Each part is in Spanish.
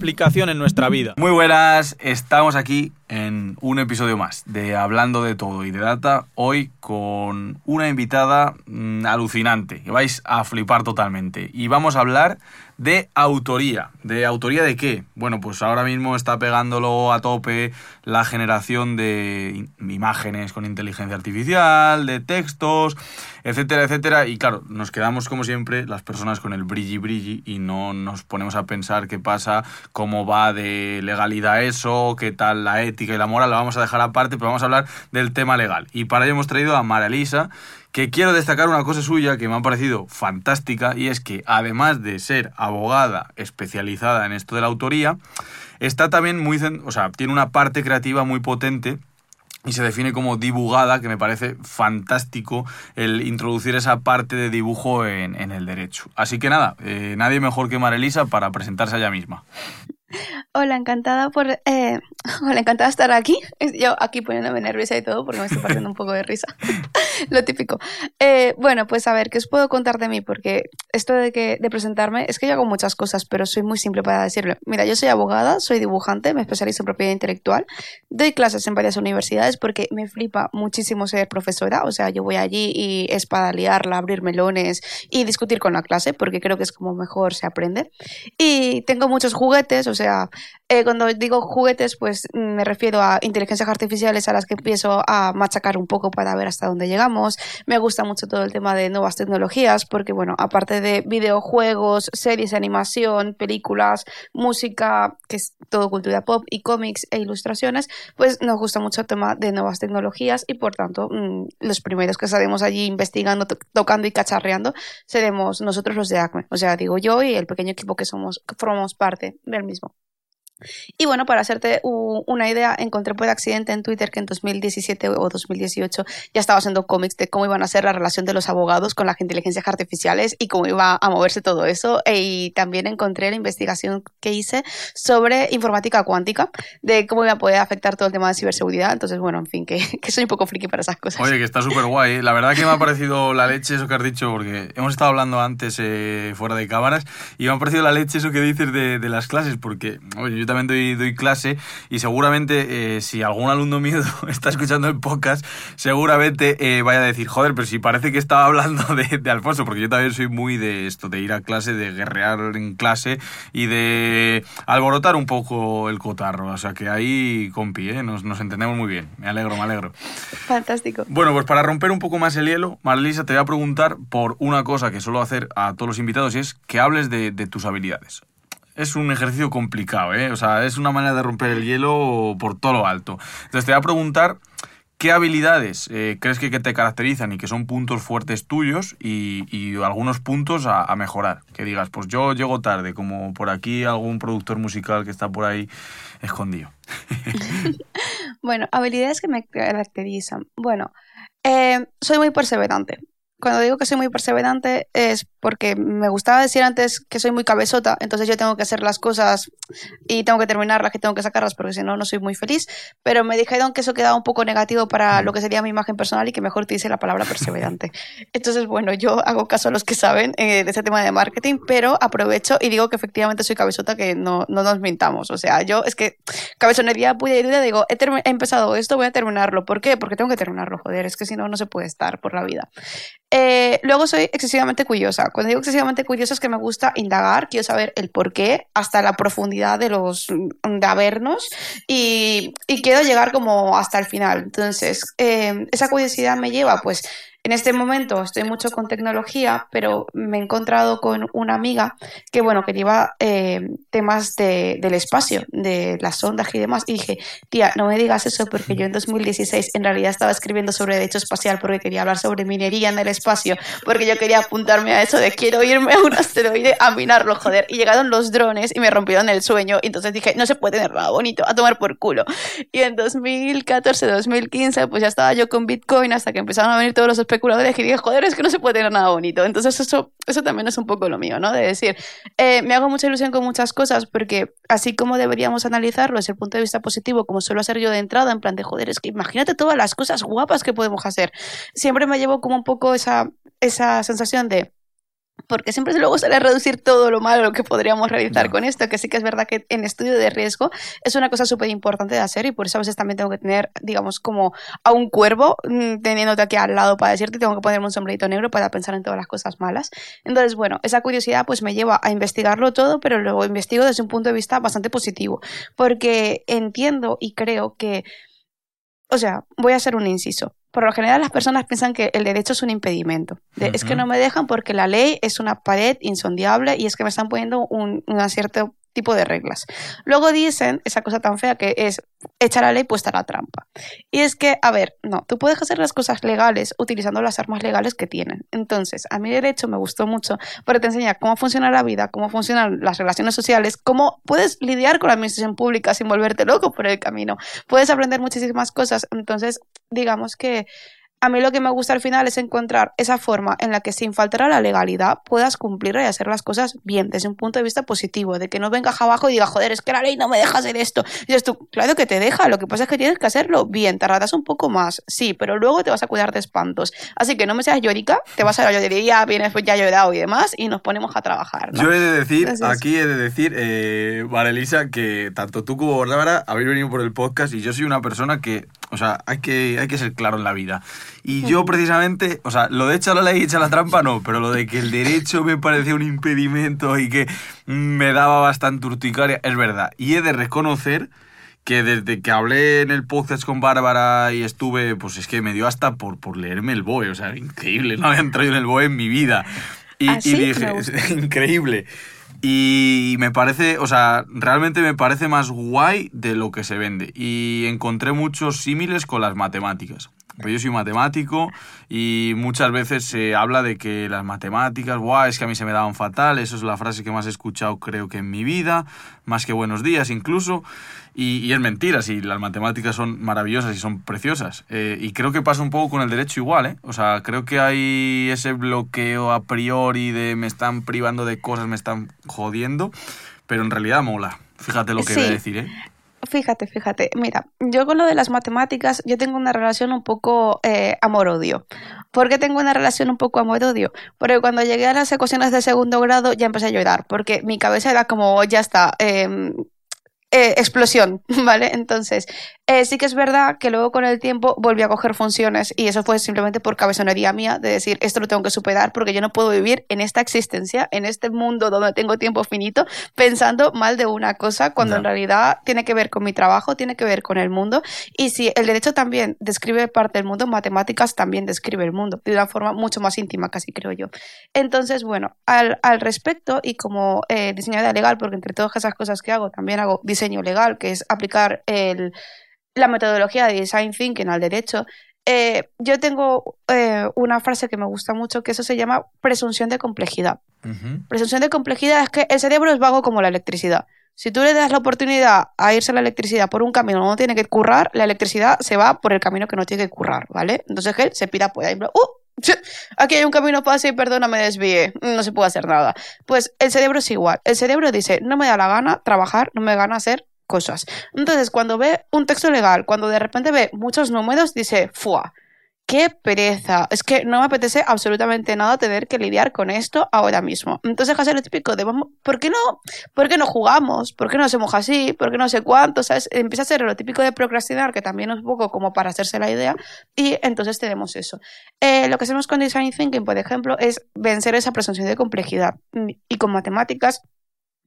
aplicación en nuestra vida. Muy buenas, estamos aquí en un episodio más de Hablando de todo y de data, hoy con una invitada mm, alucinante, que vais a flipar totalmente. Y vamos a hablar de autoría. ¿De autoría de qué? Bueno, pues ahora mismo está pegándolo a tope la generación de imágenes con inteligencia artificial, de textos, etcétera, etcétera. Y claro, nos quedamos como siempre las personas con el brilli brilli y no nos ponemos a pensar qué pasa, cómo va de legalidad eso, qué tal la ética y la moral, la vamos a dejar aparte, pero vamos a hablar del tema legal. Y para ello hemos traído a Mara Elisa, que quiero destacar una cosa suya que me ha parecido fantástica y es que además de ser abogada especializada en esto de la autoría, está también muy, o sea, tiene una parte creativa muy potente y se define como dibujada, que me parece fantástico el introducir esa parte de dibujo en, el derecho. Así que nada, eh, nadie mejor que Marelisa para presentarse ella misma. Hola, encantada por. Eh, hola, encantada de estar aquí. Yo aquí poniéndome nerviosa y todo porque me estoy partiendo un poco de risa. Lo típico. Eh, bueno, pues a ver, ¿qué os puedo contar de mí? Porque esto de, que, de presentarme es que yo hago muchas cosas, pero soy muy simple para decirlo. Mira, yo soy abogada, soy dibujante, me especializo en propiedad intelectual, doy clases en varias universidades porque me flipa muchísimo ser profesora. O sea, yo voy allí y es para liarla, abrir melones y discutir con la clase porque creo que es como mejor se aprende. Y tengo muchos juguetes, o sea, eh, cuando digo juguetes, pues me refiero a inteligencias artificiales a las que empiezo a machacar un poco para ver hasta dónde llegamos. Me gusta mucho todo el tema de nuevas tecnologías, porque bueno, aparte de videojuegos, series de animación, películas, música, que es todo cultura pop y cómics e ilustraciones, pues nos gusta mucho el tema de nuevas tecnologías y por tanto mm, los primeros que estaremos allí investigando, tocando y cacharreando seremos nosotros los de ACME. O sea, digo yo y el pequeño equipo que somos, que formamos parte del mismo. Y bueno, para hacerte una idea, encontré por accidente en Twitter que en 2017 o 2018 ya estaba haciendo cómics de cómo iban a ser la relación de los abogados con las inteligencias artificiales y cómo iba a moverse todo eso. E, y también encontré la investigación que hice sobre informática cuántica, de cómo iba a poder afectar todo el tema de ciberseguridad. Entonces, bueno, en fin, que, soy un poco friki para esas cosas. Oye, que está súper guay. ¿eh? La verdad que me ha parecido la leche eso que has dicho, porque hemos estado hablando antes eh, fuera de cámaras y me ha parecido la leche eso que dices de, de las clases, porque, oye, yo también doy, clase y seguramente eh, si algún alumno mío está escuchando el podcast, seguramente eh, vaya a decir, joder, pero si parece que estaba hablando de, Alfonso, porque yo también soy muy de esto, de ir a clase, de guerrear en clase y de alborotar un poco el cotarro. O sea que ahí, compi, ¿eh? nos, nos entendemos muy bien. Me alegro, me alegro. Fantástico. Bueno, pues para romper un poco más el hielo, Marlisa, te voy a preguntar por una cosa que suelo hacer a todos los invitados y es que hables de, de tus habilidades es un ejercicio complicado, ¿eh? O sea, es una manera de romper el hielo por todo lo alto. Entonces te voy a preguntar qué habilidades eh, crees que, te caracterizan y que son puntos fuertes tuyos y, algunos puntos a, mejorar. Que digas, pues yo llego tarde, como por aquí algún productor musical que está por ahí escondido. bueno, habilidades que me caracterizan. Bueno, eh, soy muy perseverante cuando digo que soy muy perseverante es porque me gustaba decir antes que soy muy cabezota, entonces yo tengo que hacer las cosas y tengo que terminarlas, que tengo que sacarlas porque si no, no soy muy feliz. Pero me dijeron que eso quedaba un poco negativo para lo que sería mi imagen personal y que mejor te dice la palabra perseverante. Entonces, bueno, yo hago caso a los que saben eh, de ese tema de marketing, pero aprovecho y digo que efectivamente soy cabezota, que no, no nos mintamos. O sea, yo es que cabezonería pude ir y digo, he, he empezado esto, voy a terminarlo. ¿Por qué? Porque tengo que terminarlo, joder, es que si no, no se puede estar por la vida. Eh, luego soy excesivamente curiosa. Cuando digo excesivamente curiosa es que me gusta indagar, quiero saber el por qué hasta la profundidad de los de y, y quiero llegar como hasta el final. Entonces, eh, esa curiosidad me lleva pues en este momento estoy mucho con tecnología, pero me he encontrado con una amiga que, bueno, que lleva eh, temas de, del espacio, de las ondas y demás. Y dije, tía, no me digas eso porque yo en 2016 en realidad estaba escribiendo sobre derecho espacial porque quería hablar sobre minería en el espacio, porque yo quería apuntarme a eso de quiero irme a un asteroide a minarlo, joder. Y llegaron los drones y me rompieron el sueño. Entonces dije, no se puede tener nada bonito, a tomar por culo. Y en 2014, 2015, pues ya estaba yo con Bitcoin hasta que empezaron a venir todos los espectáculos y dije, joder, es que no se puede tener nada bonito. Entonces eso, eso también es un poco lo mío, ¿no? De decir, eh, me hago mucha ilusión con muchas cosas porque así como deberíamos analizarlo desde el punto de vista positivo, como suelo hacer yo de entrada, en plan de, joder, es que imagínate todas las cosas guapas que podemos hacer. Siempre me llevo como un poco esa, esa sensación de porque siempre luego sale a reducir todo lo malo que podríamos realizar con esto, que sí que es verdad que en estudio de riesgo es una cosa súper importante de hacer y por eso a veces también tengo que tener, digamos, como a un cuervo mm, teniéndote aquí al lado para decirte, tengo que ponerme un sombrerito negro para pensar en todas las cosas malas. Entonces, bueno, esa curiosidad pues me lleva a investigarlo todo, pero luego investigo desde un punto de vista bastante positivo, porque entiendo y creo que o sea, voy a hacer un inciso por lo general las personas piensan que el derecho es un impedimento. Es que no me dejan porque la ley es una pared insondiable y es que me están poniendo un, una cierta tipo de reglas. Luego dicen esa cosa tan fea que es echar la ley puesta la trampa. Y es que, a ver, no, tú puedes hacer las cosas legales utilizando las armas legales que tienen. Entonces, a mi derecho me gustó mucho porque te enseña cómo funciona la vida, cómo funcionan las relaciones sociales, cómo puedes lidiar con la administración pública sin volverte loco por el camino. Puedes aprender muchísimas cosas. Entonces, digamos que a mí lo que me gusta al final es encontrar esa forma en la que sin faltar a la legalidad puedas cumplir y hacer las cosas bien, desde un punto de vista positivo, de que no vengas abajo y diga, joder, es que la ley no me deja hacer esto. Y dices tú, claro que te deja, lo que pasa es que tienes que hacerlo bien, tardarás un poco más, sí, pero luego te vas a cuidar de espantos. Así que no me seas llorica, te vas a la llorería, vienes pues ya llorado y demás, y nos ponemos a trabajar. Yo he de decir, aquí he de decir, eh, Elisa, que tanto tú como Bárbara habéis venido por el podcast y yo soy una persona que, o sea, hay que, hay que ser claro en la vida. Y yo precisamente, o sea, lo de echar la ley y echar la trampa no, pero lo de que el derecho me parecía un impedimento y que me daba bastante urticaria, es verdad. Y he de reconocer que desde que hablé en el podcast con Bárbara y estuve, pues es que me dio hasta por, por leerme el BOE, o sea, increíble, no había entrado en el BOE en mi vida. Y, ¿Ah, y dije, es increíble. Y me parece, o sea, realmente me parece más guay de lo que se vende. Y encontré muchos símiles con las matemáticas. Pues yo soy matemático y muchas veces se habla de que las matemáticas, guau, es que a mí se me daban fatal, eso es la frase que más he escuchado creo que en mi vida, más que buenos días incluso, y, es mentira, si las matemáticas son maravillosas y son preciosas. Eh, y creo que pasa un poco con el derecho igual, ¿eh? O sea, creo que hay ese bloqueo a priori de me están privando de cosas, me están jodiendo, pero en realidad mola. Fíjate lo que voy a decir, ¿eh? Fíjate, fíjate. Mira, yo con lo de las matemáticas, yo tengo una relación un poco eh, amor-odio. ¿Por qué tengo una relación un poco amor-odio? Porque cuando llegué a las ecuaciones de segundo grado ya empecé a llorar, porque mi cabeza era como, ya está, eh, eh, explosión, ¿vale? Entonces, eh, sí que es verdad que luego con el tiempo volví a coger funciones y eso fue simplemente por cabezonería mía de decir, esto lo tengo que superar porque yo no puedo vivir en esta existencia, en este mundo donde tengo tiempo finito, pensando mal de una cosa cuando en realidad tiene que ver con mi trabajo, tiene que ver con el mundo y si el derecho también describe parte del mundo, matemáticas también describe el mundo de una forma mucho más íntima, casi creo yo. Entonces, bueno, al, al respecto y como eh, diseñadora legal, porque entre todas esas cosas que hago, también hago diseño legal, que es aplicar el la metodología de design thinking al derecho, eh, yo tengo eh, una frase que me gusta mucho, que eso se llama presunción de complejidad. Presunción de complejidad es que el cerebro es vago como la electricidad. Si tú le das la oportunidad a irse la electricidad por un camino que no tiene que currar, la electricidad se va por el camino que no tiene que currar, ¿vale? Entonces él se pida pues ahí, ¡uh! Aquí hay un camino fácil, perdona, me desvíe, no se puede hacer nada. Pues el cerebro es igual. El cerebro dice, no me da la gana trabajar, no me da gana hacer cosas. Entonces, cuando ve un texto legal, cuando de repente ve muchos números, dice, ¡fua! ¡Qué pereza! Es que no me apetece absolutamente nada tener que lidiar con esto ahora mismo. Entonces, hacer lo típico de, ¿por qué no, por qué no jugamos? ¿Por qué no hacemos así? ¿Por qué no sé cuánto? ¿Sabes? Empieza a ser lo típico de procrastinar, que también es un poco como para hacerse la idea, y entonces tenemos eso. Eh, lo que hacemos con Design Thinking, por ejemplo, es vencer esa presunción de complejidad. Y con matemáticas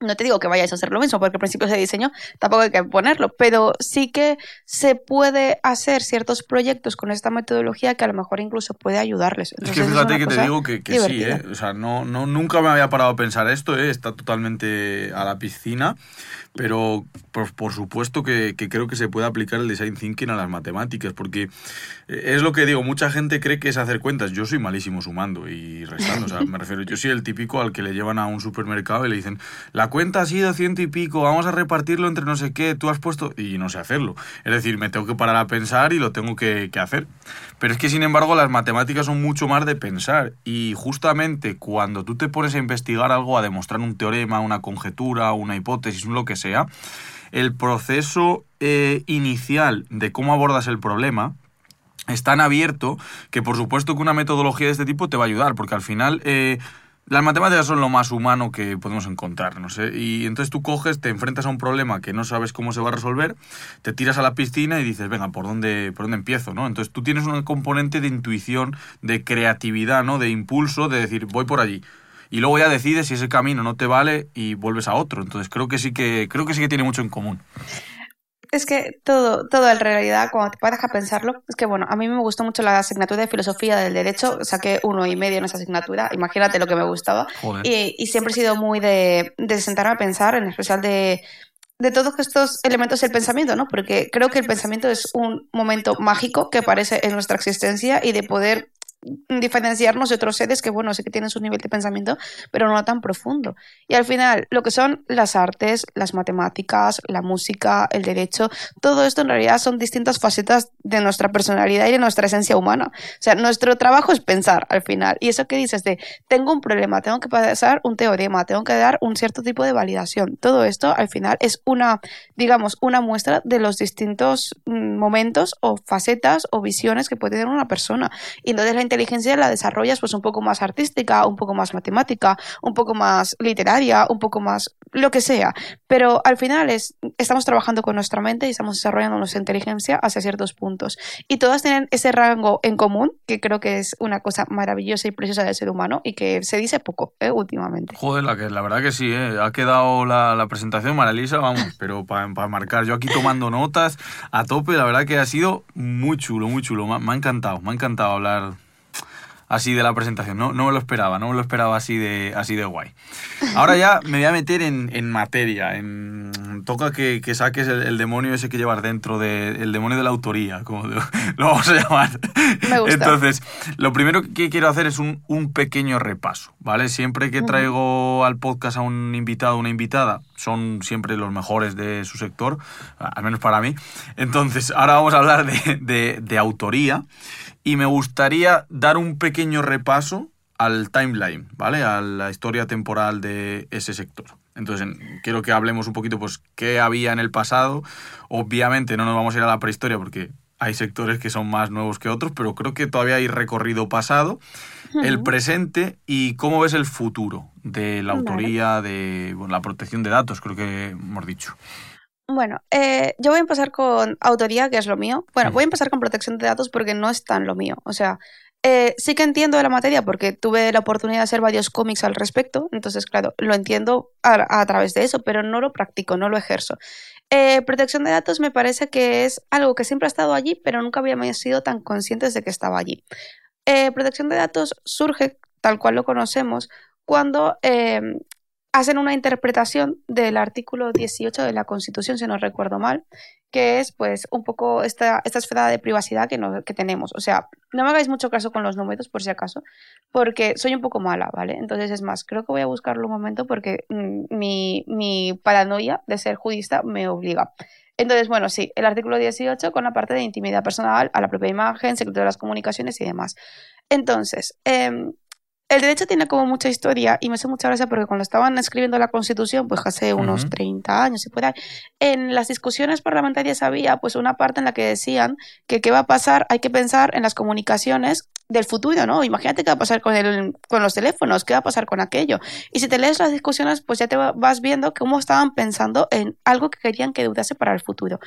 no te digo que vayáis a hacer lo mismo, porque principios de diseño tampoco hay que ponerlo, pero sí que se puede hacer ciertos proyectos con esta metodología que a lo mejor incluso puede ayudarles. es que fíjate que te digo que, sí, ¿eh? o sea, no, no, nunca me había parado a pensar esto, ¿eh? está totalmente a la piscina, pero por, por supuesto que, que, creo que se puede aplicar el design thinking a las matemáticas, porque eh, es lo que digo, mucha gente cree que es hacer cuentas, yo soy malísimo sumando y restando, o sea, me refiero, yo soy el típico al que le llevan a un supermercado y le dicen, la cuenta ha sido ciento y pico, vamos a repartirlo entre no sé qué, tú has puesto... y no sé hacerlo. Es decir, me tengo que parar a pensar y lo tengo que, hacer. Pero es que, sin embargo, las matemáticas son mucho más de pensar. Y justamente cuando tú te pones a investigar algo, a demostrar un teorema, una conjetura, una hipótesis, lo que sea, el proceso eh, inicial de cómo abordas el problema es tan abierto que por supuesto que una metodología de este tipo te va a ayudar, porque al final... Eh, las matemáticas son lo más humano que podemos encontrar, no sé. Y entonces tú coges, te enfrentas a un problema que no sabes cómo se va a resolver, te tiras a la piscina y dices, venga, ¿por dónde, por dónde empiezo? ¿no? Entonces tú tienes un componente de intuición, de creatividad, ¿no? De impulso, de decir, voy por allí. Y luego ya decides si ese camino no te vale y vuelves a otro. Entonces creo que sí que, creo que sí que tiene mucho en común. Es que todo, todo en realidad, cuando te paras a pensarlo, es que bueno, a mí me gustó mucho la asignatura de filosofía del derecho, saqué uno y medio en esa asignatura, imagínate lo que me gustaba. Y, y, siempre he sido muy de, de sentarme a pensar, en especial de, de todos estos elementos del pensamiento, ¿no? Porque creo que el pensamiento es un momento mágico que aparece en nuestra existencia y de poder diferenciarnos de otros seres que, bueno, sé que tienen su nivel de pensamiento, pero no tan profundo. Y al final, lo que son las artes, las matemáticas, la música, el derecho, todo esto en realidad son distintas facetas de nuestra personalidad y de nuestra esencia humana. O sea, nuestro trabajo es pensar al final. Y eso que dices de, tengo un problema, tengo que pasar un teorema, tengo que dar un cierto tipo de validación. Todo esto al final es una, digamos, una muestra de los distintos mm, momentos o facetas o visiones que puede tener una persona. Y entonces la inteligencia la desarrollas pues un poco más artística, un poco más matemática, un poco más literaria, un poco más lo que sea. Pero al final es, estamos trabajando con nuestra mente y estamos desarrollando nuestra inteligencia hacia ciertos puntos. Y todas tienen ese rango en común, que creo que es una cosa maravillosa y preciosa del ser humano y que se dice poco ¿eh? últimamente. Joder, la, que, la verdad que sí, ¿eh? ha quedado la, la presentación Maralisa, vamos, pero para marcar, yo aquí tomando notas a tope, la verdad que ha sido muy chulo, muy chulo, me ha encantado, me ha encantado hablar así de la presentación. No, no me lo esperaba, no me lo esperaba así de, así de guay. Ahora ya me voy a meter en, en materia. En, toca que, que saques el, demonio ese que llevas dentro, de, el demonio de la autoría, como lo vamos a llamar. Me gusta. Entonces, lo primero que quiero hacer es un, un pequeño repaso, ¿vale? Siempre que traigo al podcast a un invitado o una invitada, son siempre los mejores de su sector, al menos para mí. Entonces, ahora vamos a hablar de, de, de autoría y me gustaría dar un pequeño repaso al timeline, ¿vale? A la historia temporal de ese sector. Entonces, quiero que hablemos un poquito, pues, qué había en el pasado. Obviamente no nos vamos a ir a la prehistoria porque hay sectores que son más nuevos que otros, pero creo que todavía hay recorrido pasado, el presente y cómo ves el futuro de la autoría, de la protección de datos, creo que hemos dicho. Bueno, eh, yo voy a empezar con autoría, que es lo mío. Bueno, voy a empezar con protección de datos porque no es tan lo mío. O sea, eh, sí que entiendo de la materia porque tuve la oportunidad de hacer varios cómics al respecto. Entonces, claro, lo entiendo a, través de eso, pero no lo practico, no lo ejerzo. Eh, protección de datos me parece que es algo que siempre ha estado allí, pero nunca habíamos sido tan conscientes de que estaba allí. protección de datos surge, tal cual lo conocemos, cuando hacen una interpretación del artículo 18 de la Constitución, si no recuerdo mal, que es pues un poco esta, esta esfera de privacidad que, que tenemos. O sea, no me hagáis mucho caso con los números, por si acaso, porque soy un poco mala, ¿vale? Entonces es más, creo que voy a buscarlo un momento porque mm, mi, mi paranoia de ser judista me obliga. Entonces, bueno, sí, el artículo 18 con la parte de intimidad personal a la propia imagen, secreto de las comunicaciones y demás. Entonces, eh, el derecho tiene como mucha historia y me hace mucha gracia porque cuando estaban escribiendo la Constitución, pues hace unos 30 años y por ahí, en las discusiones parlamentarias había pues una parte en la que decían que qué va a pasar, hay que pensar en las comunicaciones del futuro, ¿no? Imagínate qué va a pasar con, el, con los teléfonos, qué va a pasar con aquello. Y si te lees las discusiones, pues ya te vas viendo cómo estaban pensando en algo que querían que dudase para el futuro.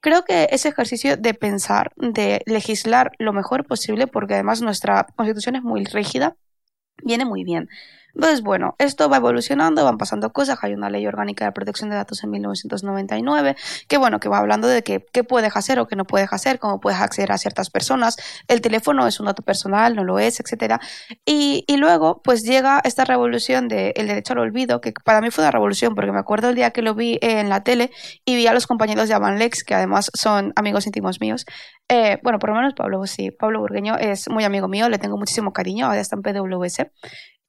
Creo que ese ejercicio de pensar, de legislar lo mejor posible, porque además nuestra constitución es muy rígida, viene muy bien. Entonces, bueno, esto va evolucionando, van pasando cosas. Hay una ley orgánica de protección de datos en 1999 que, bueno, que va hablando de qué puedes hacer o qué no puedes hacer, cómo puedes acceder a ciertas personas. El teléfono es un dato personal, no lo es, etcétera. Y, luego, pues llega esta revolución del derecho al olvido, que para mí fue una revolución, porque me acuerdo el día que lo vi en la tele y vi a los compañeros de Avanlex, que además son amigos íntimos míos. Eh, bueno, por lo menos Pablo, sí. Pablo Burgueño es muy amigo mío, le tengo muchísimo cariño, ahora está en PWS.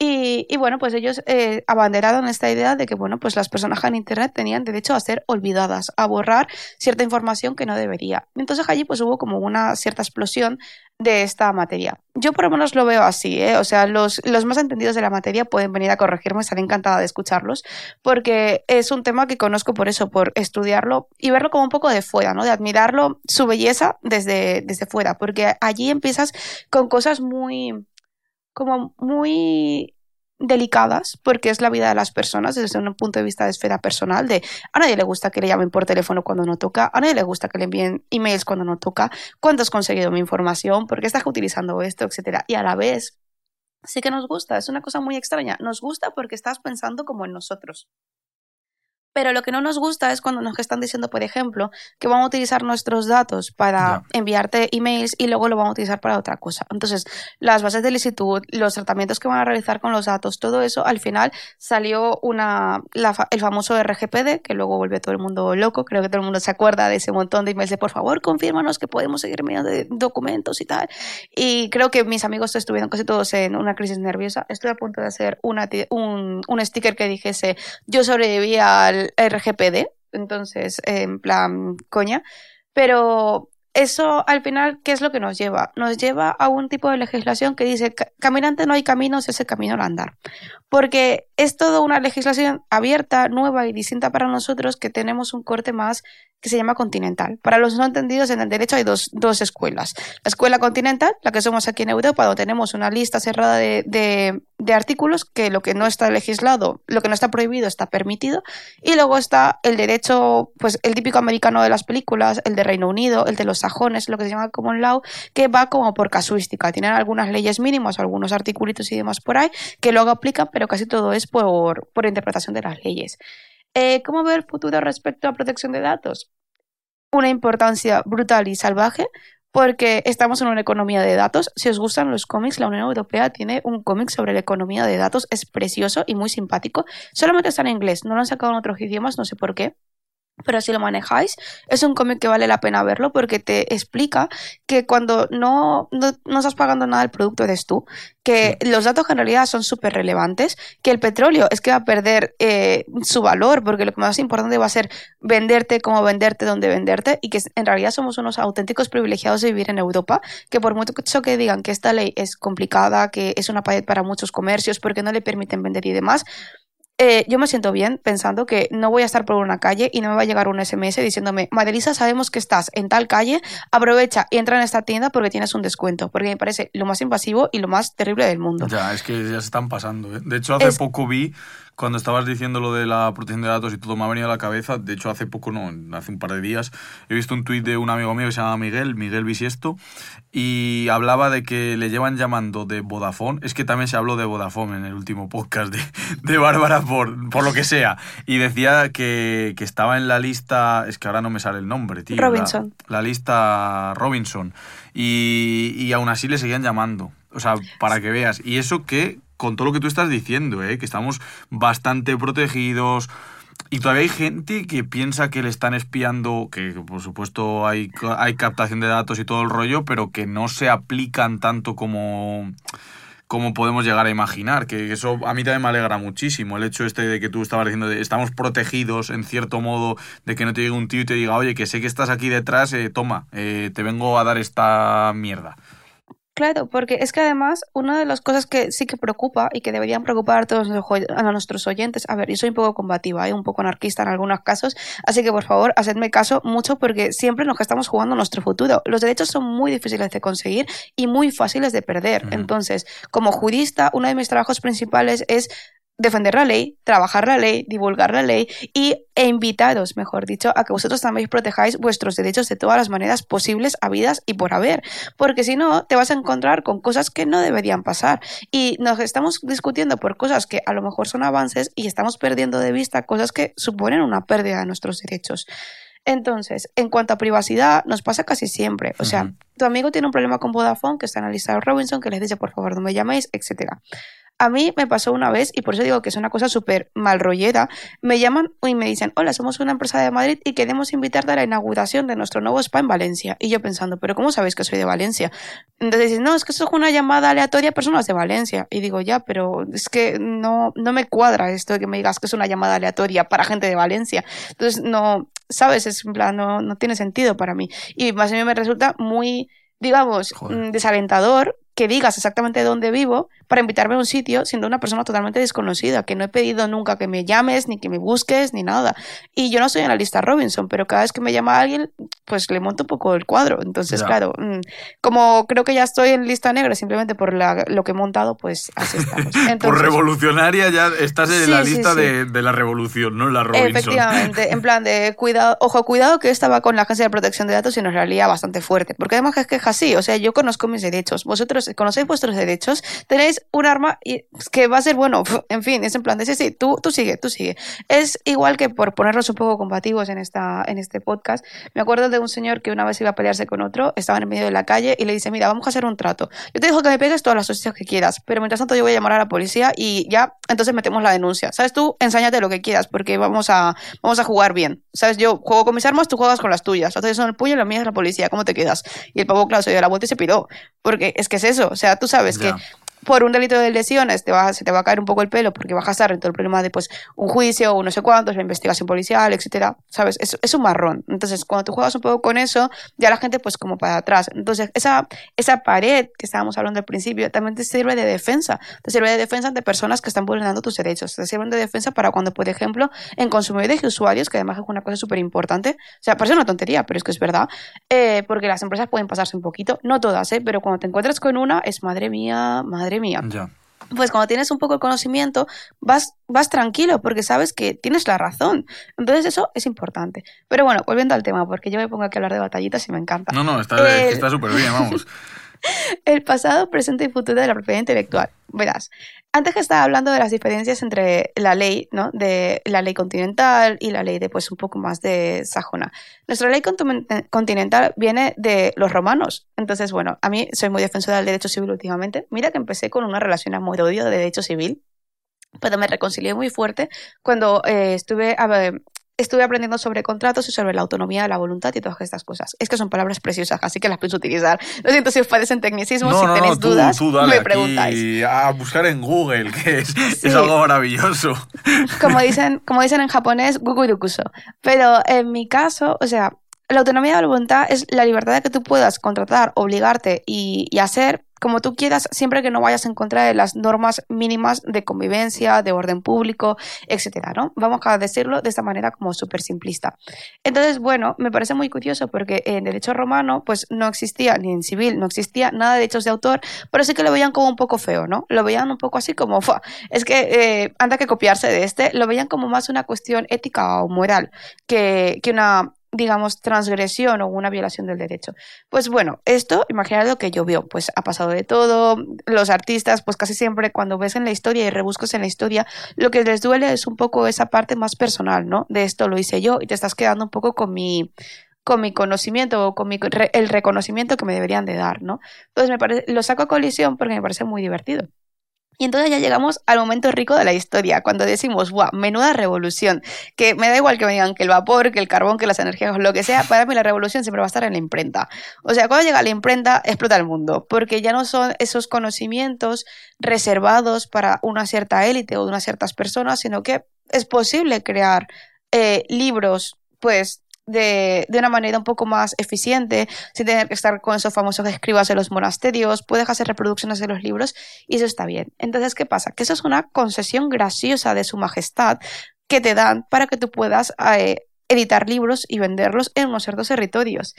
Y, bueno, pues ellos eh, abanderaron esta idea de que, bueno, pues las personas en Internet tenían derecho a ser olvidadas, a borrar cierta información que no debería. Entonces allí pues hubo como una cierta explosión de esta materia. Yo por lo menos lo veo así, ¿eh? o sea, los, los más entendidos de la materia pueden venir a corregirme, estaré encantada de escucharlos, porque es un tema que conozco por eso, por estudiarlo y verlo como un poco de fuera, ¿no? De admirarlo, su belleza desde, desde fuera, porque allí empiezas con cosas muy como muy delicadas porque es la vida de las personas desde un punto de vista de esfera personal de a nadie le gusta que le llamen por teléfono cuando no toca, a nadie le gusta que le envíen emails cuando no toca, cuánto has conseguido mi información, por qué estás utilizando esto, etcétera. Y a la vez sí que nos gusta, es una cosa muy extraña, nos gusta porque estás pensando como en nosotros. Pero lo que no nos gusta es cuando nos están diciendo, por ejemplo, que vamos a utilizar nuestros datos para enviarte emails y luego lo vamos a utilizar para otra cosa. Entonces, las bases de licitud, los tratamientos que van a realizar con los datos, todo eso, al final salió una, el famoso RGPD, que luego vuelve todo el mundo loco. Creo que todo el mundo se acuerda de ese montón de emails de, por favor, confírmanos que podemos seguir enviando documentos y tal. Y creo que mis amigos estuvieron casi todos en una crisis nerviosa. Estoy a punto de hacer una, un, un sticker que dijese, yo sobreviví al RGPD, entonces, en plan, coña. Pero eso al final, ¿qué es lo que nos lleva? Nos lleva a un tipo de legislación que dice, caminante no hay caminos, ese camino al andar. Porque es toda una legislación abierta, nueva y distinta para nosotros que tenemos un corte más que se llama continental. Para los no entendidos, en el derecho hay dos, dos escuelas. La escuela continental, la que somos aquí en Europa, donde tenemos una lista cerrada de, de, artículos que lo que no está legislado, lo que no está prohibido está permitido. Y luego está el derecho, pues el típico americano de las películas, el de Reino Unido, el de los sajones, lo que se llama common law, que va como por casuística. Tienen algunas leyes mínimas, algunos articulitos y demás por ahí, que luego aplican, pero casi todo es por, por interpretación de las leyes. Eh, ¿Cómo ver el futuro respecto a protección de datos? Una importancia brutal y salvaje porque estamos en una economía de datos. Si os gustan los cómics, la Unión Europea tiene un cómic sobre la economía de datos, es precioso y muy simpático. Solamente está en inglés, no lo han sacado en otros idiomas, no sé por qué pero si lo manejáis, es un cómic que vale la pena verlo porque te explica que cuando no, no, estás pagando nada, el producto eres tú, que los datos en realidad son súper relevantes, que el petróleo es que va a perder eh, su valor porque lo que más importante va a ser venderte, cómo venderte, dónde venderte y que en realidad somos unos auténticos privilegiados de vivir en Europa, que por mucho que digan que esta ley es complicada, que es una pared para muchos comercios porque no le permiten vender y demás, eh, yo me siento bien pensando que no voy a estar por una calle y no me va a llegar un SMS diciéndome, Madelisa, sabemos que estás en tal calle, aprovecha y entra en esta tienda porque tienes un descuento, porque me parece lo más invasivo y lo más terrible del mundo. Ya, es que ya se están pasando. ¿eh? De hecho, hace poco vi cuando estabas diciendo lo de la protección de datos y todo me ha venido a la cabeza, de hecho hace poco, no, hace un par de días, he visto un tuit de un amigo mío que se llama Miguel, Miguel Bisiesto, y hablaba de que le llevan llamando de Vodafone, es que también se habló de Vodafone en el último podcast de, de Bárbara por, por lo que sea, y decía que, que, estaba en la lista, es que ahora no me sale el nombre, tío. Robinson. La, lista Robinson, y, y aún así le seguían llamando. O sea, para que veas. Y eso que con todo lo que tú estás diciendo, ¿eh? que estamos bastante protegidos. Y todavía hay gente que piensa que le están espiando, que por supuesto hay, captación de datos y todo el rollo, pero que no se aplican tanto como, como podemos llegar a imaginar. Que eso a mí también me alegra muchísimo. El hecho este de que tú estabas diciendo, de, estamos protegidos en cierto modo, de que no te llegue un tío y te diga, oye, que sé que estás aquí detrás, eh, toma, eh, te vengo a dar esta mierda. Claro, porque es que además una de las cosas que sí que preocupa y que deberían preocupar a todos a nuestros oyentes, a ver, yo soy un poco combativa, ¿eh? un poco anarquista en algunos casos, así que por favor, hacedme caso mucho porque siempre nos estamos jugando nuestro futuro. Los derechos son muy difíciles de conseguir y muy fáciles de perder. Entonces, como jurista, uno de mis trabajos principales es defender la ley, trabajar la ley, divulgar la ley y, e invitaros, mejor dicho, a que vosotros también protejáis vuestros derechos de todas las maneras posibles, habidas y por haber. Porque si no, te vas a encontrar con cosas que no deberían pasar. Y nos estamos discutiendo por cosas que a lo mejor son avances y estamos perdiendo de vista cosas que suponen una pérdida de nuestros derechos. Entonces, en cuanto a privacidad, nos pasa casi siempre. O sea, tu amigo tiene un problema con Vodafone, que está de Robinson, que les dice, por favor, no me llaméis, etcétera. A mí me pasó una vez, y por eso digo que es una cosa súper mal rollera, me llaman y me dicen, hola, somos una empresa de Madrid y queremos invitarte a la inauguración de nuestro nuevo spa en Valencia. Y yo pensando, pero ¿cómo sabéis que soy de Valencia? Entonces dicen, no, es que eso es una llamada aleatoria a personas de Valencia. Y digo, ya, pero es que no, no me cuadra esto de que me digas que es una llamada aleatoria para gente de Valencia. Entonces, no, ¿sabes? Es en plan, no, no tiene sentido para mí. Y más a mí me resulta muy digamos, mm, desalentador que digas exactamente dónde vivo, para invitarme a un sitio siendo una persona totalmente desconocida, que no he pedido nunca que me llames, ni que me busques, ni nada. Y yo no soy en la lista Robinson, pero cada vez que me llama alguien, pues le monto un poco el cuadro. Entonces, claro, mm, como creo que ya estoy en lista negra simplemente por lo que he montado, pues así estamos. por revolucionaria ya estás en la lista De, la revolución, ¿no? La Robinson. Efectivamente, en plan de cuidado, ojo, cuidado que estaba con la Agencia de Protección de Datos y nos realía bastante fuerte. Porque además es que es así, o sea, yo conozco mis derechos, vosotros conocéis vuestros derechos, tenéis un arma y que va a ser bueno, en fin, es en plan de sí, sí, tú, tú sigue, tú sigue. Es igual que por ponernos un poco combativos en, esta, en este podcast, me acuerdo de un señor que una vez iba a pelearse con otro, estaba en medio de la calle y le dice, mira, vamos a hacer un trato. Yo te dejo que me pegues todas las hostias que quieras, pero mientras tanto yo voy a llamar a la policía y ya, entonces metemos la denuncia. ¿Sabes? Tú, ensáñate lo que quieras porque vamos a, vamos a jugar bien. ¿Sabes? Yo juego con mis armas, tú juegas con las tuyas. Entonces son el puño y la mía es la policía. ¿Cómo te quedas? Y el pavo, claro, se dio la vuelta y se piró. Porque es que es eso. O sea, tú sabes que por un delito de lesiones te va, se te va a caer un poco el pelo porque vas a estar en todo el problema de pues, un juicio o no sé cuántos, la investigación policial, etcétera, ¿sabes? Es, es, un marrón. Entonces, cuando tú juegas un poco con eso, ya la gente pues como para atrás. Entonces, esa, esa pared que estábamos hablando al principio también te sirve de defensa. Te sirve de defensa ante personas que están vulnerando tus derechos. Te sirve de defensa para cuando, por ejemplo, en consumidores y usuarios, que además es una cosa súper importante, o sea, parece una tontería, pero es que es verdad, eh, porque las empresas pueden pasarse un poquito, no todas, ¿eh? pero cuando te encuentras con una, es madre mía, madre mía. Ya pues cuando tienes un poco de conocimiento, vas, vas tranquilo porque sabes que tienes la razón. Entonces eso es importante. Pero bueno, volviendo al tema, porque yo me pongo aquí a hablar de batallitas y me encanta. No, no, está súper bien, vamos. el pasado, presente y futuro de la propiedad intelectual. Verás, antes que estaba hablando de las diferencias entre la ley, ¿no? De la ley continental y la ley de, pues, un poco más de sajona. Nuestra ley continental viene de los romanos. Entonces, bueno, a mí soy muy defensora del derecho civil últimamente. Mira que empecé con una relación a de derecho civil, pero me reconcilié muy fuerte cuando eh, estuve estuve aprendiendo sobre contratos y sobre la autonomía de la voluntad y todas estas cosas. Es que son palabras preciosas, así que las pienso utilizar. Lo siento si os parecen tecnicismos, si tenéis dudas, me preguntáis. a buscar en Google, que es, es, algo maravilloso. Como dicen, como dicen en japonés, gugurukuso. Pero en mi caso, o sea, la autonomía de la voluntad es la libertad de que tú puedas contratar, obligarte y, y hacer como tú quieras, siempre que no vayas en contra de las normas mínimas de convivencia, de orden público, etcétera, ¿no? Vamos a decirlo de esta manera como súper simplista. Entonces, bueno, me parece muy curioso porque en derecho romano, pues no existía, ni en civil, no existía nada de derechos de autor, pero sí que lo veían como un poco feo, ¿no? Lo veían un poco así como, es que eh, anda que copiarse de este, lo veían como más una cuestión ética o moral que, que una digamos, transgresión o una violación del derecho. Pues bueno, esto, imaginad lo que llovió, pues ha pasado de todo, los artistas, pues casi siempre cuando ves en la historia y rebuscas en la historia, lo que les duele es un poco esa parte más personal, ¿no? De esto lo hice yo y te estás quedando un poco con mi con mi conocimiento o con mi, el reconocimiento que me deberían de dar, ¿no? Entonces me lo saco a colisión porque me parece muy divertido. Y entonces ya llegamos al momento rico de la historia, cuando decimos, ¡guau! Menuda revolución. Que me da igual que me digan que el vapor, que el carbón, que las energías, lo que sea, para mí la revolución siempre va a estar en la imprenta. O sea, cuando llega la imprenta, explota el mundo, porque ya no son esos conocimientos reservados para una cierta élite o de unas ciertas personas, sino que es posible crear eh, libros, pues de, de, una manera un poco más eficiente, sin tener que estar con esos famosos escribas en los monasterios, puedes hacer reproducciones de los libros y eso está bien. Entonces, ¿qué pasa? Que eso es una concesión graciosa de su majestad que te dan para que tú puedas eh, editar libros y venderlos en unos ciertos territorios.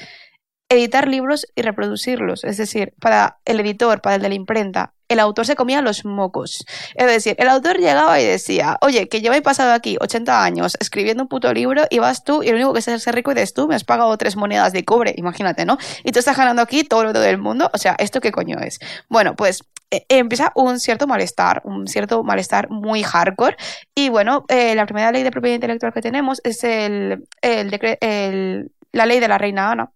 Editar libros y reproducirlos, es decir, para el editor, para el de la imprenta, el autor se comía los mocos. Es decir, el autor llegaba y decía, oye, que yo he pasado aquí 80 años escribiendo un puto libro y vas tú y lo único que es ser rico eres tú, me has pagado tres monedas de cobre, imagínate, ¿no? Y tú estás ganando aquí todo lo del mundo, o sea, ¿esto qué coño es? Bueno, pues eh, empieza un cierto malestar, un cierto malestar muy hardcore. Y bueno, eh, la primera ley de propiedad intelectual que tenemos es el, el, la ley de la reina Ana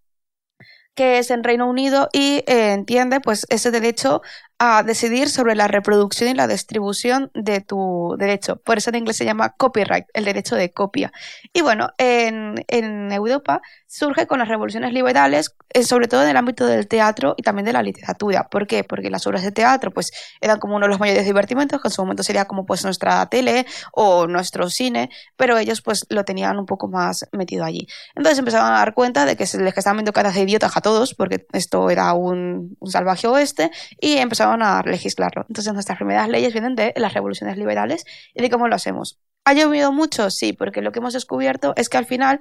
que es en Reino Unido y eh, entiende pues ese derecho a decidir sobre la reproducción y la distribución de tu derecho. Por eso en inglés se llama copyright, el derecho de copia. Y bueno, en, en Europa surge con las revoluciones liberales, eh, sobre todo en el ámbito del teatro y también de la literatura. ¿Por qué? Porque las obras de teatro pues eran como uno de los mayores divertimentos, que en su momento sería como pues nuestra tele o nuestro cine, pero ellos pues lo tenían un poco más metido allí. Entonces empezaron a dar cuenta de que se les estaban viendo caras de idiotas a todos, porque esto era un, salvaje oeste, y empezaron empezaron a legislarlo. Entonces nuestras primeras leyes vienen de las revoluciones liberales y de cómo lo hacemos. ¿Ha llovido mucho? Sí, porque lo que hemos descubierto es que al final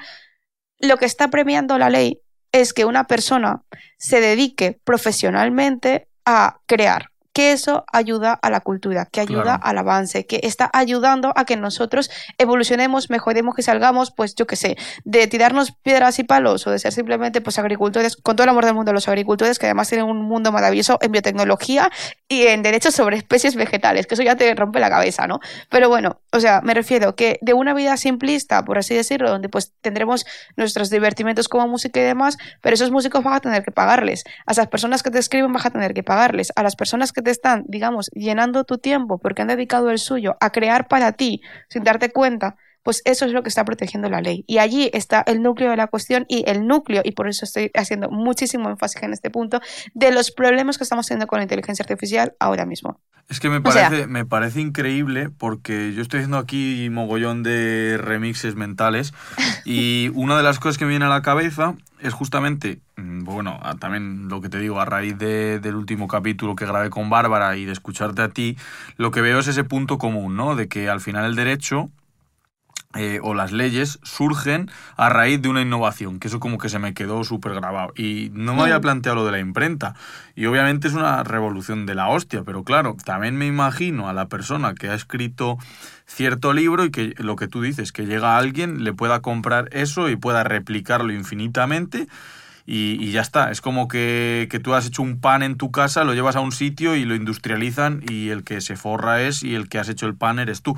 lo que está premiando la ley es que una persona se dedique profesionalmente a crear, que eso ayuda a la cultura, que ayuda al avance, que está ayudando a que nosotros evolucionemos, mejoremos, que salgamos, pues yo qué sé, de tirarnos piedras y palos o de ser simplemente pues agricultores, con todo el amor del mundo los agricultores, que además tienen un mundo maravilloso en biotecnología y en derechos sobre especies vegetales, que eso ya te rompe la cabeza, ¿no? Pero bueno, o sea, me refiero que de una vida simplista, por así decirlo, donde pues tendremos nuestros divertimentos como música y demás, pero esos músicos vas a tener que pagarles, a esas personas que te escriben vas a tener que pagarles, a las personas que te están, digamos, llenando tu tiempo porque han dedicado el suyo a crear para ti sin darte cuenta, pues eso es lo que está protegiendo la ley. Y allí está el núcleo de la cuestión y el núcleo, y por eso estoy haciendo muchísimo énfasis en este punto, de los problemas que estamos teniendo con la inteligencia artificial ahora mismo. Es que me parece, me parece increíble porque yo estoy haciendo aquí mogollón de remixes mentales y una de las cosas que me viene a la cabeza es justamente, mm, bueno, también lo que te digo, a raíz del último capítulo que grabé con Bárbara y de escucharte a ti, lo que veo es ese punto común, ¿no? De que al final el derecho eh, o las leyes surgen a raíz de una innovación, que eso como que se me quedó súper grabado. Y no me había mm. planteado lo de la imprenta. Y obviamente es una revolución de la hostia, pero claro, también me imagino a la persona que ha escrito cierto libro y que lo que tú dices, que llega alguien, le pueda comprar eso y pueda replicarlo infinitamente y, ya está. Es como que, que, tú has hecho un pan en tu casa, lo llevas a un sitio y lo industrializan y el que se forra es y el que has hecho el pan eres tú.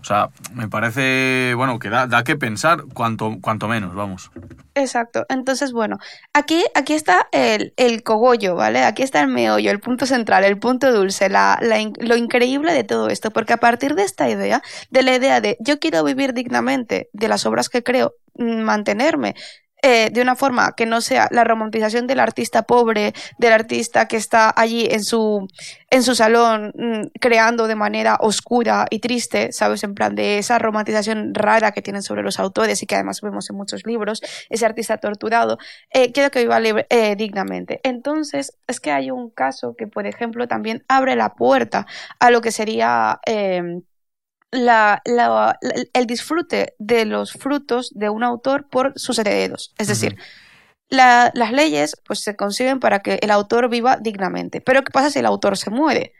O sea, me parece, bueno, que da, da que pensar cuanto, cuanto menos, vamos. Exacto. Entonces, bueno, aquí, aquí está el, el, cogollo, ¿vale? Aquí está el meollo, el punto central, el punto dulce, la, la, lo increíble de todo esto, porque a partir de esta idea, de la idea de yo quiero vivir dignamente de las obras que creo, mm, mantenerme eh, de una forma que no sea la romantización del artista pobre, del artista que está allí en su, en su salón mm, creando de manera oscura y triste, ¿sabes? En plan de esa romantización rara que tienen sobre los autores y que además vemos en muchos libros, ese artista torturado, eh, quiero que viva eh, dignamente. Entonces, es que hay un caso que, por ejemplo, también abre la puerta a lo que sería la, la, el disfrute de los frutos de un autor por sus herederos. Es decir, las leyes pues, se consiguen para que el autor viva dignamente. Pero ¿qué pasa si el autor se muere?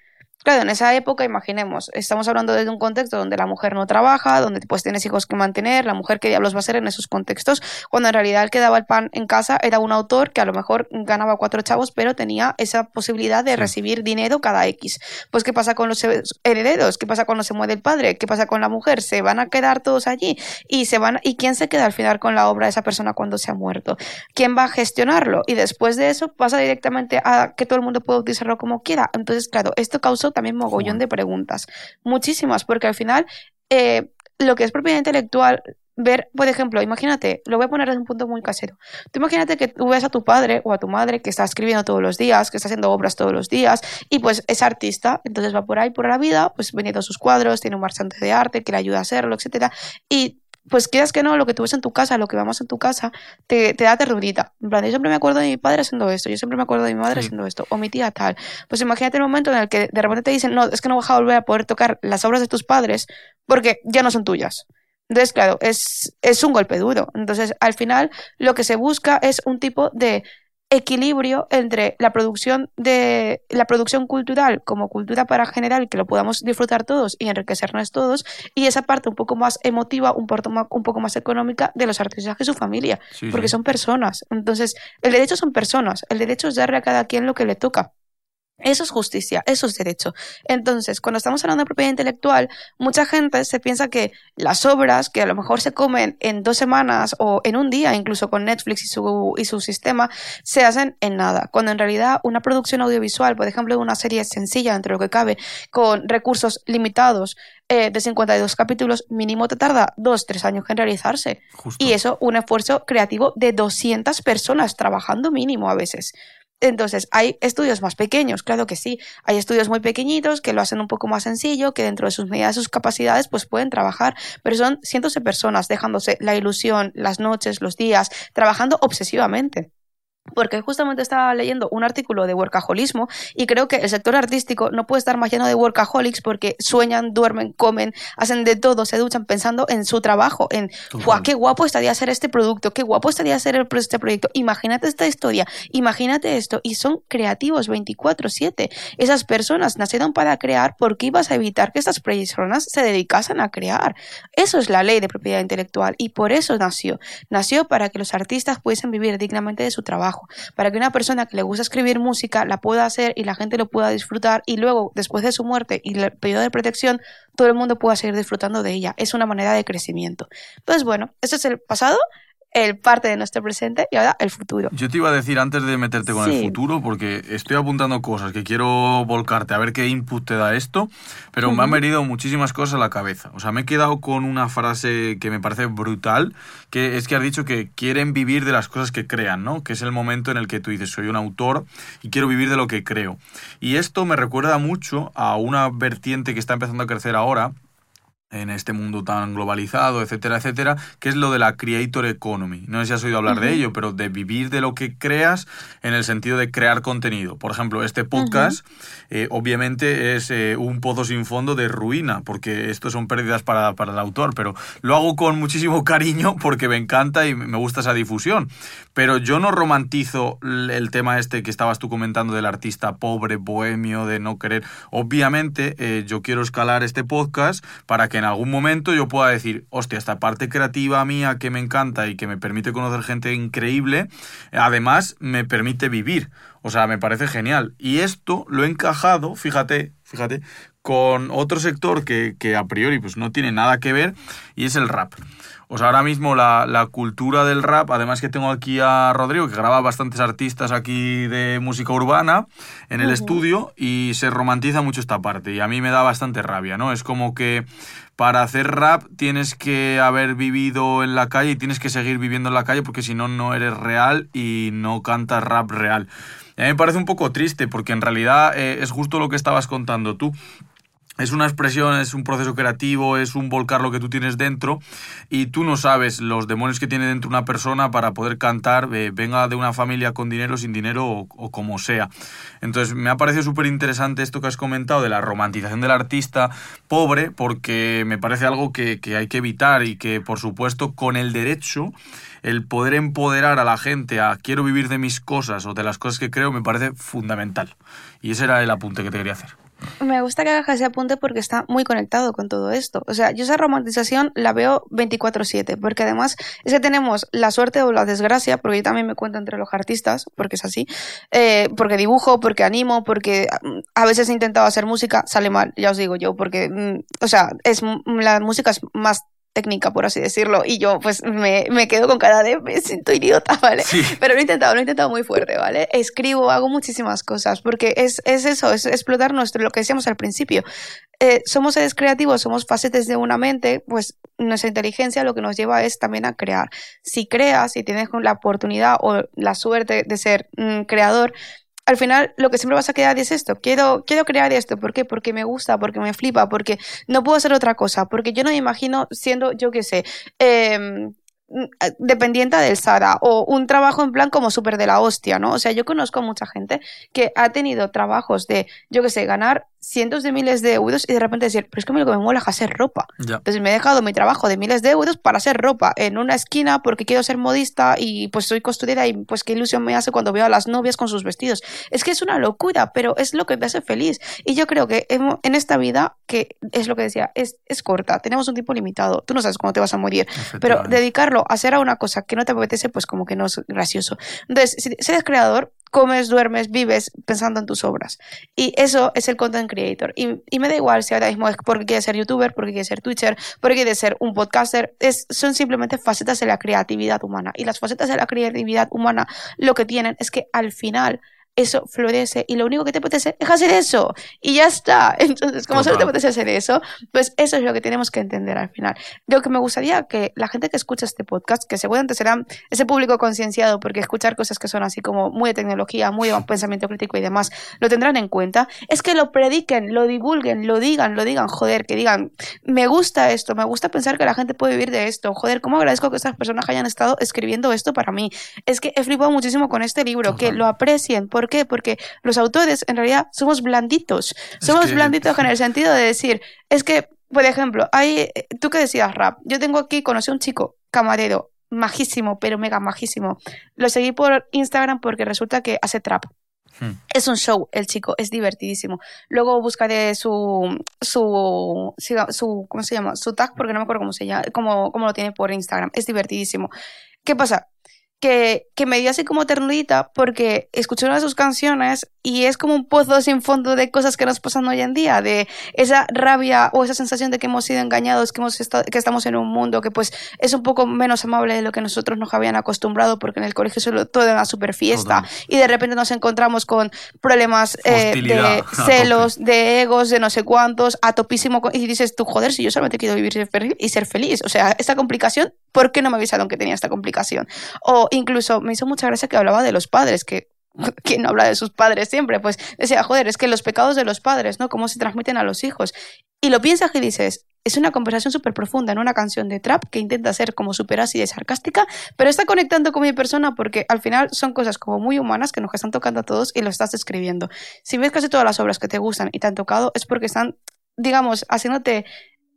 Claro, en esa época, imaginemos, estamos hablando de un contexto donde la mujer no trabaja, donde pues tienes hijos que mantener, la mujer qué diablos va a ser en esos contextos, cuando en realidad el que daba el pan en casa era un autor que a lo mejor ganaba cuatro chavos, pero tenía esa posibilidad de recibir dinero cada X. Pues ¿qué pasa con los herederos? ¿Qué pasa cuando se muere el padre? ¿Qué pasa con la mujer? ¿Se van a quedar todos allí? ¿Y, se van, ¿Y quién se queda al final con la obra de esa persona cuando se ha muerto? ¿Quién va a gestionarlo? Y después de eso pasa directamente a que todo el mundo pueda utilizarlo como quiera. Entonces, claro, esto causó también mogollón de preguntas. Muchísimas, porque al final eh, lo que es propiedad intelectual ver, por ejemplo, imagínate, lo voy a poner desde un punto muy casero. Tú imagínate que tú ves a tu padre o a tu madre que está escribiendo todos los días, que está haciendo obras todos los días y pues es artista, entonces va por ahí por la vida, pues vendiendo sus cuadros, tiene un marchante de arte que le ayuda a hacerlo, etcétera, y pues quieras que no, lo que tú ves en tu casa, lo que vamos en tu casa, te, te da ternurita. En plan, yo siempre me acuerdo de mi padre haciendo esto, yo siempre me acuerdo de mi madre haciendo esto, o mi tía tal. Pues imagínate el momento en el que de repente te dicen, no, es que no vas a volver a poder tocar las obras de tus padres porque ya no son tuyas. Entonces, claro, es, es un golpe duro. Entonces, al final, lo que se busca es un tipo de equilibrio entre la producción de la producción cultural como cultura para general que lo podamos disfrutar todos y enriquecernos todos y esa parte un poco más emotiva un poco más, un poco más económica de los artistas y su familia porque son personas. Entonces el derecho son personas el derecho es darle a cada quien lo que le toca eso es justicia, eso es derecho. Entonces, cuando estamos hablando de propiedad intelectual, mucha gente se piensa que las obras que a lo mejor se comen en dos semanas o en un día, incluso con Netflix y su, y su sistema, se hacen en nada. Cuando en realidad una producción audiovisual, por ejemplo, una serie sencilla, entre lo que cabe, con recursos limitados, eh, de 52 capítulos, mínimo te tarda dos, tres años en realizarse. Y eso, un esfuerzo creativo de 200 personas trabajando mínimo a veces. Entonces, hay estudios más pequeños, claro que sí. Hay estudios muy pequeñitos que lo hacen un poco más sencillo, que dentro de sus medidas, sus capacidades, pues pueden trabajar. Pero son cientos de personas dejándose la ilusión, las noches, los días, trabajando obsesivamente. Porque justamente estaba leyendo un artículo de workaholismo y creo que el sector artístico no puede estar más lleno de workaholics porque sueñan, duermen, comen, hacen de todo, se duchan pensando en su trabajo, en qué guapo estaría hacer este producto, qué guapo estaría hacer este proyecto. Imagínate esta historia, imagínate esto y son creativos 24/7. Esas personas nacieron para crear porque ibas a evitar que estas personas se dedicasen a crear. Eso es la ley de propiedad intelectual y por eso nació. Nació para que los artistas pudiesen vivir dignamente de su trabajo para que una persona que le gusta escribir música la pueda hacer y la gente lo pueda disfrutar y luego, después de su muerte y el periodo de protección, todo el mundo pueda seguir disfrutando de ella. Es una manera de crecimiento. Entonces, bueno, este es el pasado el parte de nuestro presente y ahora el futuro. Yo te iba a decir antes de meterte con el futuro, porque estoy apuntando cosas que quiero volcarte a ver qué input te da esto, pero me han venido muchísimas cosas a la cabeza. O sea, me he quedado con una frase que me parece brutal, que es que has dicho que quieren vivir de las cosas que crean, ¿no? Que es el momento en el que tú dices, soy un autor y quiero vivir de lo que creo. Y esto me recuerda mucho a una vertiente que está empezando a crecer ahora, en este mundo tan globalizado, etcétera, etcétera, que es lo de la creator economy. No sé si has oído hablar de ello, pero de vivir de lo que creas en el sentido de crear contenido. Por ejemplo, este podcast eh, obviamente es eh, un pozo sin fondo de ruina, porque esto son pérdidas para, para el autor, pero lo hago con muchísimo cariño porque me encanta y me gusta esa difusión. Pero yo no romantizo el tema este que estabas tú comentando del artista pobre, bohemio, de no querer. Obviamente eh, yo quiero escalar este podcast para que en algún momento yo pueda decir, hostia, esta parte creativa mía que me encanta y que me permite conocer gente increíble, además me permite vivir. O sea, me parece genial. Y esto lo he encajado, fíjate, fíjate, con otro sector que, que a priori pues no tiene nada que ver y es el rap. O sea, ahora mismo la, la, cultura del rap, además que tengo aquí a Rodrigo, que graba bastantes artistas aquí de música urbana en el estudio y se romantiza mucho esta parte y a mí me da bastante rabia, ¿no? Es como que para hacer rap tienes que haber vivido en la calle y tienes que seguir viviendo en la calle porque si no, no eres real y no cantas rap real. a mí me parece un poco triste porque en realidad eh, es justo lo que estabas contando tú es una expresión, es un proceso creativo, es un volcar lo que tú tienes dentro y tú no sabes los demonios que tiene dentro una persona para poder cantar, eh, venga de una familia con dinero, sin dinero o, como sea. Entonces me ha parecido súper interesante esto que has comentado de la romantización del artista pobre porque me parece algo que, que hay que evitar y que por supuesto con el derecho el poder empoderar a la gente a quiero vivir de mis cosas o de las cosas que creo me parece fundamental. Y ese era el apunte que te quería hacer. Me gusta que hagas ese apunte porque está muy conectado con todo esto. O sea, yo esa romantización la veo 24/7, porque además es que tenemos la suerte o la desgracia, porque yo también me cuento entre los artistas, porque es así, eh, porque dibujo, porque animo, porque mm, a veces he intentado hacer música, sale mal, ya os digo yo, porque, mm, o sea, es, la música es más técnica, por así decirlo, y yo pues me, me quedo con cada de me siento idiota, ¿vale? Pero lo he intentado, lo he intentado muy fuerte, ¿vale? Escribo, hago muchísimas cosas, porque es, es eso, es explotar nuestro, lo que decíamos al principio. Eh, somos seres creativos, somos facetes de una mente, pues nuestra inteligencia lo que nos lleva es también a crear. Si creas, si tienes la oportunidad o la suerte de ser un creador, al final lo que siempre vas a quedar es esto. Quiero, quiero crear esto. ¿Por qué? Porque me gusta, porque me flipa, porque no puedo hacer otra cosa, porque yo no me imagino siendo, yo qué sé, eh, dependiente del SARA o un trabajo en plan como súper de la hostia, ¿no? O sea, yo conozco mucha gente que ha tenido trabajos de, yo qué sé, ganar cientos de miles de euros y de repente decir, pero es que lo que me mola es hacer ropa. Entonces me he dejado mi trabajo de miles de euros para hacer ropa en una esquina porque quiero ser modista y pues soy costurera y pues qué ilusión me hace cuando veo a las novias con sus vestidos. Es que es una locura, pero es lo que te hace feliz. Y yo creo que en, esta vida, que es lo que decía, es, es corta, tenemos un tiempo limitado, tú no sabes cómo te vas a morir, pero dedicarlo a hacer a una cosa que no te apetece, pues como que no es gracioso. Entonces, si eres creador, comes, duermes, vives pensando en tus obras. Y eso es el content creator. Y, me da igual si ahora mismo es porque quieres ser youtuber, porque quieres ser twitcher, porque quieres ser un podcaster. Es, son simplemente facetas de la creatividad humana. Y las facetas de la creatividad humana lo que tienen es que al final eso florece y lo único que te apetece es hacer eso y ya está. Entonces, como solo te apetece hacer eso, pues eso es lo que tenemos que entender al final. Lo que me gustaría que la gente que escucha este podcast, que seguramente será ese público concienciado, porque escuchar cosas que son así como muy de tecnología, muy de pensamiento crítico y demás, lo tendrán en cuenta, es que lo prediquen, lo divulguen, lo digan, lo digan, joder, que digan, me gusta esto, me gusta pensar que la gente puede vivir de esto, joder, cómo agradezco que estas personas hayan estado escribiendo esto para mí. Es que he flipado muchísimo con este libro, que lo aprecien. ¿Por qué? Porque los autores en realidad somos blanditos. Somos blanditos en el sentido de decir, es que, por ejemplo, hay, tú que decías rap, yo tengo aquí, conocí a un chico, camarero, majísimo, pero mega majísimo. Lo seguí por Instagram porque resulta que hace trap. Hmm. Es un show, el chico, es divertidísimo. Luego buscaré su, su, su, ¿cómo se llama? Su tag, porque no me acuerdo cómo se llama, cómo, cómo lo tiene por Instagram. Es divertidísimo. ¿Qué pasa? Que, que me dio así como ternurita porque escuché una de sus canciones y es como un pozo sin fondo de cosas que nos pasan hoy en día, de esa rabia o esa sensación de que hemos sido engañados, que, hemos estado, que estamos en un mundo que pues es un poco menos amable de lo que nosotros nos habían acostumbrado porque en el colegio solo todo era una super fiesta y de repente nos encontramos con problemas eh, de celos, de egos, de no sé cuántos, a topísimo y dices tú, joder, si yo solamente quiero vivir y ser feliz, o sea, esta complicación, ¿por qué no me avisaron que tenía esta complicación? O incluso me hizo mucha gracia que hablaba de los padres, que ¿quién no habla de sus padres siempre? Pues decía, joder, es que los pecados de los padres, ¿no? Cómo se transmiten a los hijos. Y lo piensas y dices, es una conversación súper profunda en una canción de trap que intenta ser como súper ácida y sarcástica, pero está conectando con mi persona porque al final son cosas como muy humanas que nos están tocando a todos y lo estás escribiendo. Si ves casi todas las obras que te gustan y te han tocado, es porque están, digamos, haciéndote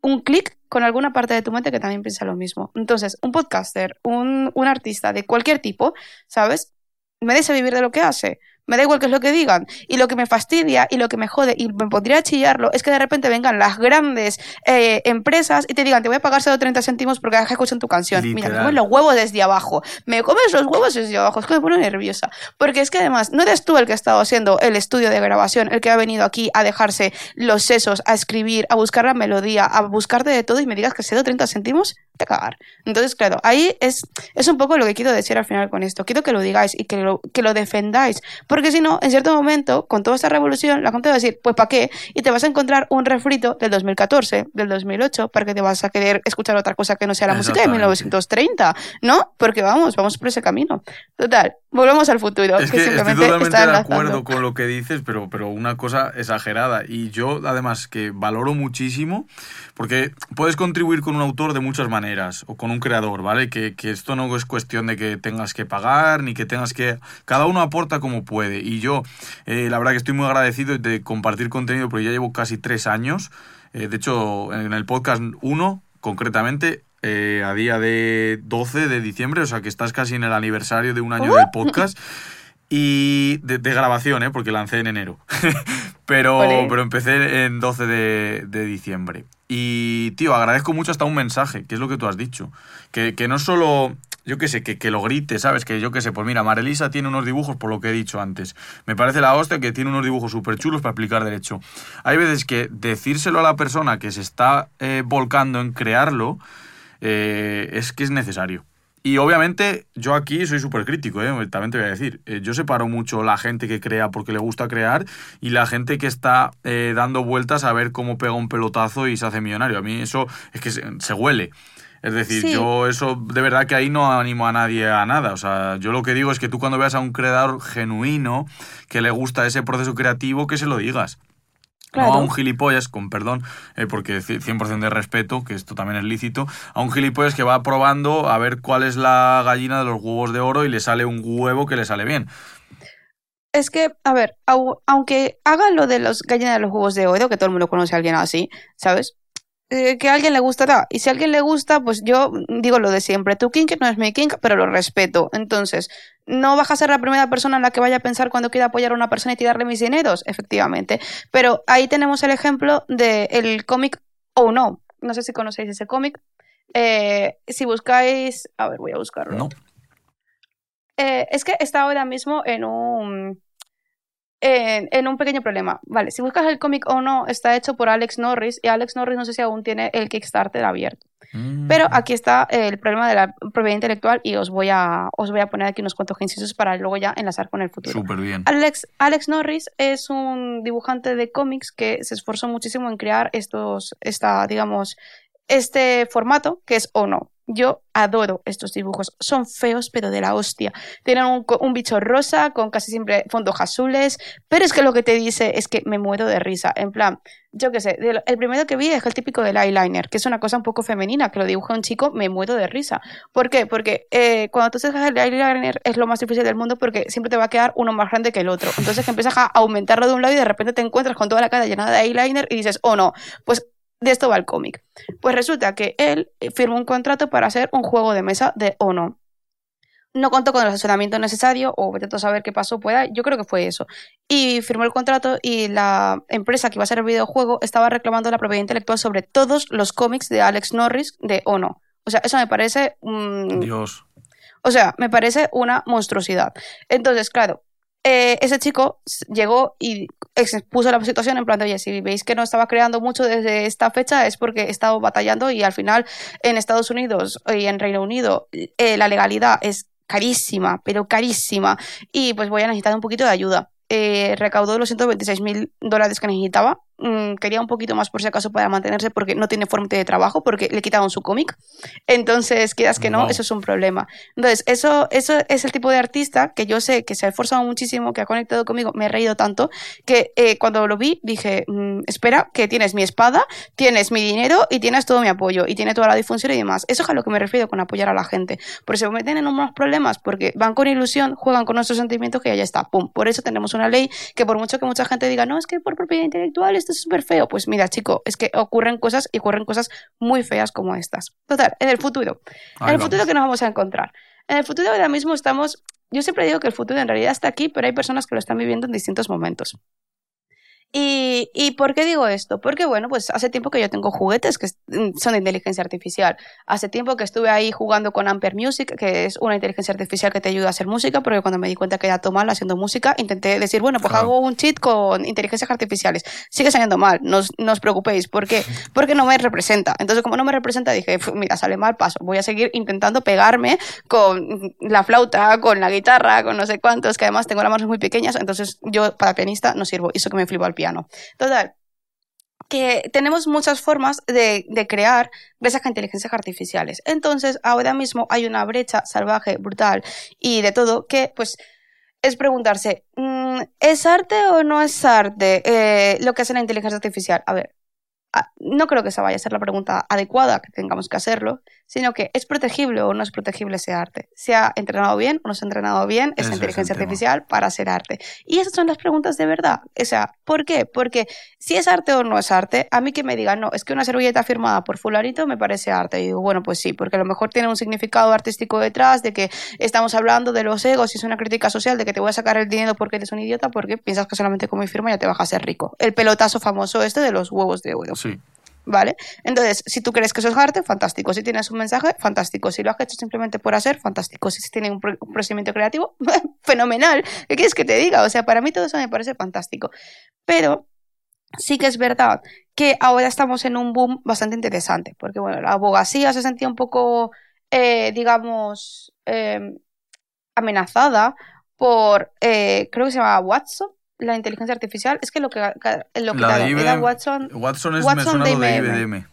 un clic con alguna parte de tu mente que también piensa lo mismo. Entonces, un podcaster, un, un artista de cualquier tipo, ¿sabes? Me desea vivir de lo que hace me da igual qué es lo que digan. Y lo que me fastidia y lo que me jode y me podría chillarlo es que de repente vengan las grandes eh, empresas y te digan, te voy a pagar solo 30 céntimos porque has escuchado tu canción. Mira, me comes los huevos desde abajo. Me comes los huevos desde abajo. Es que me pone nerviosa. Porque es que además, no eres tú el que ha estado haciendo el estudio de grabación, el que ha venido aquí a dejarse los sesos, a escribir, a buscar la melodía, a buscarte de todo y me digas que cedo 30 céntimos, te cagar. Entonces, claro, ahí es, es un poco lo que quiero decir al final con esto. Quiero que lo digáis y que lo, que lo defendáis. Porque si no, en cierto momento, con toda esta revolución, la gente va a decir, pues ¿para qué? Y te vas a encontrar un refrito del 2014, del 2008, para que te vas a querer escuchar otra cosa que no sea la música de 1930, ¿no? Porque vamos, vamos por ese camino. Total, volvemos al futuro. Es que, simplemente estoy totalmente de acuerdo con lo que dices, pero, pero una cosa exagerada. Y yo, además, que valoro muchísimo, porque puedes contribuir con un autor de muchas maneras, o con un creador, ¿vale? Que, que esto no es cuestión de que tengas que pagar, ni que tengas que... Cada uno aporta como puede. Y yo, eh, la verdad que estoy muy agradecido de compartir contenido, porque ya llevo casi tres años. Eh, de hecho, en el podcast 1, concretamente, eh, a día de 12 de diciembre, o sea que estás casi en el aniversario de un año del podcast. Y de, grabación, ¿eh? porque lancé en enero. pero, pero empecé en 12 de, de, diciembre. Y, tío, agradezco mucho hasta un mensaje, que es lo que tú has dicho. Que, que no solo yo qué sé, que, que, lo grite, ¿sabes? Que yo qué sé, pues mira, Marelisa tiene unos dibujos por lo que he dicho antes. Me parece la hostia que tiene unos dibujos súper chulos para aplicar derecho. Hay veces que decírselo a la persona que se está eh, volcando en crearlo eh, es que es necesario. Y obviamente yo aquí soy súper crítico, ¿eh? también te voy a decir. Eh, yo separo mucho la gente que crea porque le gusta crear y la gente que está dando vueltas a ver cómo pega un pelotazo y se hace millonario. A mí eso es que se huele. Es decir, yo eso de verdad que ahí no animo a nadie a nada. O sea, yo lo que digo es que tú cuando veas a un creador genuino que le gusta ese proceso creativo, que se lo digas. No a un gilipollas, con perdón, eh, porque 100% de respeto, que esto también es lícito, a un gilipollas que va probando a ver cuál es la gallina de los huevos de oro y le sale un huevo que le sale bien. Es que, a ver, aunque haga lo de los gallinas de los huevos de oro, que todo el mundo conoce a alguien así, ¿sabes? Eh, que a alguien le gustará. Y si a alguien le gusta, pues yo digo lo de siempre. Tu king no es mi king, pero lo respeto. Entonces, no vas a ser la primera persona en la que vaya a pensar cuando quiera apoyar a una persona y tirarle mis dineros, efectivamente. Pero ahí tenemos el ejemplo del cómic o no. No sé si conocéis ese cómic. Eh, si buscáis. A ver, voy a buscarlo. No. Eh, es que está ahora mismo en un en, en, un pequeño problema. Vale, si buscas el cómic o no, está hecho por Alex Norris y Alex Norris no sé si aún tiene el Kickstarter abierto. Mm. Pero aquí está el problema de la propiedad intelectual y os voy a, os voy a poner aquí unos cuantos incisos para luego ya enlazar con el futuro. Súper bien. Alex, Alex Norris es un dibujante de cómics que se esforzó muchísimo en crear estos, esta, digamos, este formato que es o no. Yo adoro estos dibujos. Son feos, pero de la hostia. Tienen un, bicho rosa con casi siempre fondos azules. Pero es que lo que te dice es que me muero de risa. En plan, yo qué sé, el primero que vi es el típico del eyeliner, que es una cosa un poco femenina, que lo dibuja un chico, me muero de risa. ¿Por qué? Porque eh, cuando tú haces el eyeliner es lo más difícil del mundo porque siempre te va a quedar uno más grande que el otro. Entonces que empiezas a aumentarlo de un lado y de repente te encuentras con toda la cara llena de eyeliner y dices, oh no, pues de esto va el cómic. Pues resulta que él firmó un contrato para hacer un juego de mesa de Ono. No contó con el asesoramiento necesario, o a saber qué pasó, pueda, yo creo que fue eso. Y firmó el contrato y la empresa que iba a hacer el videojuego estaba reclamando la propiedad intelectual sobre todos los cómics de Alex Norris de Ono. O sea, eso me parece... Mmm... Dios. O sea, me parece una monstruosidad. Entonces, claro, eh, ese chico llegó y expuso la situación en plan de, oye, si veis que no estaba creando mucho desde esta fecha es porque he estado batallando y al final en Estados Unidos y en Reino Unido eh, la legalidad es carísima, pero carísima y pues voy a necesitar un poquito de ayuda. Eh, recaudó los 126 mil dólares que necesitaba. Mm, quería un poquito más por si acaso para mantenerse porque no tiene fuente de trabajo, porque le quitaron su cómic. Entonces, quieras que no, Wow. eso es un problema. Entonces, eso, eso es el tipo de artista que yo sé que se ha esforzado muchísimo, que ha conectado conmigo, me he reído tanto, que eh, cuando lo vi dije, mm, espera, que tienes mi espada, tienes mi dinero y tienes todo mi apoyo y tiene toda la difusión y demás. Eso es a lo que me refiero con apoyar a la gente. Por eso se meten en unos problemas porque van con ilusión, juegan con nuestros sentimientos que ya está. Pum. Por eso tenemos una ley que por mucho que mucha gente diga, no, es que por propiedad intelectual esto es súper feo. Pues mira, chico, es que ocurren cosas y ocurren cosas muy feas como estas. Total, en el futuro. En el futuro que nos vamos a encontrar. En el futuro ahora mismo estamos, yo siempre digo que el futuro en realidad está aquí, pero hay personas que lo están viviendo en distintos momentos. ¿Y, ¿Y por qué digo esto? Porque, bueno, pues hace tiempo que yo tengo juguetes que mm, son de inteligencia artificial. Hace tiempo que estuve ahí jugando con Ampere Music, que es una inteligencia artificial que te ayuda a hacer música, porque cuando me di cuenta que era todo mal haciendo música, intenté decir, bueno, pues Claro. hago un cheat con inteligencias artificiales. Sigue saliendo mal, no os, no os preocupéis. ¿Por qué? Porque no me representa. Entonces, como no me representa, dije, "Pf, mira, sale mal, paso. Voy a seguir intentando pegarme con la flauta, con la guitarra, con no sé cuántos, que además tengo las manos muy pequeñas, entonces yo para pianista no sirvo. Eso que me flipo al piano. Total, que tenemos muchas formas de, crear gracias a inteligencias artificiales. Entonces, ahora mismo hay una brecha salvaje, brutal y de todo que, pues, es preguntarse, mm, ¿es arte o no es arte eh, lo que hace la inteligencia artificial? A ver, a- no creo que esa vaya a ser la pregunta adecuada que tengamos que hacerlo, sino que ¿es protegible o no es protegible ese arte? ¿Se ha entrenado bien o no se ha entrenado bien esa es el inteligencia artificial para hacer arte? Y esas son las preguntas de verdad. O sea, ¿por qué? Porque si es arte o no es arte, a mí que me digan, no, es que una servilleta firmada por fulanito me parece arte. Y digo, bueno, pues sí, porque a lo mejor tiene un significado artístico detrás, de que estamos hablando de los egos y es una crítica social, de que te voy a sacar el dinero porque eres un idiota, porque piensas que solamente con mi firma ya te vas a ser rico. El pelotazo famoso este de los huevos de oro. Sí. ¿Vale? Entonces, si tú crees que eso es arte, fantástico. Si tienes un mensaje, fantástico. Si lo has hecho simplemente por hacer, fantástico. Si tiene un, pro- un procedimiento creativo, fenomenal. ¿Qué quieres que te diga? O sea, para mí todo eso me parece fantástico. Pero sí que es verdad que ahora estamos en un boom bastante interesante. Porque, bueno, la abogacía se sentía un poco, eh, digamos, eh, amenazada por, eh, creo que se llamaba Watson, la inteligencia artificial. Es que lo que lo La de quitaron era IBM. Watson. Watson es Watson me suena de lo de IBM. IBM.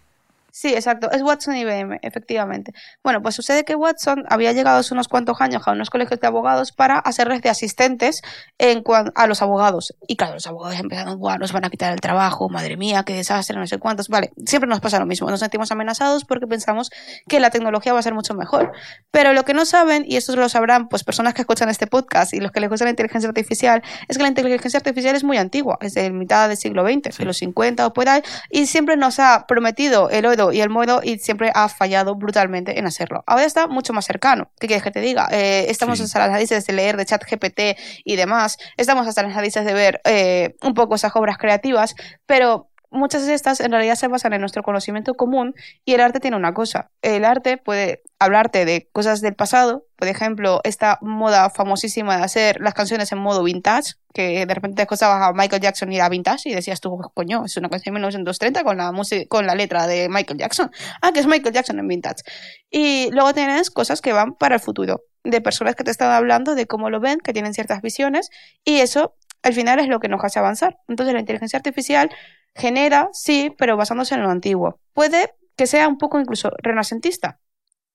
Sí, exacto. Es Watson IBM, efectivamente. Bueno, pues sucede que Watson había llegado hace unos cuantos años a unos colegios de abogados para hacerles de asistentes en cuan- a los abogados. Y claro, los abogados empezaron, Buah, nos van a quitar el trabajo, madre mía, qué desastre, no sé cuántos. Vale, siempre nos pasa lo mismo. Nos sentimos amenazados porque pensamos que la tecnología va a ser mucho mejor. Pero lo que no saben, y esto lo sabrán pues personas que escuchan este podcast y los que les gusta la inteligencia artificial, es que la inteligencia artificial es muy antigua, es de mitad del siglo XX, Sí. de los 50 o por ahí, y siempre nos ha prometido el y el moro y siempre ha fallado brutalmente en hacerlo. Ahora está mucho más cercano. ¿Qué quieres que te diga? Eh, estamos Sí. hasta las narices de leer de chat GPT y demás, estamos hasta las narices de ver eh, un poco esas obras creativas, pero muchas de estas en realidad se basan en nuestro conocimiento común y el arte tiene una cosa. El arte puede hablarte de cosas del pasado, por ejemplo, esta moda famosísima de hacer las canciones en modo vintage, que de repente escuchabas a Michael Jackson y era vintage y decías tú, coño, es una canción de 1930 con la, con la letra de Michael Jackson. Ah, que es Michael Jackson en vintage. Y luego tienes cosas que van para el futuro, de personas que te están hablando de cómo lo ven, que tienen ciertas visiones y eso al final es lo que nos hace avanzar. Entonces la inteligencia artificial genera, sí, pero basándose en lo antiguo. Puede que sea un poco incluso renacentista.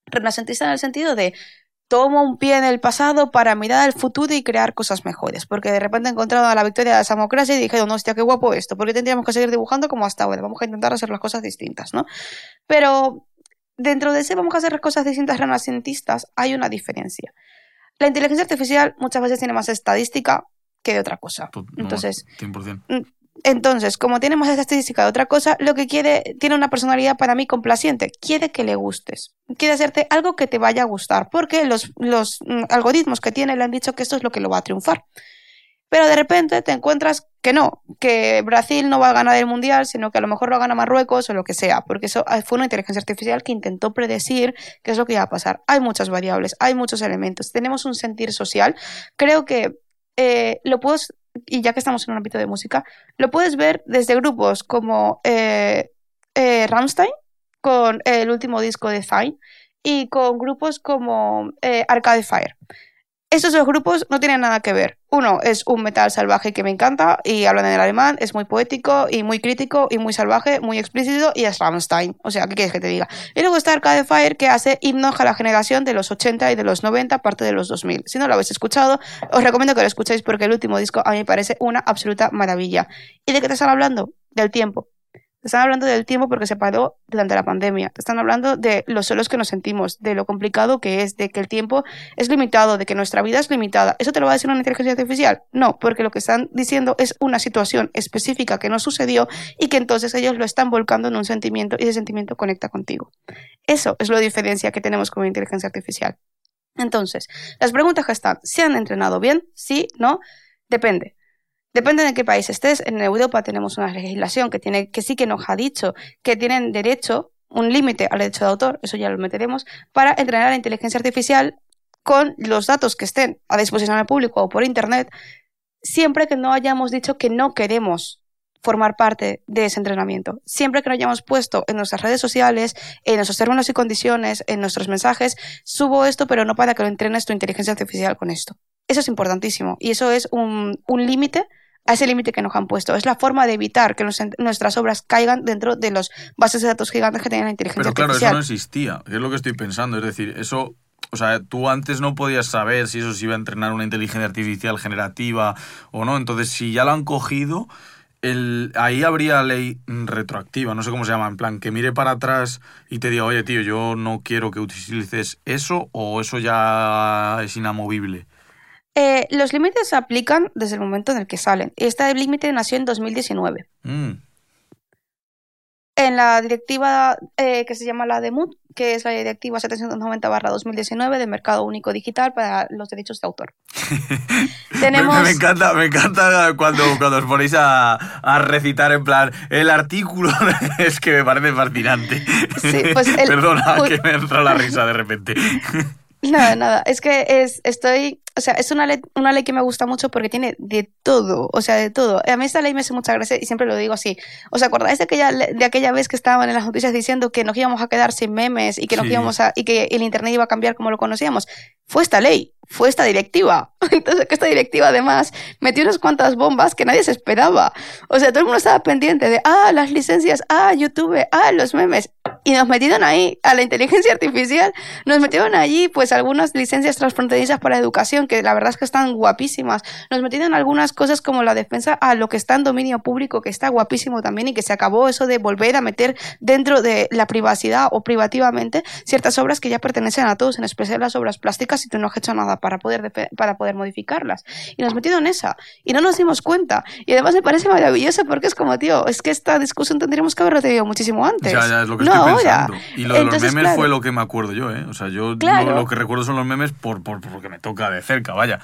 Renacentista en el sentido de tomo un pie en el pasado para mirar al futuro y crear cosas mejores. Porque de repente he encontrado a la victoria de la democracia y dije, no, hostia, qué guapo esto. Porque tendríamos que seguir dibujando como hasta ahora. Vamos a intentar hacer las cosas distintas, ¿no? Pero dentro de ese vamos a hacer las cosas distintas renacentistas hay una diferencia. La inteligencia artificial muchas veces tiene más estadística que de otra cosa. Entonces, 100%. Entonces, como tiene más estadística de otra cosa, lo que quiere, tiene una personalidad para mí complaciente. Quiere que le gustes. Quiere hacerte algo que te vaya a gustar. Porque los, los mm, algoritmos que tiene le han dicho que esto es lo que lo va a triunfar. Pero de repente te encuentras que no, que Brasil no va a ganar el mundial, sino que a lo mejor lo gana Marruecos o lo que sea, porque eso ah, fue una inteligencia artificial que intentó predecir qué es lo que iba a pasar. Hay muchas variables, hay muchos elementos, tenemos un sentir social. Creo que eh, lo puedes, y ya que estamos en un ámbito de música, lo puedes ver desde grupos como eh, eh, Rammstein, con el último disco de Fine, y con grupos como Arcade Fire. Estos dos grupos no tienen nada que ver. Uno es un metal salvaje que me encanta y hablan en el alemán, es muy poético y muy crítico y muy salvaje, muy explícito y es Rammstein. O sea, ¿qué quieres que te diga? Y luego está Arcade Fire que hace himnos a la generación de los 80 y de los 90, parte de los 2000. Si no lo habéis escuchado, os recomiendo que lo escuchéis porque el último disco a mí me parece una absoluta maravilla. ¿Y de qué te están hablando? Del tiempo. Te están hablando del tiempo porque se paró durante la pandemia. Te están hablando de los solos que nos sentimos, de lo complicado que es, de que el tiempo es limitado, de que nuestra vida es limitada. ¿Eso te lo va a decir una inteligencia artificial? No, porque lo que están diciendo es una situación específica que no sucedió y que entonces ellos lo están volcando en un sentimiento y ese sentimiento conecta contigo. Eso es lo diferencia que tenemos con la inteligencia artificial. Entonces, las preguntas que están, ¿se han entrenado bien? Sí, no, depende. Depende de qué país estés. En Europa tenemos una legislación que, tiene, que sí que nos ha dicho que tienen derecho, un límite al derecho de autor, eso ya lo meteremos, para entrenar la inteligencia artificial con los datos que estén a disposición del público o por Internet, siempre que no hayamos dicho que no queremos formar parte de ese entrenamiento. Siempre que lo hayamos puesto en nuestras redes sociales, en nuestros términos y condiciones, en nuestros mensajes, subo esto, pero no para que lo entrenes tu inteligencia artificial con esto. Eso es importantísimo y eso es un límite a ese límite que nos han puesto. Es la forma de evitar que nuestras obras caigan dentro de los bases de datos gigantes que tienen la inteligencia artificial. Pero claro, eso no existía, es lo que estoy pensando. Es decir, eso o sea, tú antes no podías saber si eso se iba a entrenar una inteligencia artificial generativa o no. Entonces, si ya lo han cogido, el, ahí habría ley retroactiva, no sé cómo se llama, en plan, que mire para atrás y te diga, oye, tío, yo no quiero que utilices eso o eso ya es inamovible. Eh, los límites se aplican desde el momento en el que salen. Este límite nació en 2019. Mm. En la directiva eh, que se llama la DEMUT, que es la directiva 790-2019 de Mercado Único Digital para los derechos de autor. Tenemos... me, encanta, me encanta cuando, cuando os ponéis a, a recitar en plan el artículo, es que me parece fascinante. Sí, pues Perdona, que me entra la risa de repente. Nada, nada. Es que es, estoy. O sea, es una ley, una ley que me gusta mucho porque tiene de todo. O sea, de todo. A mí esta ley me hace mucha gracia y siempre lo digo así. ¿Os acordáis de aquella, de aquella vez que estaban en las noticias diciendo que nos íbamos a quedar sin memes y que, nos íbamos a, y que el Internet iba a cambiar como lo conocíamos? Fue esta ley fue esta directiva. Entonces, que esta directiva además metió unas cuantas bombas que nadie se esperaba. O sea, todo el mundo estaba pendiente de, ah, las licencias, ah, YouTube, ah, los memes y nos metieron ahí a la inteligencia artificial, nos metieron allí pues algunas licencias transfronterizas para educación que la verdad es que están guapísimas, nos metieron algunas cosas como la defensa a lo que está en dominio público que está guapísimo también y que se acabó eso de volver a meter dentro de la privacidad o privativamente ciertas obras que ya pertenecen a todos, en especial las obras plásticas y tú no has hecho nada para poder, para poder modificarlas. Y nos metieron en esa y no nos dimos cuenta. Y además me parece maravilloso porque es como, tío, es que esta discusión tendríamos que haberla tenido muchísimo antes. Ya, ya, es lo que no, y lo de los memes fue lo que me acuerdo yo, ¿eh? O sea, yo lo, que recuerdo son los memes por, por, porque me toca de cerca, vaya.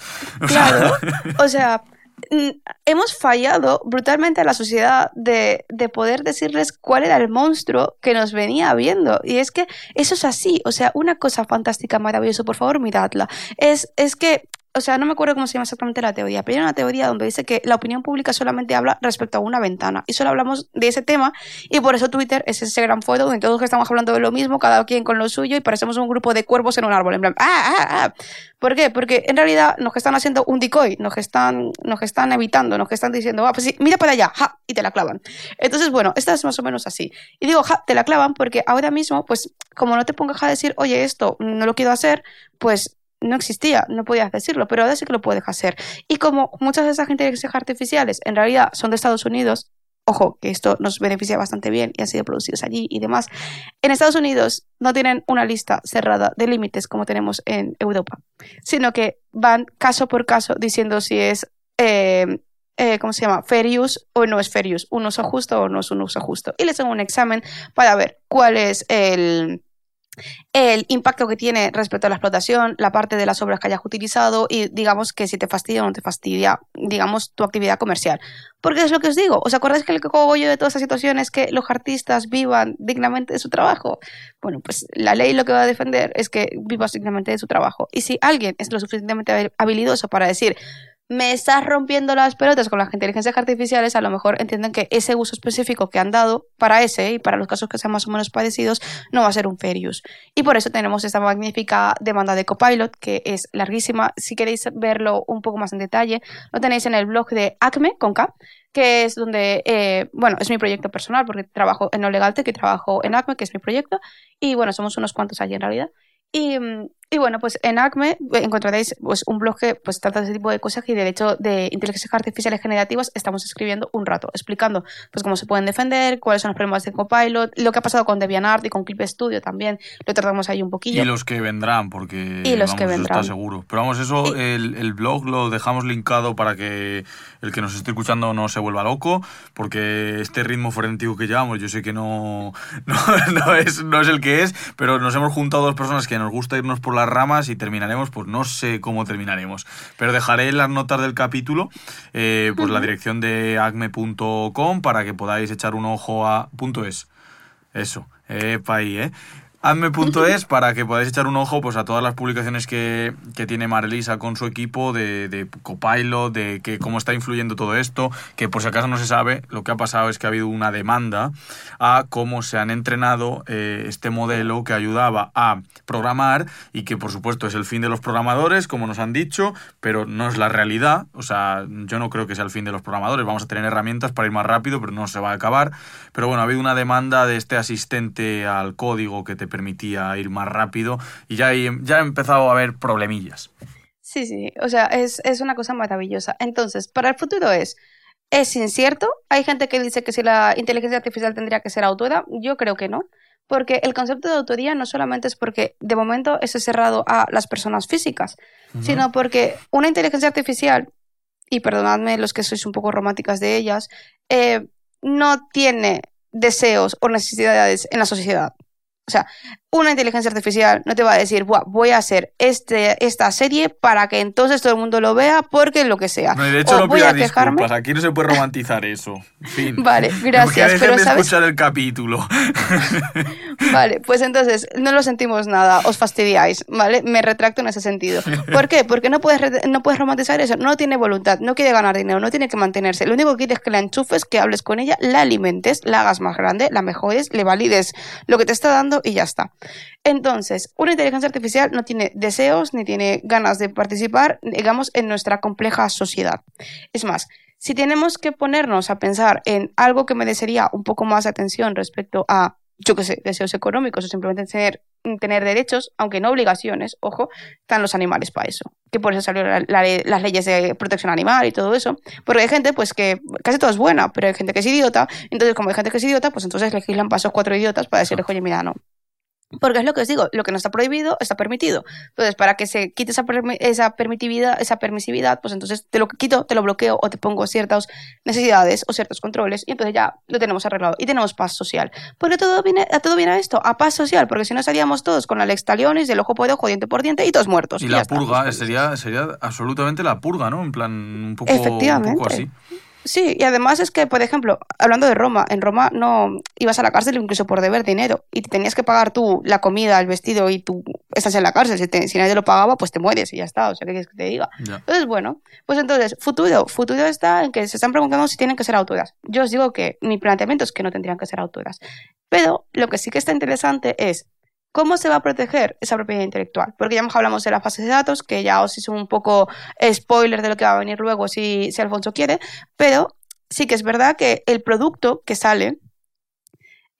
claro. o sea, hemos fallado brutalmente a la sociedad de, de, poder decirles cuál era el monstruo que nos venía viendo. Y es que eso es así, o sea, una cosa fantástica, maravillosa, por favor, miradla. Es, es que o sea, no me acuerdo cómo se llama exactamente la teoría, pero hay una teoría donde dice que la opinión pública solamente habla respecto a una ventana y solo hablamos de ese tema y por eso Twitter es ese gran fuego donde todos estamos hablando de lo mismo, cada quien con lo suyo y parecemos un grupo de cuervos en un árbol, en plan, ah, ah, ah. ¿Por qué? Porque en realidad nos están haciendo un decoy, nos están, nos están evitando, nos están diciendo, ah, pues sí, mira para allá, ja, y te la clavan. Entonces, bueno, esta es más o menos así. Y digo, ja, te la clavan porque ahora mismo, pues, como no te pongas a decir, oye, esto no lo quiero hacer, pues no existía, no podías decirlo, pero ahora sí que lo puedes hacer. Y como muchas de esas inteligencias artificiales en realidad son de Estados Unidos, ojo, que esto nos beneficia bastante bien y han sido producidos allí y demás, en Estados Unidos no tienen una lista cerrada de límites como tenemos en Europa, sino que van caso por caso diciendo si es, eh, eh, ¿cómo se llama?, fair use o no es fair use, un uso justo o no es un uso justo. Y les hacen un examen para ver cuál es el el impacto que tiene respecto a la explotación, la parte de las obras que hayas utilizado y digamos que si te fastidia o no te fastidia, digamos, tu actividad comercial. Porque es lo que os digo, ¿os acordáis que el cogollo de toda esta situación es que los artistas vivan dignamente de su trabajo? Bueno, pues la ley lo que va a defender es que vivas dignamente de su trabajo. Y si alguien es lo suficientemente habilidoso para decir, me estás rompiendo las pelotas con las inteligencias artificiales, a lo mejor entienden que ese uso específico que han dado para ese y para los casos que sean más o menos parecidos no va a ser un fair use. Y por eso tenemos esta magnífica demanda de Copilot, que es larguísima. Si queréis verlo un poco más en detalle, lo tenéis en el blog de Acme, con K, que es donde, eh, bueno, es mi proyecto personal, porque trabajo en No Legal Tech y trabajo en Acme, que es mi proyecto, y bueno, somos unos cuantos allí en realidad. Y, y, bueno, pues en ACME encontraréis pues, un blog que pues, trata de ese tipo de cosas y de hecho de inteligencias artificiales generativas estamos escribiendo un rato, explicando pues, cómo se pueden defender, cuáles son los problemas de Copilot, lo que ha pasado con DeviantArt y con Clip Studio también, lo tratamos ahí un poquillo. Y los que vendrán, porque y los que vendrán. está seguro. Pero vamos, eso, el, el, blog lo dejamos linkado para que el que nos esté escuchando no se vuelva loco, porque este ritmo frenético que llevamos, yo sé que no, no, no, es, no es el que es, pero nos hemos juntado dos personas que nos gusta irnos por las ramas y terminaremos, pues no sé cómo terminaremos. Pero dejaré en las notas del capítulo eh, pues la dirección de acme.com para que podáis echar un ojo a... Punto es. Eso, epa ahí, ¿eh? Hazme.es para que podáis echar un ojo pues, a todas las publicaciones que, que tiene Marilisa con su equipo de, de, Copilot, de que cómo está influyendo todo esto, que por si acaso no se sabe, lo que ha pasado es que ha habido una demanda a cómo se han entrenado eh, este modelo que ayudaba a programar y que por supuesto es el fin de los programadores, como nos han dicho, pero no es la realidad, o sea, yo no creo que sea el fin de los programadores, vamos a tener herramientas para ir más rápido, pero no se va a acabar, pero bueno, ha habido una demanda de este asistente al código que te permitía ir más rápido y ya, ya ha empezado a haber problemillas. Sí, sí, o sea, es, es una cosa maravillosa. Entonces, para el futuro es, es incierto. Hay gente que dice que si la inteligencia artificial tendría que ser autora, yo creo que no. Porque el concepto de autoría no solamente es porque de momento es cerrado a las personas físicas, sino porque una inteligencia artificial, y perdonadme los que sois un poco románticas de ellas, eh, no tiene deseos o necesidades en la sociedad. O sea, una inteligencia artificial no te va a decir, voy a hacer este, esta serie para que entonces todo el mundo lo vea porque lo que sea. No, de hecho, no voy a disculpas. Aquí no se puede romantizar eso. fin. Vale, gracias. pero de escuchar el capítulo. vale, pues entonces no lo sentimos nada, os fastidiáis, ¿vale? Me retracto en ese sentido. ¿Por qué? Porque no puedes, no puedes romantizar eso. No tiene voluntad, no quiere ganar dinero, no tiene que mantenerse. Lo único que quieres es que la enchufes, que hables con ella, la alimentes, la hagas más grande, la mejores, le valides lo que te está dando y ya está. Entonces, una inteligencia artificial no tiene deseos ni tiene ganas de participar, digamos, en nuestra compleja sociedad. Es más, si tenemos que ponernos a pensar en algo que merecería un poco más de atención respecto a, yo qué sé, deseos económicos o simplemente tener, tener derechos, aunque no obligaciones, ojo, están los animales para eso. Que por eso salieron las leyes de protección animal y todo eso. Porque hay gente, pues que casi todo es buena, pero hay gente que es idiota. Entonces, como hay gente que es idiota, pues entonces legislan para esos cuatro idiotas para decirles, oye, mira, no, Porque es lo que os digo, lo que no está prohibido está permitido. Entonces, para que se quite esa, esa permitividad, esa permisividad, pues entonces te lo quito, te lo bloqueo o te pongo ciertas necesidades o ciertos controles y entonces ya lo tenemos arreglado y tenemos paz social. Porque todo viene, a todo viene a esto, a paz social, porque si no estaríamos todos con la lex talionis, del ojo por ojo, diente por diente y todos muertos. Y, la purga sería, sería absolutamente la purga, ¿no? En plan, un poco, Efectivamente. Un poco así. Sí, y además es que, por ejemplo, hablando de Roma, en Roma no ibas a la cárcel incluso por deber dinero y te tenías que pagar tú la comida, el vestido y tú estás en la cárcel. Si, nadie lo pagaba, pues te mueres y ya está. O sea, ¿qué quieres que te diga? Entonces, bueno, pues entonces, futuro. Futuro está en que se están preguntando si tienen que ser autoras. Yo os digo que mi planteamiento es que no tendrían que ser autoras. Pero lo que sí que está interesante es ¿Cómo se va a proteger esa propiedad intelectual? Porque ya hablamos de la fase de datos, que ya os hice un poco spoiler de lo que va a venir luego si, si Alfonso quiere, pero sí que es verdad que el producto que sale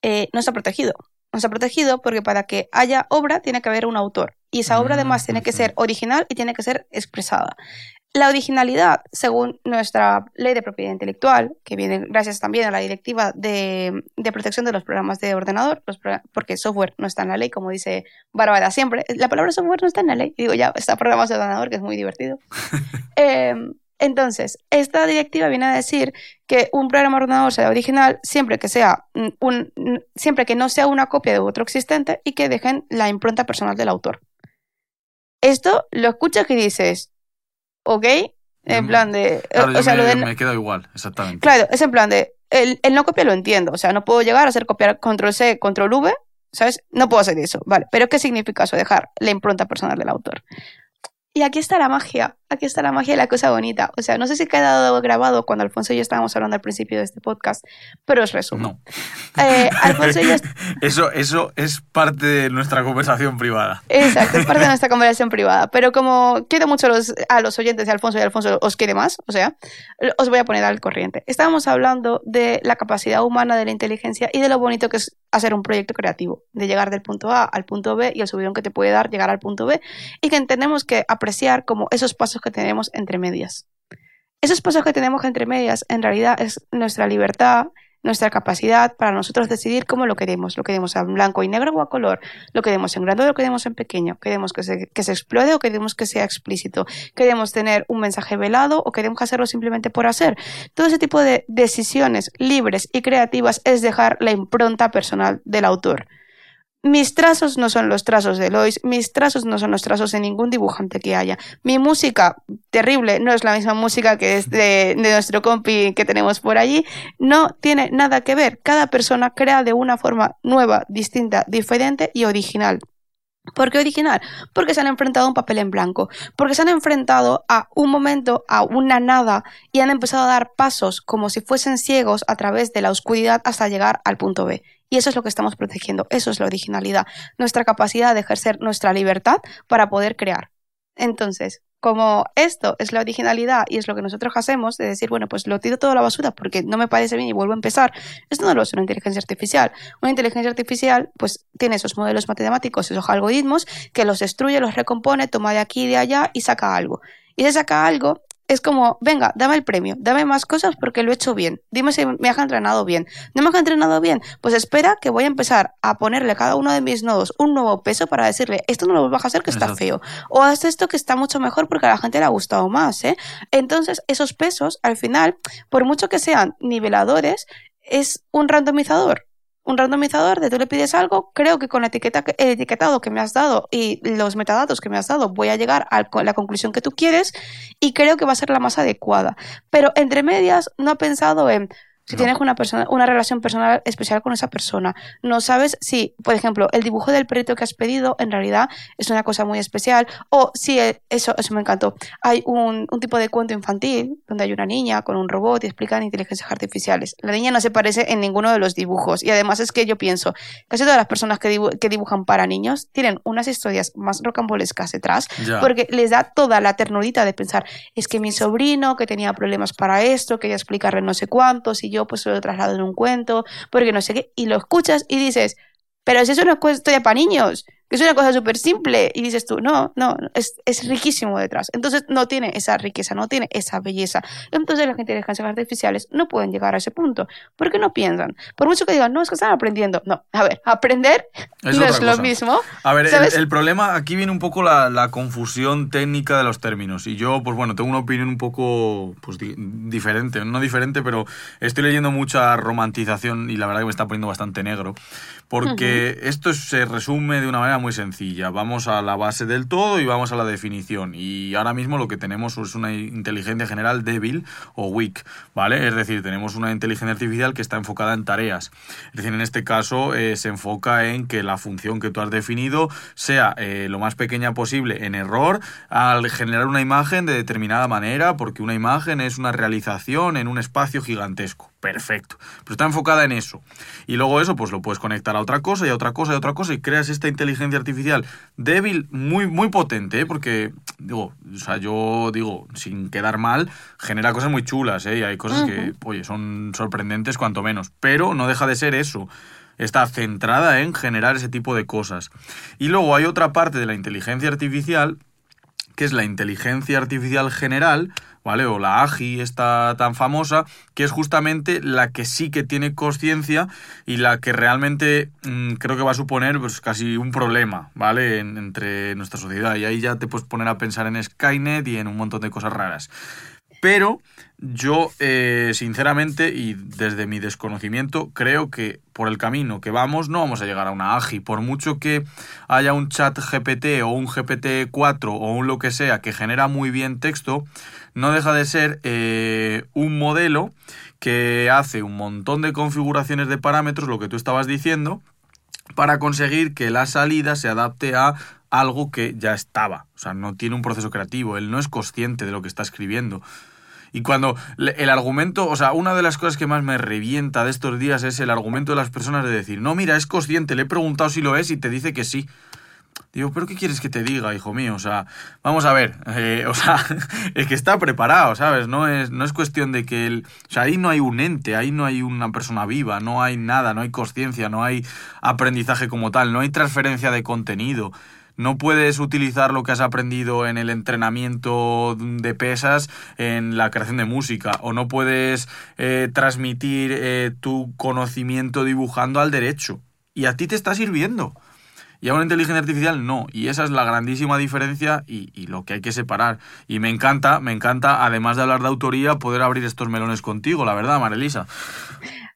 eh, no está protegido. No está protegido porque para que haya obra tiene que haber un autor. Y esa obra además tiene que ser original y tiene que ser expresada. La originalidad, según nuestra ley de propiedad intelectual, que viene gracias también a la directiva de, protección de los programas de ordenador, porque software no está en la ley, como dice Bárbara siempre. La palabra software no está en la ley. Digo, ya está programas de ordenador, que es muy divertido. Em, entonces, esta directiva viene a decir que un programa de ordenador sea original siempre que sea un, siempre que no sea una copia de otro existente y que dejen la impronta personal del autor. Esto lo escuchas y dices, ¿ok? En plan de... o sea, me, lo de, me queda igual, exactamente. Claro, es en plan de... El, el, no copia lo entiendo, o sea, no puedo llegar a hacer copiar control C, control V, ¿sabes? No puedo hacer eso, vale. Pero ¿qué significa eso? Dejar la impronta personal del autor. Y aquí está la magia, aquí está la magia y la cosa bonita. O sea, no sé si ha quedado grabado cuando Alfonso y yo estábamos hablando al principio de este podcast, pero os resumo. No. Eh, Alfonso y yo... eso, eso es parte de nuestra conversación privada. Exacto, es parte de nuestra conversación privada. Pero como quiero mucho a los, a los oyentes de Alfonso y Alfonso os quiere más, o sea, os voy a poner al corriente. Estábamos hablando de la capacidad humana de la inteligencia y de lo bonito que es hacer un proyecto creativo, de llegar del punto A al punto B y el subidón que te puede dar llegar al punto B y que entendemos que apreciar como esos pasos que tenemos entre medias. Esos pasos que tenemos entre medias en realidad es nuestra libertad, nuestra capacidad para nosotros decidir cómo lo queremos. Lo queremos en blanco y negro o a color. Lo queremos en grande o lo queremos en pequeño. Queremos que se, que se explode o queremos que sea explícito. Queremos tener un mensaje velado o queremos hacerlo simplemente por hacer. Todo ese tipo de decisiones libres y creativas es dejar la impronta personal del autor. Mis trazos no son los trazos de Lois, mis trazos no son los trazos de ningún dibujante que haya. Mi música, terrible, no es la misma música que es de, nuestro compi que tenemos por allí, no tiene nada que ver. Cada persona crea de una forma nueva, distinta, diferente y original. ¿Por qué original? Porque se han enfrentado a un papel en blanco, porque se han enfrentado a un momento, a una nada, y han empezado a dar pasos como si fuesen ciegos a través de la oscuridad hasta llegar al punto B. Y eso es lo que estamos protegiendo, eso es la originalidad, nuestra capacidad de ejercer nuestra libertad para poder crear. Entonces, como esto es la originalidad y es lo que nosotros hacemos, de decir, bueno, pues lo tiro todo a la basura porque no me parece bien y vuelvo a empezar, esto no lo es una inteligencia artificial. Una inteligencia artificial, pues tiene esos modelos matemáticos, esos algoritmos, que los destruye, los recompone, toma de aquí y de allá y saca algo. Y se saca algo, es como, venga, dame el premio, dame más cosas porque lo he hecho bien. Dime si me has entrenado bien. ¿No me has entrenado bien? Pues espera que voy a empezar a ponerle a cada uno de mis nodos un nuevo peso para decirle, esto no lo vas a hacer que está feo. O haz esto que está mucho mejor porque a la gente le ha gustado más, ¿eh? Entonces, esos pesos, al final, por mucho que sean niveladores, es un randomizador un randomizador de tú le pides algo, creo que con la etiqueta, el etiquetado que me has dado y los metadatos que me has dado voy a llegar a la conclusión que tú quieres y creo que va a ser la más adecuada. Pero entre medias no ha pensado en si tienes una, persona, una relación personal especial con esa persona. No sabes si, por ejemplo, el dibujo del perrito que has pedido en realidad es una cosa muy especial. O si, e, eso, eso me encantó. Hay un, un tipo de cuento infantil donde hay una niña con un robot y explican inteligencias artificiales. La niña no se parece en ninguno de los dibujos. Y además es que yo pienso, casi todas las personas que, que dibujan para niños tienen unas historias más rocambolescas detrás. Porque les da toda la ternurita de pensar, es que mi sobrino que tenía problemas para esto, quería explicarle no sé cuántos y yo pues lo traslado en un cuento, porque no sé qué, y lo escuchas y dices, pero si es una historia para niños, que es una cosa súper simple y dices tú, no, no, es, es, riquísimo detrás. Entonces no tiene esa riqueza, no tiene esa belleza. Entonces las inteligencias artificiales no pueden llegar a ese punto porque no piensan. Por mucho que digan, no, es que están aprendiendo. No, a ver, aprender no es lo mismo. A ver, el, el, problema, aquí viene un poco la, la, confusión técnica de los términos y yo, pues bueno, tengo una opinión un poco pues, di diferente, no diferente, pero estoy leyendo mucha romantización y la verdad que me está poniendo bastante negro porque uh -huh. esto se resume de una manera muy sencilla. Vamos a la base del todo y vamos a la definición. Y ahora mismo lo que tenemos es una inteligencia general débil o weak, ¿vale? Es decir, tenemos una inteligencia artificial que está enfocada en tareas. Es decir, en este caso eh, se enfoca en que la función que tú has definido sea eh, lo más pequeña posible en error al generar una imagen de determinada manera, porque una imagen es una realización en un espacio gigantesco. Perfecto. Pero está enfocada en eso. Y luego eso, pues lo puedes conectar a otra cosa y a otra cosa y a otra cosa y creas esta inteligencia artificial débil, muy, muy potente, ¿eh? porque, digo, o sea, yo digo, sin quedar mal, genera cosas muy chulas, ¿eh? Y hay cosas uh -huh. que, oye, son sorprendentes cuanto menos. Pero no deja de ser eso está centrada en generar ese tipo de cosas. Y luego hay otra parte de la inteligencia artificial, que es la inteligencia artificial general, ¿vale? O la AGI esta tan famosa, que es justamente la que sí que tiene conciencia y la que realmente mmm, creo que va a suponer pues casi un problema, ¿vale? En, entre nuestra sociedad. Y ahí ya te puedes poner a pensar en Skynet y en un montón de cosas raras. Pero yo, eh, sinceramente, y desde mi desconocimiento, creo que por el camino que vamos no vamos a llegar a una AGI. Por mucho que haya un chat GPT o un GPT-4 o un lo que sea que genera muy bien texto, no deja de ser eh, un modelo que hace un montón de configuraciones de parámetros, lo que tú estabas diciendo, para conseguir que la salida se adapte a algo que ya estaba. O sea, no tiene un proceso creativo, él no es consciente de lo que está escribiendo. Y cuando el argumento, o sea, una de las cosas que más me revienta de estos días es el argumento de las personas de decir, no, mira, es consciente, le he preguntado si lo es y te dice que sí. Digo, ¿pero qué quieres que te diga, hijo mío? O sea, vamos a ver, eh, o sea, es que está preparado, ¿sabes? No es, no es cuestión de que él... O sea, ahí no hay un ente, ahí no hay una persona viva, no hay nada, no hay conciencia, no hay aprendizaje como tal, no hay transferencia de contenido. No puedes utilizar lo que has aprendido en el entrenamiento de pesas en la creación de música. O no puedes eh, transmitir eh, tu conocimiento dibujando al derecho. Y a ti te está sirviendo. Y a una inteligencia artificial no. Y esa es la grandísima diferencia y, lo que hay que separar. Y me encanta, me encanta, además de hablar de autoría, poder abrir estos melones contigo, la verdad, Marilisa.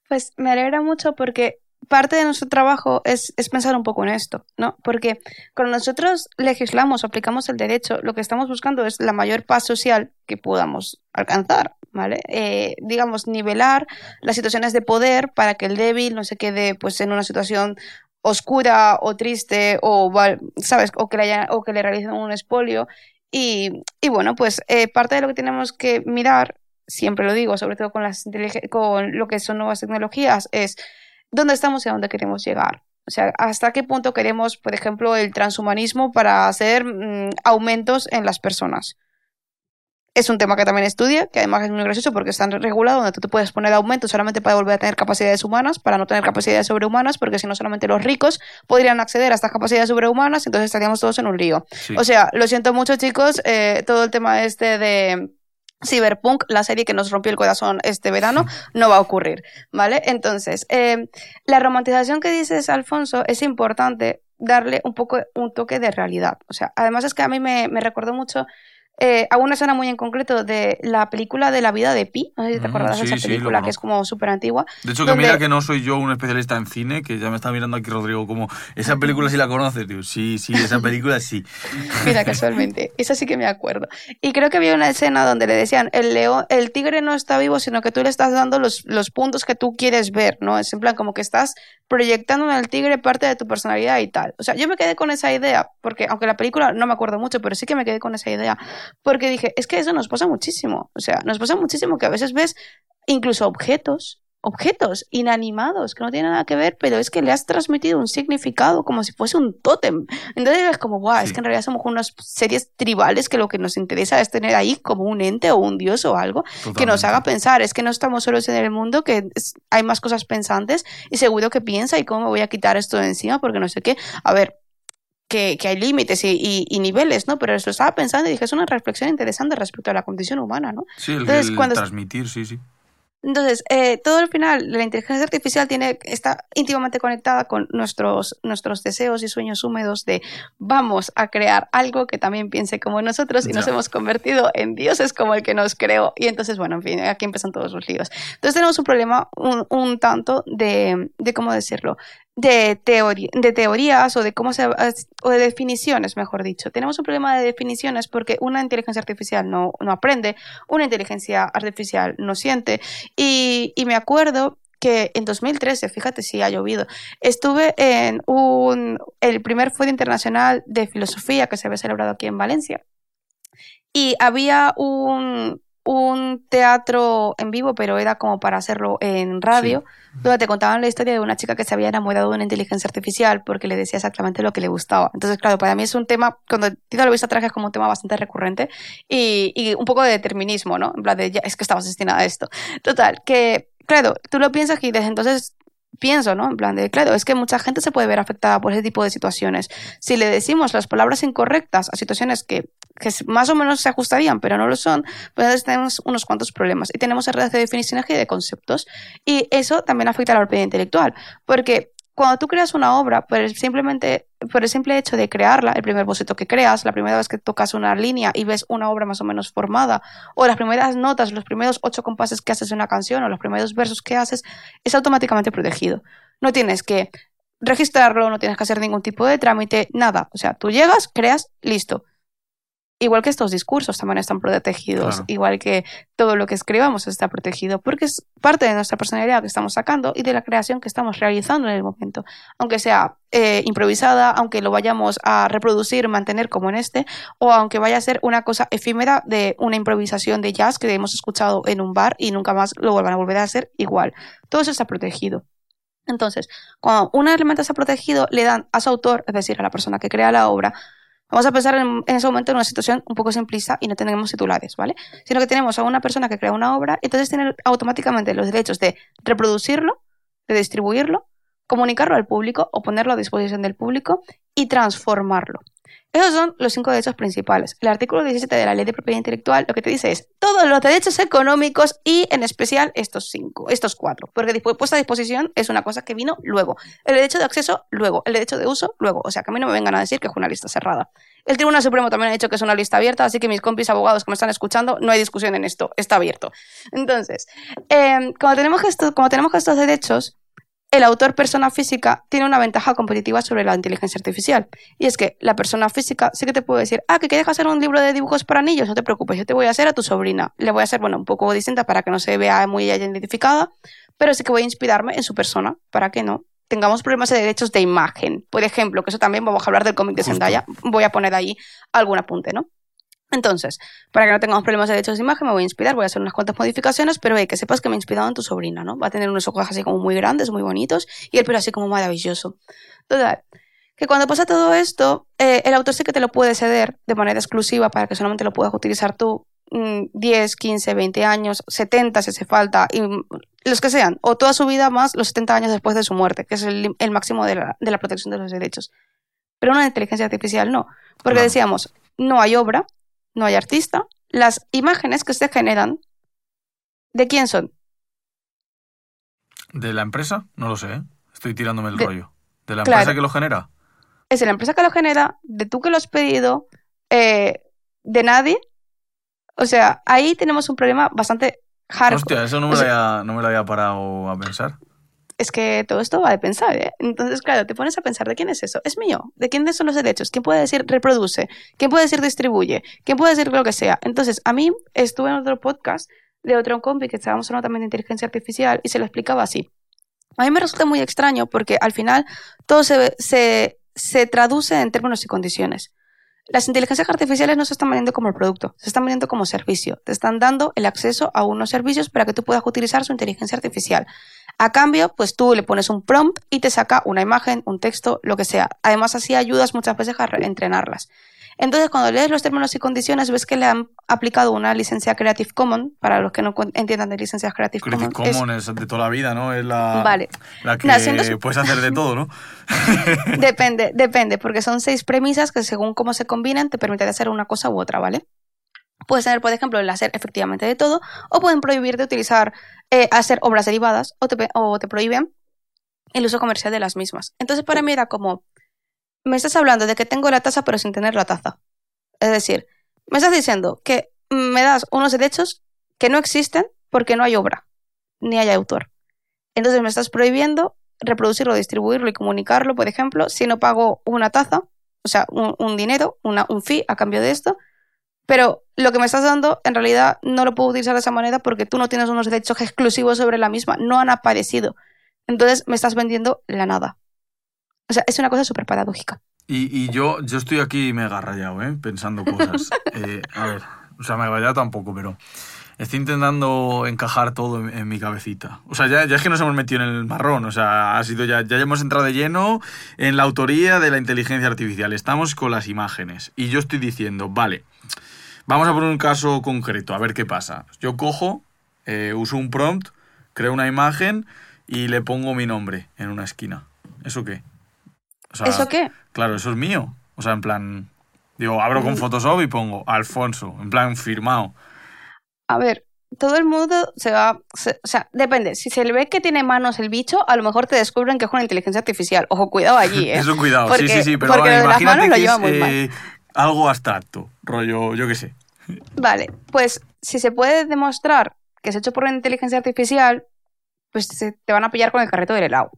Pues me alegra mucho porque parte de nuestro trabajo es, es, pensar un poco en esto, ¿no? Porque cuando nosotros legislamos, aplicamos el derecho, lo que estamos buscando es la mayor paz social que podamos alcanzar, ¿vale? Eh, digamos, nivelar las situaciones de poder para que el débil no se quede pues en una situación oscura o triste o, ¿sabes? O que le, haya, o que le realicen un expolio. Y, y bueno, pues eh, parte de lo que tenemos que mirar, siempre lo digo, sobre todo con, las con lo que son nuevas tecnologías, es dónde estamos y a dónde queremos llegar. O sea, hasta qué punto queremos, por ejemplo, el transhumanismo para hacer mmm, aumentos en las personas. Es un tema que también estudia, que además es muy gracioso porque está regulado donde tú te puedes poner aumentos solamente para volver a tener capacidades humanas, para no tener capacidades sobrehumanas, porque si no solamente los ricos podrían acceder a estas capacidades sobrehumanas, entonces estaríamos todos en un lío. Sí. O sea, lo siento mucho chicos, eh, todo el tema este de Cyberpunk, la serie que nos rompió el corazón este verano, no va a ocurrir, ¿vale? Entonces, eh, la romantización que dices, Alfonso, es importante darle un poco un toque de realidad. O sea, además es que a mí me, me recordó mucho eh, a una escena muy en concreto de la película de la vida de Pi. No sé si te acuerdas sí, de esa película, sí, que es como súper antigua. De hecho, que donde... mira que no soy yo un especialista en cine, que ya me está mirando aquí Rodrigo como, ¿esa película sí la conoces? Digo, sí, sí, esa película sí. mira, casualmente, esa sí que me acuerdo. Y creo que había una escena donde le decían, el león, el tigre no está vivo, sino que tú le estás dando los, los puntos que tú quieres ver, ¿no? Es en plan como que estás proyectando en el tigre parte de tu personalidad y tal. O sea, yo me quedé con esa idea, porque aunque la película no me acuerdo mucho, pero sí que me quedé con esa idea, porque dije, es que eso nos pasa muchísimo. O sea, nos pasa muchísimo que a veces ves incluso objetos, objetos inanimados que no tienen nada que ver, pero es que le has transmitido un significado como si fuese un tótem. Entonces es como, guau, sí. es que en realidad somos unas series tribales que lo que nos interesa es tener ahí como un ente o un dios o algo Totalmente. que nos haga pensar. Es que no estamos solos en el mundo, que es, hay más cosas pensantes y seguro que piensa y cómo me voy a quitar esto de encima porque no sé qué. A ver, que, hay límites y, niveles, ¿no? Pero eso estaba pensando y dije, es una reflexión interesante respecto a la condición humana, ¿no? Sí, el, Entonces, cuando... transmitir, sí, sí. Entonces, eh, todo el final, la inteligencia artificial tiene, está íntimamente conectada con nuestros, nuestros deseos y sueños húmedos de vamos a crear algo que también piense como nosotros y nos hemos convertido en dioses como el que nos creó. Y entonces, bueno, en fin, aquí empiezan todos los líos. Entonces tenemos un problema un, un tanto de, de, ¿cómo decirlo? De, de teorías o de cómo se o de definiciones, mejor dicho. Tenemos un problema de definiciones porque una inteligencia artificial no, no aprende, una inteligencia artificial no siente. Y, y me acuerdo que en 2013, fíjate si ha llovido, estuve en un, el primer Foro Internacional de Filosofía que se había celebrado aquí en Valencia. Y había un, un teatro en vivo, pero era como para hacerlo en radio, donde te contaban la historia de una chica que se había enamorado de una inteligencia artificial porque le decía exactamente lo que le gustaba. Entonces, claro, para mí es un tema, cuando Tito lo viste atrás, es como un tema bastante recurrente y, y, un poco de determinismo, ¿no? En plan de, ya, es que estabas destinada a esto. Total, que, claro, tú lo piensas y desde entonces pienso, ¿no? En plan de, claro, es que mucha gente se puede ver afectada por ese tipo de situaciones. Si le decimos las palabras incorrectas a situaciones que, que más o menos se ajustarían, pero no lo son, pues tenemos unos cuantos problemas. Y tenemos errores de definiciones y de conceptos. Y eso también afecta a la propiedad intelectual, porque cuando tú creas una obra, por el, simplemente, por el simple hecho de crearla, el primer boceto que creas, la primera vez que tocas una línea y ves una obra más o menos formada, o las primeras notas, los primeros ocho compases que haces de una canción, o los primeros versos que haces, es automáticamente protegido. No tienes que registrarlo, no tienes que hacer ningún tipo de trámite, nada. O sea, tú llegas, creas, listo igual que estos discursos también están protegidos, igual que todo lo que escribamos está protegido, porque es parte de nuestra personalidad que estamos sacando y de la creación que estamos realizando en el momento, aunque sea eh, improvisada, aunque lo vayamos a reproducir, mantener como en este, o aunque vaya a ser una cosa efímera de una improvisación de jazz que hemos escuchado en un bar y nunca más lo vuelvan a volver a hacer igual. Todo eso está protegido. Entonces, cuando un elemento está protegido, le dan a su autor, es decir, a la persona que crea la obra, Vamos a pensar en, ese momento en una situación un poco simplista y no tenemos titulares, ¿vale? Sino que tenemos a una persona que crea una obra entonces tiene automáticamente los derechos de reproducirlo, de distribuirlo, comunicarlo al público o ponerlo a disposición del público y transformarlo. Esos son los cinco derechos principales. El artículo 17 de la Ley de Propiedad Intelectual lo que te dice es todos los derechos económicos y en especial estos cinco, estos cuatro, porque puesta a disposición es una cosa que vino luego. El derecho de acceso luego, el derecho de uso luego. O sea, que a mí no me vengan a decir que es una lista cerrada. El Tribunal Supremo también ha dicho que es una lista abierta, así que mis compis abogados que me están escuchando, no hay discusión en esto, está abierto. Entonces, eh, como, tenemos como tenemos estos derechos, el autor persona física tiene una ventaja competitiva sobre la inteligencia artificial. Y es que la persona física sí que te puede decir, ah, que quieres hacer un libro de dibujos para niños, no te preocupes, yo te voy a hacer a tu sobrina. Le voy a hacer, bueno, un poco distinta para que no se vea muy identificada, pero sí que voy a inspirarme en su persona para que no tengamos problemas de derechos de imagen. Por ejemplo, que eso también vamos a hablar del cómic de Zendaya, voy a poner ahí algún apunte, ¿no? Entonces, para que no tengamos problemas de derechos de imagen, me voy a inspirar, voy a hacer unas cuantas modificaciones, pero que sepas que me he inspirado en tu sobrina, ¿no? Va a tener unos ojos así como muy grandes, muy bonitos, y el pelo así como maravilloso. Total, que cuando pasa todo esto, eh, el autor sí que te lo puede ceder de manera exclusiva para que solamente lo puedas utilizar tú 10, 15, 20 años, 70 si hace falta, y los que sean, o toda su vida más los 70 años después de su muerte, que es el, máximo de la, de la, protección de los derechos. Pero una inteligencia artificial no, porque decíamos, no hay obra, no hay artista. Las imágenes que se generan, ¿de quién son? ¿De la empresa? No lo sé, ¿eh? estoy tirándome el rollo. ¿De la empresa que lo genera? Es de la empresa que lo genera, de tú que lo has pedido, eh, de nadie. O sea, ahí tenemos un problema bastante hardcore. Hostia, eso no me, lo, había, no me lo había parado a pensar es que todo esto va de pensar, ¿eh? Entonces, claro, te pones a pensar, ¿de quién es eso? Es mío. ¿De quiénes son los derechos? ¿Quién puede decir reproduce? ¿Quién puede decir distribuye? ¿Quién puede decir lo que sea? Entonces, a mí estuve en otro podcast de otro compi que estábamos hablando también de inteligencia artificial y se lo explicaba así. A mí me resulta muy extraño porque al final todo se, se, se traduce en términos y condiciones. Las inteligencias artificiales no se están vendiendo como producto, se están vendiendo como servicio. Te están dando el acceso a unos servicios para que tú puedas utilizar su inteligencia artificial. A cambio, pues tú le pones un prompt y te saca una imagen, un texto, lo que sea. Además, así ayudas muchas veces a entrenarlas. Entonces, cuando lees los términos y condiciones, ves que le han aplicado una licencia Creative Commons, para los que no entiendan de licencias Creative, Creative Commons. Commons es... de toda la vida, ¿no? Es la, vale. la que puedes hacer de todo, ¿no? depende, depende, porque son seis premisas que según cómo se combinan te permiten hacer una cosa u otra, ¿vale? Puedes tener, por ejemplo, el hacer efectivamente de todo, o pueden prohibir de utilizar, eh, hacer obras derivadas, o te, o te prohíben el uso comercial de las mismas. Entonces, para mí era como, me estás hablando de que tengo la taza pero sin tener la taza. Es decir, me estás diciendo que me das unos derechos que no existen porque no hay obra, ni hay autor. Entonces me estás prohibiendo reproducirlo, distribuirlo y comunicarlo, por ejemplo, si no pago una taza, o sea, un, dinero, una, un fee a cambio de esto, pero lo que me estás dando en realidad no lo puedo utilizar de esa manera porque tú no tienes unos derechos exclusivos sobre la misma, no han aparecido. Entonces me estás vendiendo la nada. O sea, es una cosa súper paradójica. Y, yo, yo estoy aquí mega rayado, ¿eh? Pensando cosas. Eh, a ver, o sea, me rayado tampoco, pero estoy intentando encajar todo en, mi cabecita. O sea, ya, ya, es que nos hemos metido en el marrón. O sea, ha sido ya, ya hemos entrado de lleno en la autoría de la inteligencia artificial. Estamos con las imágenes. Y yo estoy diciendo, vale, vamos a poner un caso concreto, a ver qué pasa. Yo cojo, eh, uso un prompt, creo una imagen y le pongo mi nombre en una esquina. ¿Eso qué? ¿Eso qué? Claro, eso es mío. O sea, en plan, digo, abro con mm. Photoshop y pongo Alfonso, en plan firmado. A ver, todo el mundo se va, o sea, depende. Si se le ve que tiene manos el bicho, a lo mejor te descubren que es una inteligencia artificial. Ojo, cuidado allí, ¿eh? Eso cuidado, sí, sí, sí, pero imagínate que es eh, algo abstracto, rollo, yo qué sé. Vale, pues si se puede demostrar que es hecho por una inteligencia artificial, pues te van a pillar con el carrito del helado.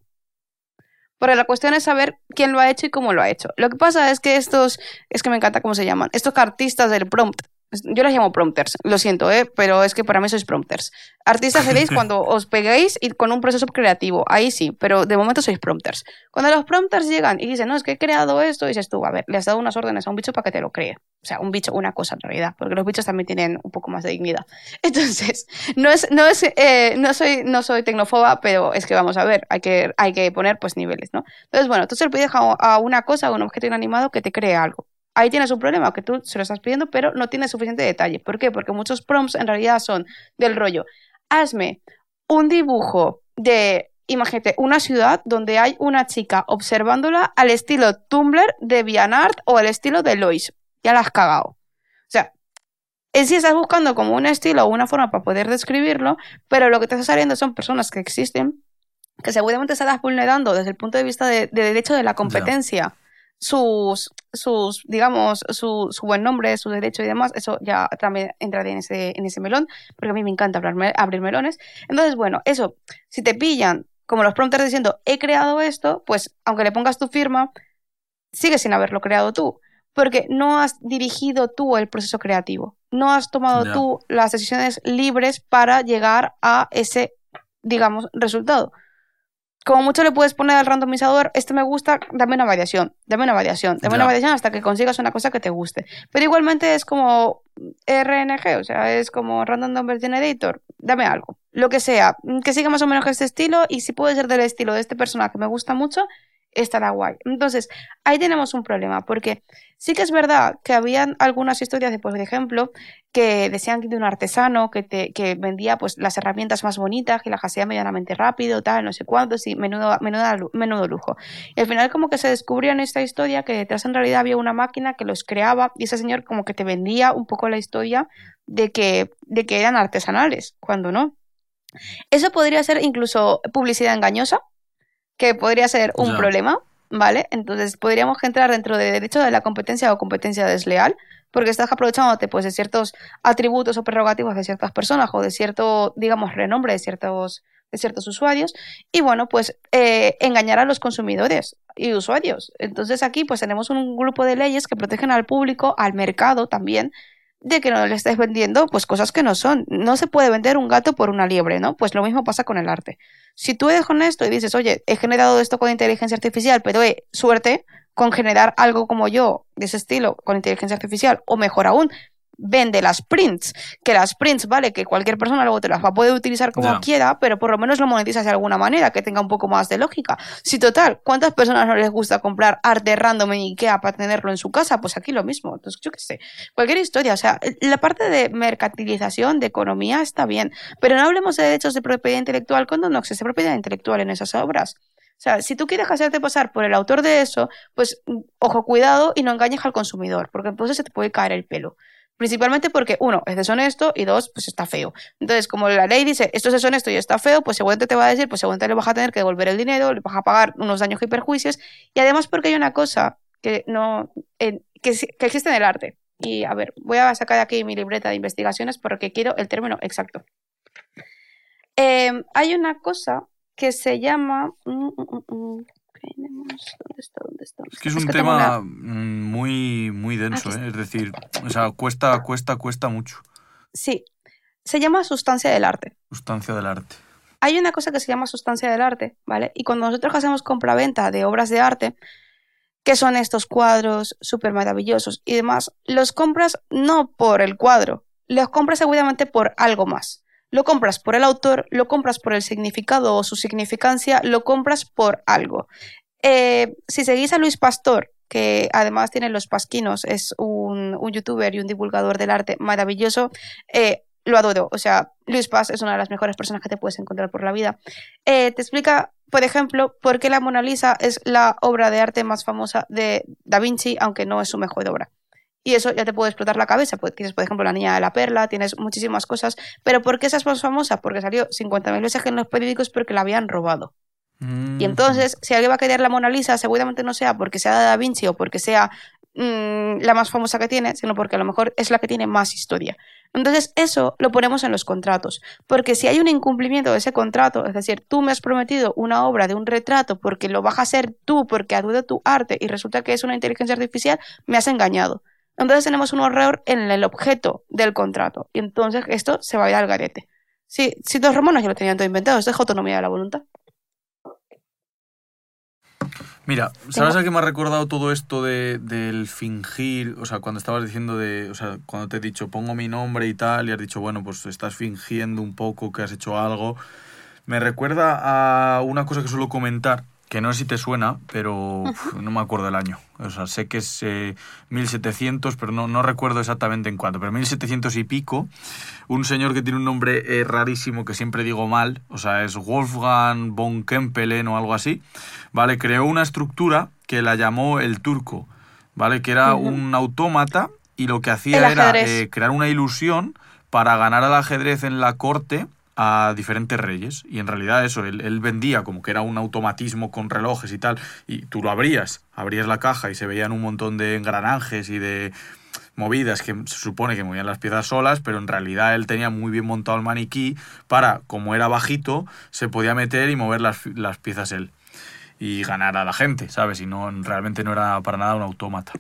Pero la cuestión es saber quién lo ha hecho y cómo lo ha hecho. Lo que pasa es que estos, es que me encanta cómo se llaman, estos artistas del prompt, yo las llamo prompters, lo siento, ¿eh? pero es que para mí sois prompters. Artistas seréis cuando os peguéis y con un proceso creativo, ahí sí, pero de momento sois prompters. Cuando los prompters llegan y dicen, no, es que he creado esto, dices tú, a ver, le has dado unas órdenes a un bicho para que te lo cree. O sea, un bicho, una cosa en realidad, porque los bichos también tienen un poco más de dignidad. Entonces, no es, no es, eh, no soy, no soy tecnofoba, pero es que vamos a ver, hay que, hay que poner pues niveles, ¿no? Entonces, bueno, tú se lo pides a una cosa, a un objeto inanimado que te cree algo ahí tienes un problema, que tú se lo estás pidiendo, pero no tienes suficiente detalle. ¿Por qué? Porque muchos prompts en realidad son del rollo, hazme un dibujo de, imagínate, una ciudad donde hay una chica observándola al estilo Tumblr de Vianart o al estilo de Lois. Ya la has cagado. O sea, es si estás buscando como un estilo o una forma para poder describirlo, pero lo que te está saliendo son personas que existen, que seguramente estás vulnerando desde el punto de vista de, derecho de la competencia sus, sus digamos, su, su, buen nombre, su derecho y demás, eso ya también entraría en ese, en ese melón, porque a mí me encanta abrir, abrir melones. Entonces, bueno, eso, si te pillan como los prompters diciendo, he creado esto, pues aunque le pongas tu firma, sigue sin haberlo creado tú, porque no has dirigido tú el proceso creativo, no has tomado tú las decisiones libres para llegar a ese, digamos, resultado como mucho le puedes poner al randomizador, este me gusta, dame una variación, dame una variación, dame una variación hasta que consigas una cosa que te guste. Pero igualmente es como RNG, o sea, es como Random Number Generator, dame algo, lo que sea, que siga más o menos este estilo y si puede ser del estilo de este personaje que me gusta mucho, estará guay. Entonces, ahí tenemos un problema, porque sí que es verdad que habían algunas historias de, por ejemplo, que decían de un artesano que, te, que vendía pues las herramientas más bonitas, que las hacía medianamente rápido, tal, no sé cuánto, sí, menudo, menudo, menudo lujo. Y al final como que se descubrió en esta historia que detrás en realidad había una máquina que los creaba y ese señor como que te vendía un poco la historia de que, de que eran artesanales, cuando no. Eso podría ser incluso publicidad engañosa, que podría ser un problema, ¿vale? Entonces podríamos entrar dentro de derecho de la competencia o competencia desleal, porque estás aprovechándote pues, de ciertos atributos o prerrogativas de ciertas personas o de cierto, digamos, renombre de ciertos, de ciertos usuarios y bueno, pues eh, engañar a los consumidores y usuarios. Entonces aquí pues tenemos un grupo de leyes que protegen al público, al mercado también, de que no le estés vendiendo pues cosas que no son. No se puede vender un gato por una liebre, ¿no? Pues lo mismo pasa con el arte. Si tú eres honesto y dices, oye, he generado esto con inteligencia artificial, pero he suerte con generar algo como yo, de ese estilo, con inteligencia artificial, o mejor aún, vende las prints, que las prints, vale, que cualquier persona luego te las va a poder utilizar como quiera, pero por lo menos lo monetizas de alguna manera, que tenga un poco más de lógica. Si total, ¿cuántas personas no les gusta comprar arte random en Ikea para tenerlo en su casa? Pues aquí lo mismo. Entonces, yo qué sé, cualquier historia, o sea, la parte de mercantilización, de economía está bien, pero no hablemos de derechos de propiedad intelectual cuando no existe propiedad intelectual en esas obras. O sea, si tú quieres hacerte pasar por el autor de eso, pues mm, ojo, cuidado y no engañes al consumidor, porque entonces se te puede caer el pelo. Principalmente porque, uno, es deshonesto y dos, pues está feo. Entonces, como la ley dice, esto es deshonesto y está feo, pues seguramente te va a decir, pues seguramente le vas a tener que devolver el dinero, le vas a pagar unos daños y perjuicios. Y además porque hay una cosa que no eh, que, que existe en el arte. Y a ver, voy a sacar aquí mi libreta de investigaciones porque quiero el término exacto. Eh, hay una cosa que se llama. mm, mm, mm, tenemos- ¿Dónde está? ¿Dónde está? Es que es un tema una- mm, muy, muy denso, ¿eh? Es decir, o sea, cuesta, cuesta, cuesta mucho. Sí, se llama sustancia del arte. Sustancia del arte. Hay una cosa que se llama sustancia del arte, ¿vale? Y cuando nosotros hacemos compra-venta de obras de arte, que son estos cuadros súper maravillosos y demás, los compras no por el cuadro, los compras seguramente por algo más. Lo compras por el autor, lo compras por el significado o su significancia, lo compras por algo. Eh, si seguís a Luis Pastor, que además tiene Los Pasquinos, es un, youtuber y un divulgador del arte maravilloso, eh, lo adoro. O sea, Luis Paz es una de las mejores personas que te puedes encontrar por la vida. Eh, te explica, por ejemplo, por qué la Mona Lisa es la obra de arte más famosa de Da Vinci, aunque no es su mejor obra. Y eso ya te puede explotar la cabeza. Pues tienes, por ejemplo, La Niña de la Perla, tienes muchísimas cosas. Pero ¿por qué esa es más famosa? Porque salió 50.000 veces en los periódicos porque la habían robado. Mm, Y entonces, si alguien va a querer la Mona Lisa, seguramente no sea porque sea de Da Vinci o porque sea mm, la más famosa que tiene, sino porque a lo mejor es la que tiene más historia. Entonces, eso lo ponemos en los contratos. Porque si hay un incumplimiento de ese contrato, es decir, tú me has prometido una obra de un retrato porque lo vas a hacer tú, porque adoro tu arte, y resulta que es una inteligencia artificial, me has engañado. Entonces tenemos un error en el objeto del contrato. Y entonces esto se va a ir al garete. Sí, si los romanos ya lo tenían todo inventado, esto es autonomía de la voluntad. Mira, ¿sabes a qué me ha recordado todo esto de, del fingir? O sea, cuando estabas diciendo de. O sea, cuando te he dicho pongo mi nombre y tal, y has dicho, bueno, pues estás fingiendo un poco que has hecho algo. Me recuerda a una cosa que suelo comentar, que no sé si te suena, pero uf, no me acuerdo el año. O sea, sé que es eh, 1700, pero no, no recuerdo exactamente en cuánto. Pero 1700 y pico, un señor que tiene un nombre eh, rarísimo que siempre digo mal, o sea, es Wolfgang von Kempelen o algo así, ¿vale? Creó una estructura que la llamó el turco, ¿vale? Que era un autómata y lo que hacía era eh, crear una ilusión para ganar al ajedrez en la corte a diferentes reyes. Y en realidad eso, él, vendía como que era un automatismo con relojes y tal. Y tú lo abrías, abrías la caja y se veían un montón de engranajes y de movidas que se supone que movían las piezas solas, pero en realidad él tenía muy bien montado el maniquí para, como era bajito, se podía meter y mover las, las piezas él. Y ganar a la gente, ¿sabes? Y no, realmente no era para nada un autómata.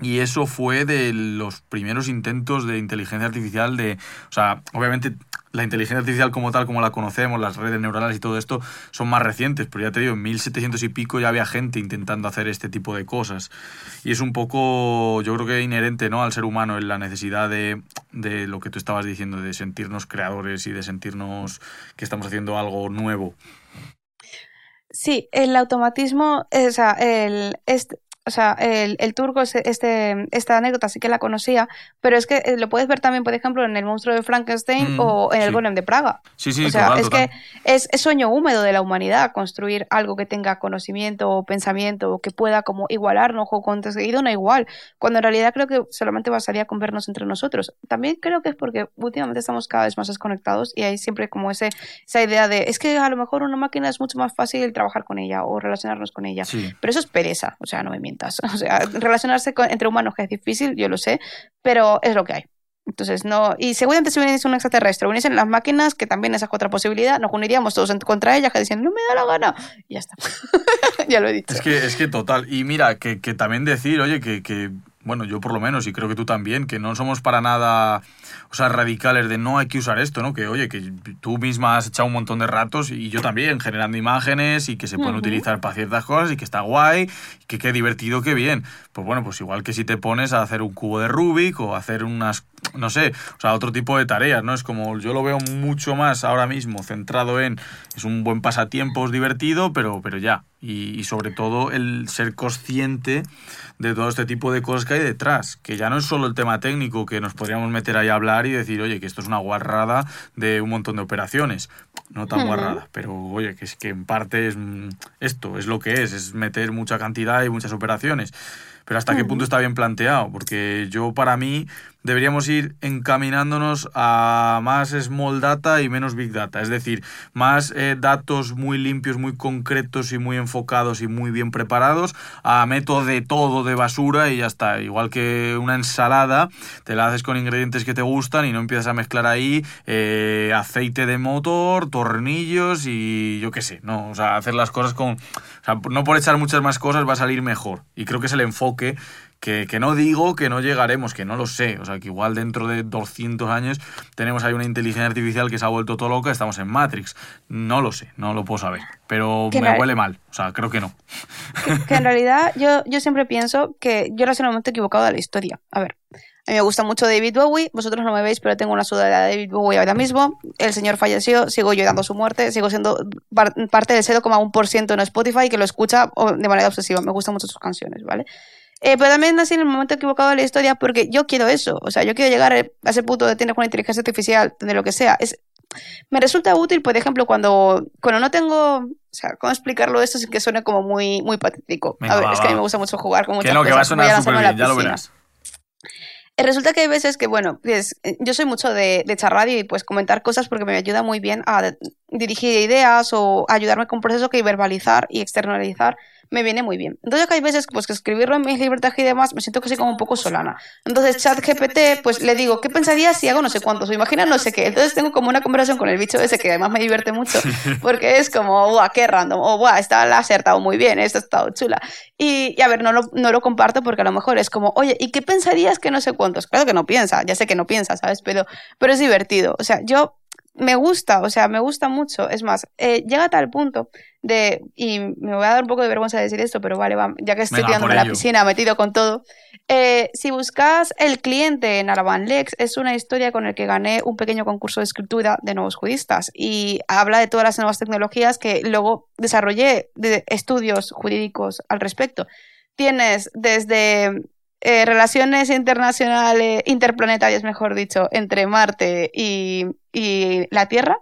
Y eso fue de los primeros intentos de inteligencia artificial de... O sea, obviamente la inteligencia artificial como tal, como la conocemos, las redes neuronales y todo esto, son más recientes, pero ya te digo, en 1700 y pico ya había gente intentando hacer este tipo de cosas. Y es un poco, yo creo que inherente ¿no? al ser humano en la necesidad de, de lo que tú estabas diciendo, de sentirnos creadores y de sentirnos que estamos haciendo algo nuevo. Sí, el automatismo, o sea, el, este, o sea, el, el turco, este, esta anécdota sí que la conocía, pero es que eh, lo puedes ver también, por ejemplo, en el monstruo de Frankenstein Mm, o en el sí. golem de Praga. Sí, sí, o sea, total, es total. que es, es sueño húmedo de la humanidad construir algo que tenga conocimiento o pensamiento o que pueda como igualarnos o conseguir una igual, cuando en realidad creo que solamente bastaría con vernos entre nosotros. También creo que es porque últimamente estamos cada vez más desconectados y hay siempre como ese, esa idea de es que a lo mejor una máquina es mucho más fácil trabajar con ella o relacionarnos con ella. Sí. Pero eso es pereza, o sea, no me O sea, relacionarse entre humanos que es difícil, yo lo sé, pero es lo que hay. Entonces, no. Y seguramente si viniese un extraterrestre, viniesen las máquinas, que también esa es otra posibilidad, nos uniríamos todos contra ellas, que dicen, no me da la gana. Y ya está. ya lo he dicho. Es que, es que total. Y mira, que, que también decir, oye, que, que, bueno, yo por lo menos, y creo que tú también, que no somos para nada. o sea, radicales de no hay que usar esto, ¿no? Que oye, que tú misma has echado un montón de ratos y yo también, generando imágenes y que se pueden utilizar para ciertas cosas y que está guay, que qué divertido, qué bien. Pues bueno, pues igual que si te pones a hacer un cubo de Rubik o hacer unas, no sé, o sea, otro tipo de tareas, ¿no? Es como yo lo veo mucho más ahora mismo centrado en, es un buen pasatiempo, es divertido, pero, pero ya. Y, y sobre todo el ser consciente de todo este tipo de cosas que hay detrás, que ya no es solo el tema técnico que nos podríamos meter ahí a hablar y decir, oye, que esto es una guarrada de un montón de operaciones, no tan guarrada, pero oye, que es que en parte es mm, esto, es lo que es, es meter mucha cantidad y muchas operaciones. Pero hasta qué punto está bien planteado, porque yo para mí deberíamos ir encaminándonos a más small data y menos big data, es decir, más eh, datos muy limpios, muy concretos y muy enfocados y muy bien preparados, a método de todo de basura y ya está, igual que una ensalada, te la haces con ingredientes que te gustan y no empiezas a mezclar ahí eh, aceite de motor, tornillos y yo qué sé, no, o sea, hacer las cosas con, o sea, no por echar muchas más cosas va a salir mejor. Y creo que es el enfoque que, que, no digo que no llegaremos, que no lo sé. O sea, que igual dentro de 200 años tenemos ahí una inteligencia artificial que se ha vuelto todo loca, estamos en Matrix. No lo sé, no lo puedo saber. Pero me huele mal. O sea, creo que no. Que, en realidad yo, yo siempre pienso que yo era el momento equivocado de la historia. A ver, a mí me gusta mucho David Bowie, vosotros no me veis, pero tengo una sudadera de David Bowie ahora mismo. El señor falleció, sigo llorando su muerte, sigo siendo parte del 0,1% en Spotify que lo escucha de manera obsesiva. Me gustan mucho sus canciones, ¿vale? Eh, pero también nací en el momento equivocado de la historia porque yo quiero eso. O sea, yo quiero llegar a ese punto de tener una inteligencia artificial, de lo que sea. Es, me resulta útil, por ejemplo, cuando, cuando no tengo. O sea, ¿cómo explicarlo esto sin que suene como muy, muy patético? Venga, a ver, va, es que a mí va. me gusta mucho jugar con muchas Que no, que va a cosas. Sonar súper bien, ya lo verás. Eh, Resulta que hay veces que, bueno, pues, eh, yo soy mucho de, de echar radio y pues comentar cosas porque me ayuda muy bien a dirigir ideas o ayudarme con un proceso que verbalizar y externalizar me viene muy bien. Entonces que hay veces pues, que escribirlo en mis libertad y demás me siento soy como un poco solana. Entonces ChatGPT pues le digo, ¿qué pensarías si hago no sé cuántos? O imagina no sé qué. Entonces tengo como una conversación con el bicho ese que además me divierte mucho porque es como, ¡buah, qué random! O, ¡buah, esta la ha acertado muy bien! Esta ha estado chula. Y, y, a ver, no lo, no lo comparto porque a lo mejor es como, oye, ¿y qué pensarías que no sé cuántos? Claro que no piensa, ya sé que no piensa, ¿sabes? Pero, pero es divertido. O sea, yo me gusta, o sea, me gusta mucho. Es más, eh, llega a tal punto de, y me voy a dar un poco de vergüenza de decir esto, pero vale, va, ya que estoy tirándome la piscina, metido con todo. Eh, si buscas el cliente en Araban Lex, es una historia con el que gané un pequeño concurso de escritura de nuevos juristas y habla de todas las nuevas tecnologías que luego desarrollé de estudios jurídicos al respecto. Tienes desde eh, relaciones internacionales, interplanetarias, mejor dicho, entre Marte y, y la Tierra.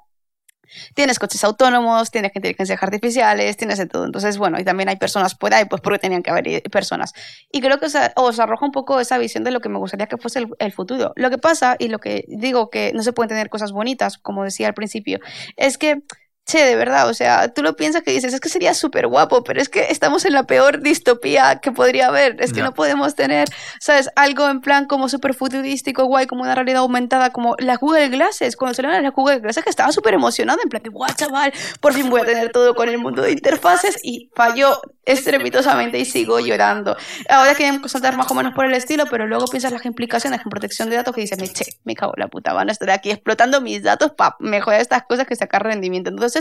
Tienes coches autónomos, tienes inteligencias artificiales, tienes de todo. Entonces, bueno, y también hay personas ahí, pues porque tenían que haber personas. Y creo que os, os arroja un poco esa visión de lo que me gustaría que fuese el, el futuro. Lo que pasa, y lo que digo que no se pueden tener cosas bonitas, como decía al principio, es que Che, de verdad, o sea, tú lo piensas que dices, es que sería súper guapo, pero es que estamos en la peor distopía que podría haber. Es que Ya. no podemos tener, ¿sabes? Algo en plan como súper futurístico, guay, como una realidad aumentada, como las Google Glasses. Cuando salieron las Google Glasses, que estaba súper emocionada, en plan, guau, chaval, por fin voy a tener todo con el mundo de interfaces y falló estrepitosamente y sigo llorando. Ahora quieren saltar más o menos por el estilo, pero luego piensas las implicaciones en protección de datos que dices, me che, me cago en la puta, van a estar aquí explotando mis datos para mejorar estas cosas que sacar rendimiento. Entonces,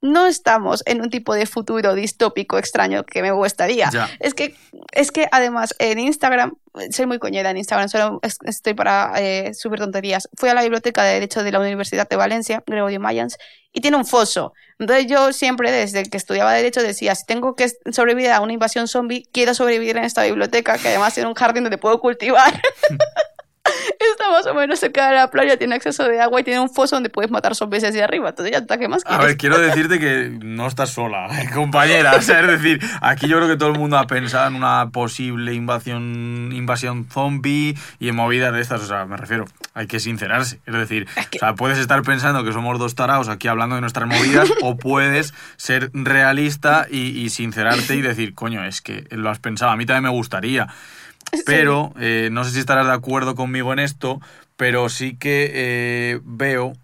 no estamos en un tipo de futuro distópico extraño que me gustaría. Ya. Es que, es que además en Instagram, soy muy coñera en Instagram, solo es- estoy para eh, subir tonterías. Fui a la biblioteca de Derecho de la Universidad de Valencia, Gregorio Mayans, y tiene un foso. Entonces yo siempre, desde que estudiaba Derecho, decía, si tengo que sobrevivir a una invasión zombie, quiero sobrevivir en esta biblioteca, que además tiene un jardín donde puedo cultivar. Está más o menos cerca de la playa, tiene acceso de agua y tiene un foso donde puedes matar zombies desde arriba. Entonces ya está, ¿qué más A quieres? ver, quiero decirte que no estás sola, compañera. O sea, es decir, aquí yo creo que todo el mundo ha pensado en una posible invasión, invasión zombie y en movidas de estas. O sea, me refiero, hay que sincerarse. Es decir, que- o sea, puedes estar pensando que somos dos taraos aquí hablando de nuestras movidas o puedes ser realista y, y sincerarte y decir, coño, es que lo has pensado. A mí también me gustaría. Pero eh, no sé si estarás de acuerdo conmigo en esto, pero sí que eh, veo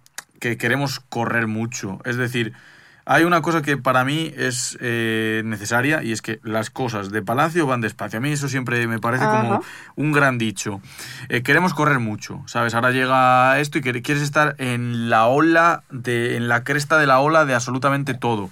que queremos correr mucho. Es decir, hay una cosa que para mí es eh, necesaria y es que las cosas de palacio van despacio. A mí eso siempre me parece como un gran dicho. Eh, queremos correr mucho, ¿sabes? Ahora llega esto y quieres estar en la ola, de, en la cresta de la ola de absolutamente todo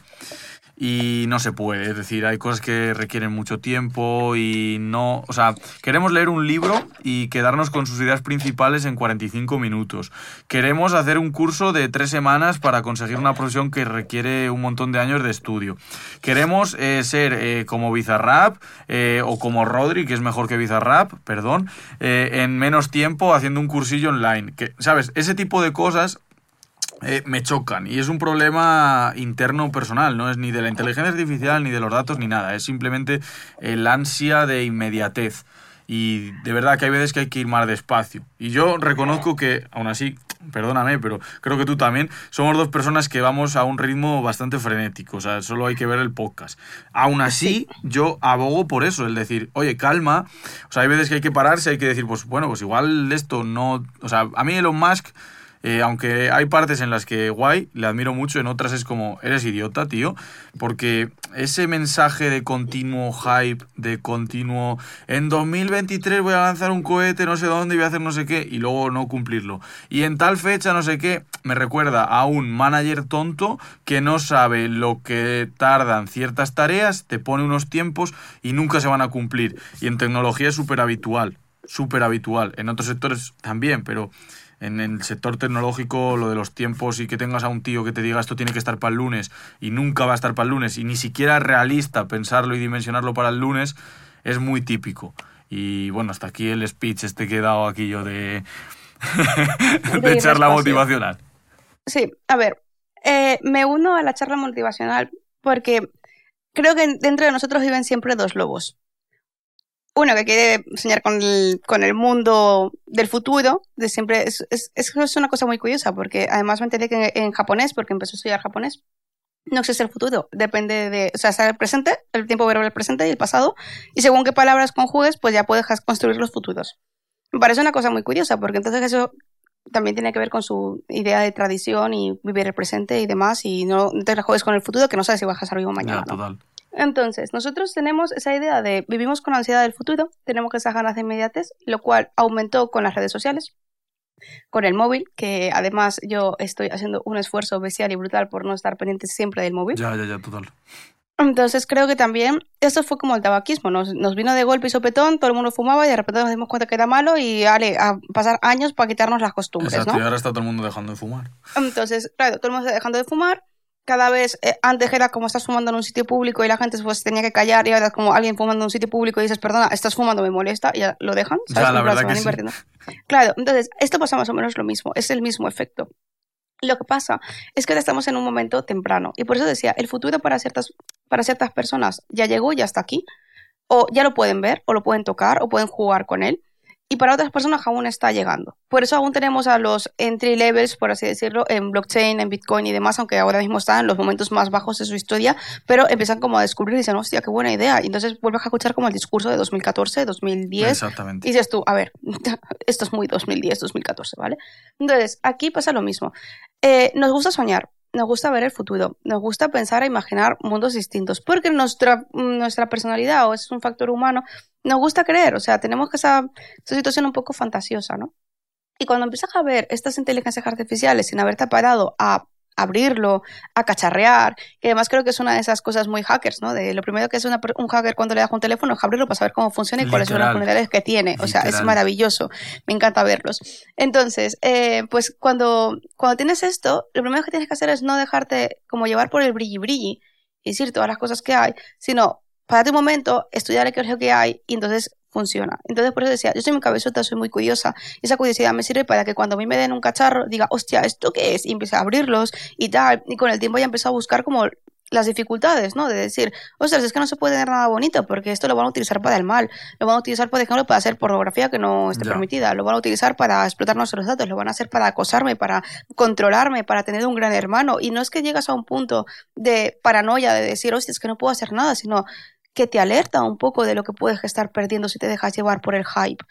y no se puede. Es decir, hay cosas que requieren mucho tiempo y no. O sea, queremos leer un libro y quedarnos con sus ideas principales en 45 minutos. Queremos hacer un curso de tres semanas para conseguir una profesión que requiere un montón de años de estudio. Queremos eh, ser eh, como Bizarrap eh, o como Rodri, que es mejor que Bizarrap, perdón, en menos tiempo haciendo un cursillo online. Que, ¿Sabes? Ese tipo de cosas eh, me chocan. Y es un problema interno personal, no es ni de la inteligencia artificial, ni de los datos, ni nada. Es simplemente el ansia de inmediatez. Y de verdad que hay veces que hay que ir más despacio. Y yo reconozco que, aún así, perdóname, pero creo que tú también, somos dos personas que vamos a un ritmo bastante frenético. O sea, solo hay que ver el podcast. Aún así, yo abogo por eso, el decir, oye, calma. O sea, hay veces que hay que pararse, hay que decir, pues bueno, pues igual esto no. O sea, a mí Elon Musk eh, aunque hay partes en las que guay, le admiro mucho, en otras es como, eres idiota, tío. Porque ese mensaje de continuo hype, de continuo, en 2023 voy a lanzar un cohete, no sé dónde, voy a hacer no sé qué, y luego no cumplirlo. Y en tal fecha, no sé qué, me recuerda a un manager tonto que no sabe lo que tardan ciertas tareas, te pone unos tiempos y nunca se van a cumplir. Y en tecnología es súper habitual, súper habitual. En otros sectores también, pero en el sector tecnológico lo de los tiempos y que tengas a un tío que te diga esto tiene que estar para el lunes y nunca va a estar para el lunes y ni siquiera es realista pensarlo y dimensionarlo para el lunes es muy típico. Y bueno, hasta aquí el speech este que he dado aquí yo de, de, charla motivacional. Sí, a ver, eh, me uno a la charla motivacional porque creo que dentro de nosotros viven siempre dos lobos uno que quiere soñar con el, con el mundo del futuro, de siempre, es, es, es, una cosa muy curiosa, porque además me enteré que en, japonés, porque empezó a estudiar japonés, no existe el futuro, depende de, o sea, está el presente, el tiempo verbal el presente y el pasado, y según qué palabras conjugues, pues ya puedes construir los futuros. Me parece una cosa muy curiosa, porque entonces eso también tiene que ver con su idea de tradición y vivir el presente y demás, y no te la juegues con el futuro que no sabes si vas a estar vivo mañana. total. Entonces, nosotros tenemos esa idea de vivimos con ansiedad del futuro, tenemos esas ganas de inmediates, lo cual aumentó con las redes sociales, con el móvil, que además yo estoy haciendo un esfuerzo bestial y brutal por no estar pendiente siempre del móvil. Ya, ya, ya, total. Entonces creo que también eso fue como el tabaquismo, nos, nos, vino de golpe y sopetón, todo el mundo fumaba y de repente nos dimos cuenta que era malo y vale, a pasar años para quitarnos las costumbres. Exacto, y ahora está todo el mundo dejando de fumar. Entonces, claro, todo el mundo está dejando de fumar, cada vez, eh, antes era como estás fumando en un sitio público y la gente pues tenía que callar y ahora como alguien fumando en un sitio público y dices, perdona, estás fumando, me molesta, y ya lo dejan. ¿sabes? la verdad Claro, entonces, esto pasa más o menos lo mismo, es el mismo efecto. Lo que pasa es que ahora estamos en un momento temprano y por eso decía, el futuro para ciertas, para ciertas personas ya llegó, ya está aquí, o ya lo pueden ver, o lo pueden tocar, o pueden jugar con él, y para otras personas aún está llegando. Por eso aún tenemos a los entry levels, por así decirlo, en blockchain, en Bitcoin y demás, aunque ahora mismo están en los momentos más bajos de su historia, pero empiezan como a descubrir y dicen, hostia, qué buena idea. Y entonces vuelves a escuchar como el discurso de 2014, 2010. Exactamente. Y dices tú, a ver, esto es muy 2010, 2014, ¿vale? Entonces, aquí pasa lo mismo. Eh, nos gusta soñar, nos gusta ver el futuro, nos gusta pensar e imaginar mundos distintos, porque nuestra, nuestra personalidad o es un factor humano, nos gusta creer, o sea, tenemos esa, esa situación un poco fantasiosa, ¿no? Y cuando empiezas a ver estas inteligencias artificiales sin haberte parado a abrirlo, a cacharrear, que además creo que es una de esas cosas muy hackers, ¿no? De lo primero que es un hacker cuando le das un teléfono es abrirlo para saber cómo funciona y cuáles son las funcionalidades que tiene. O sea, es maravilloso. Me encanta verlos. Entonces, eh, pues cuando, cuando tienes esto, lo primero que tienes que hacer es no dejarte como llevar por el brilli brilli y decir todas las cosas que hay, sino para un momento, estudiar lo que hay y entonces funciona. Entonces, por eso decía, yo soy muy cabezota, soy muy curiosa. Y esa curiosidad me sirve para que cuando a mí me den un cacharro, diga, hostia, ¿esto qué es? Y empiece a abrirlos y tal. Y con el tiempo ya empecé a buscar como las dificultades, ¿no? De decir, ostras, es que no se puede tener nada bonito porque esto lo van a utilizar para el mal. Lo van a utilizar, por ejemplo, para hacer pornografía que no esté permitida. Lo van a utilizar para explotar nuestros datos. Lo van a hacer para acosarme, para controlarme, para tener un gran hermano. Y no es que llegas a un punto de paranoia, de decir, hostia, es que no puedo hacer nada, sino que te alerta un poco de lo que puedes estar perdiendo si te dejas llevar por el hype.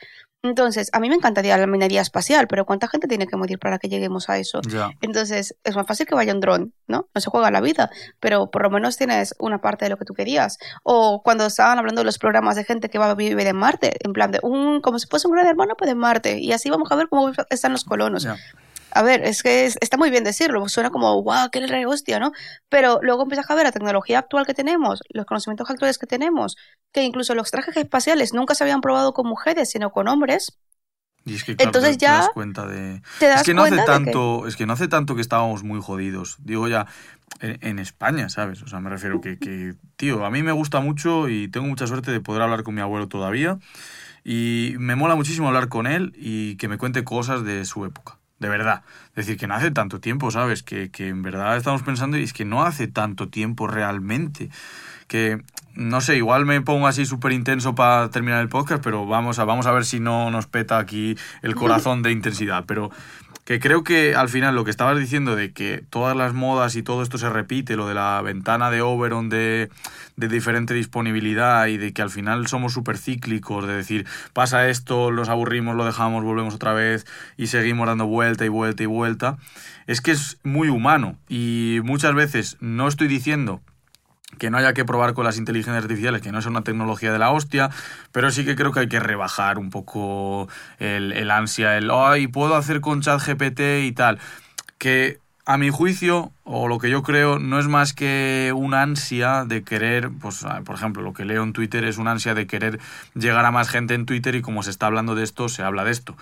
Entonces, a mí me encantaría la minería espacial, pero ¿cuánta gente tiene que morir para que lleguemos a eso? Entonces, es más fácil que vaya un dron, ¿no? No se juega la vida, pero por lo menos tienes una parte de lo que tú querías. O cuando estaban hablando de los programas de gente que va a vivir en Marte, en plan de un, como si fuese un gran hermano, pero en Marte, y así vamos a ver cómo están los colonos. A ver, es que es- está muy bien decirlo, suena como, guau, qué re hostia, ¿no? Pero luego empiezas a ver la tecnología actual que tenemos, los conocimientos actuales que tenemos, que incluso los trajes espaciales nunca se habían probado con mujeres, sino con hombres. Y es que claro, Entonces te, te ya das cuenta de. Te das Es que no hace de que- tanto, es que no hace tanto que estábamos muy jodidos. Digo ya, en, en España, ¿sabes? O sea, me refiero que, que, tío, a mí me gusta mucho y tengo mucha suerte de poder hablar con mi abuelo todavía. Y me mola muchísimo hablar con él y que me cuente cosas de su época. De verdad. Es decir, que no hace tanto tiempo, ¿sabes? Que, que en verdad estamos pensando y es que no hace tanto tiempo realmente. Que, no sé, igual me pongo así súper intenso para terminar el podcast, pero vamos a, vamos a ver si no nos peta aquí el corazón de intensidad. Pero que creo que al final lo que estabas diciendo de que todas las modas y todo esto se repite, lo de la ventana de Oberon de, de diferente disponibilidad y de que al final somos súper cíclicos, de decir, pasa esto, nos aburrimos, lo dejamos, volvemos otra vez y seguimos dando vuelta y vuelta y vuelta, es que es muy humano. Y muchas veces no estoy diciendo que no haya que probar con las inteligencias artificiales, que no es una tecnología de la hostia, pero sí que creo que hay que rebajar un poco el, el ansia, el, ay, puedo hacer con ChatGPT y tal, que a mi juicio, o lo que yo creo, no es más que una ansia de querer, pues, por ejemplo, lo que leo en Twitter es una ansia de querer llegar a más gente en Twitter y como se está hablando de esto, se habla de esto.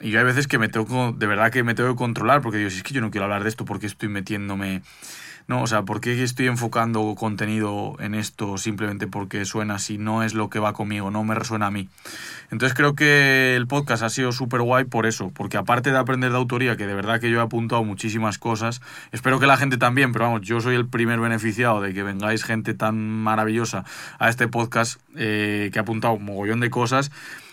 Y yo hay veces que me tengo, de verdad que me tengo que controlar, porque digo, si es que yo no quiero hablar de esto, porque estoy metiéndome no, o sea, ¿por qué estoy enfocando contenido en esto simplemente porque suena así? No es lo que va conmigo, no me resuena a mí. Entonces creo que el podcast ha sido súper guay por eso, porque aparte de aprender de autoría, que de verdad que yo he apuntado muchísimas cosas, espero que la gente también, pero vamos, yo soy el primer beneficiado de que vengáis gente tan maravillosa a este podcast eh, que ha apuntado un mogollón de cosas.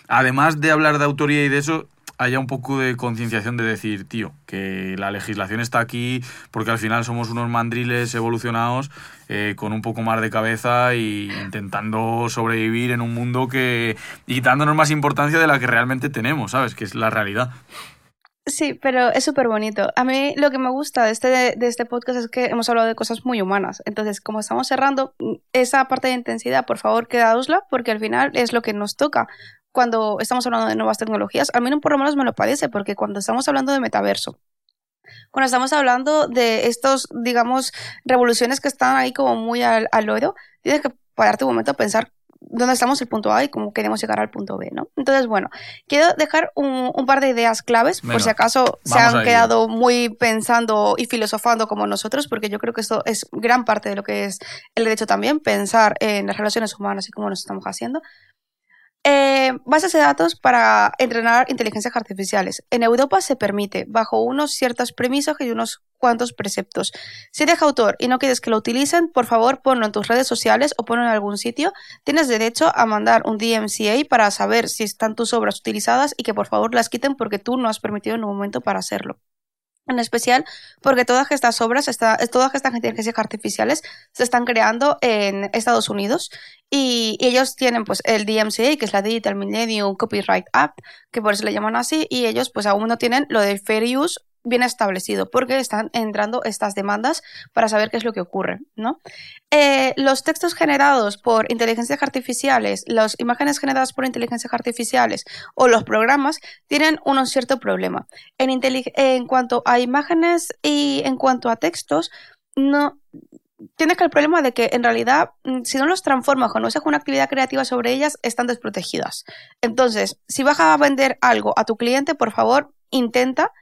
Además de hablar de autoría y de eso, haya un poco de concienciación de decir, tío, que la legislación está aquí porque al final somos unos mandriles evolucionados eh, con un poco más de cabeza y intentando sobrevivir en un mundo que... y dándonos más importancia de la que realmente tenemos, ¿sabes? Que es la realidad. Sí, pero es súper bonito. A mí lo que me gusta de este, de este podcast es que hemos hablado de cosas muy humanas. Entonces, como estamos cerrando, esa parte de intensidad, por favor, quedaosla, porque al final es lo que nos toca cuando estamos hablando de nuevas tecnologías. A mí no por lo menos me lo parece, porque cuando estamos hablando de metaverso, cuando estamos hablando de estos, digamos, revoluciones que están ahí como muy al, al oído, tienes que pararte un momento a pensar dónde estamos el punto A y cómo queremos llegar al punto B, ¿no? Entonces, bueno, quiero dejar un, un par de ideas claves, Venga, por si acaso se han quedado muy pensando y filosofando como nosotros, porque yo creo que esto es gran parte de lo que es el derecho también, pensar en las relaciones humanas y cómo nos estamos haciendo. Eh, bases de datos para entrenar inteligencias artificiales. En Europa se permite, bajo unos ciertas premisas y unos cuantos preceptos. Si eres autor y no quieres que lo utilicen, por favor ponlo en tus redes sociales o ponlo en algún sitio. Tienes derecho a mandar un DMCA para saber si están tus obras utilizadas y que por favor las quiten porque tú no has permitido en un momento para hacerlo. En especial porque todas estas obras, está, todas estas inteligencias artificiales se están creando en Estados Unidos y, y ellos tienen pues el DMCA, que es la Digital Millennium Copyright Act, que por eso le llaman así, y ellos pues aún no tienen lo del fair use bien establecido, porque están entrando estas demandas para saber qué es lo que ocurre, ¿no? Eh, los textos generados por inteligencias artificiales, las imágenes generadas por inteligencias artificiales o los programas tienen un cierto problema. En, cuanto a imágenes y en cuanto a textos, no tienes que el problema de que en realidad si no los transformas o no haces una actividad creativa sobre ellas, están desprotegidas. Entonces, si vas a vender algo a tu cliente, por favor, intenta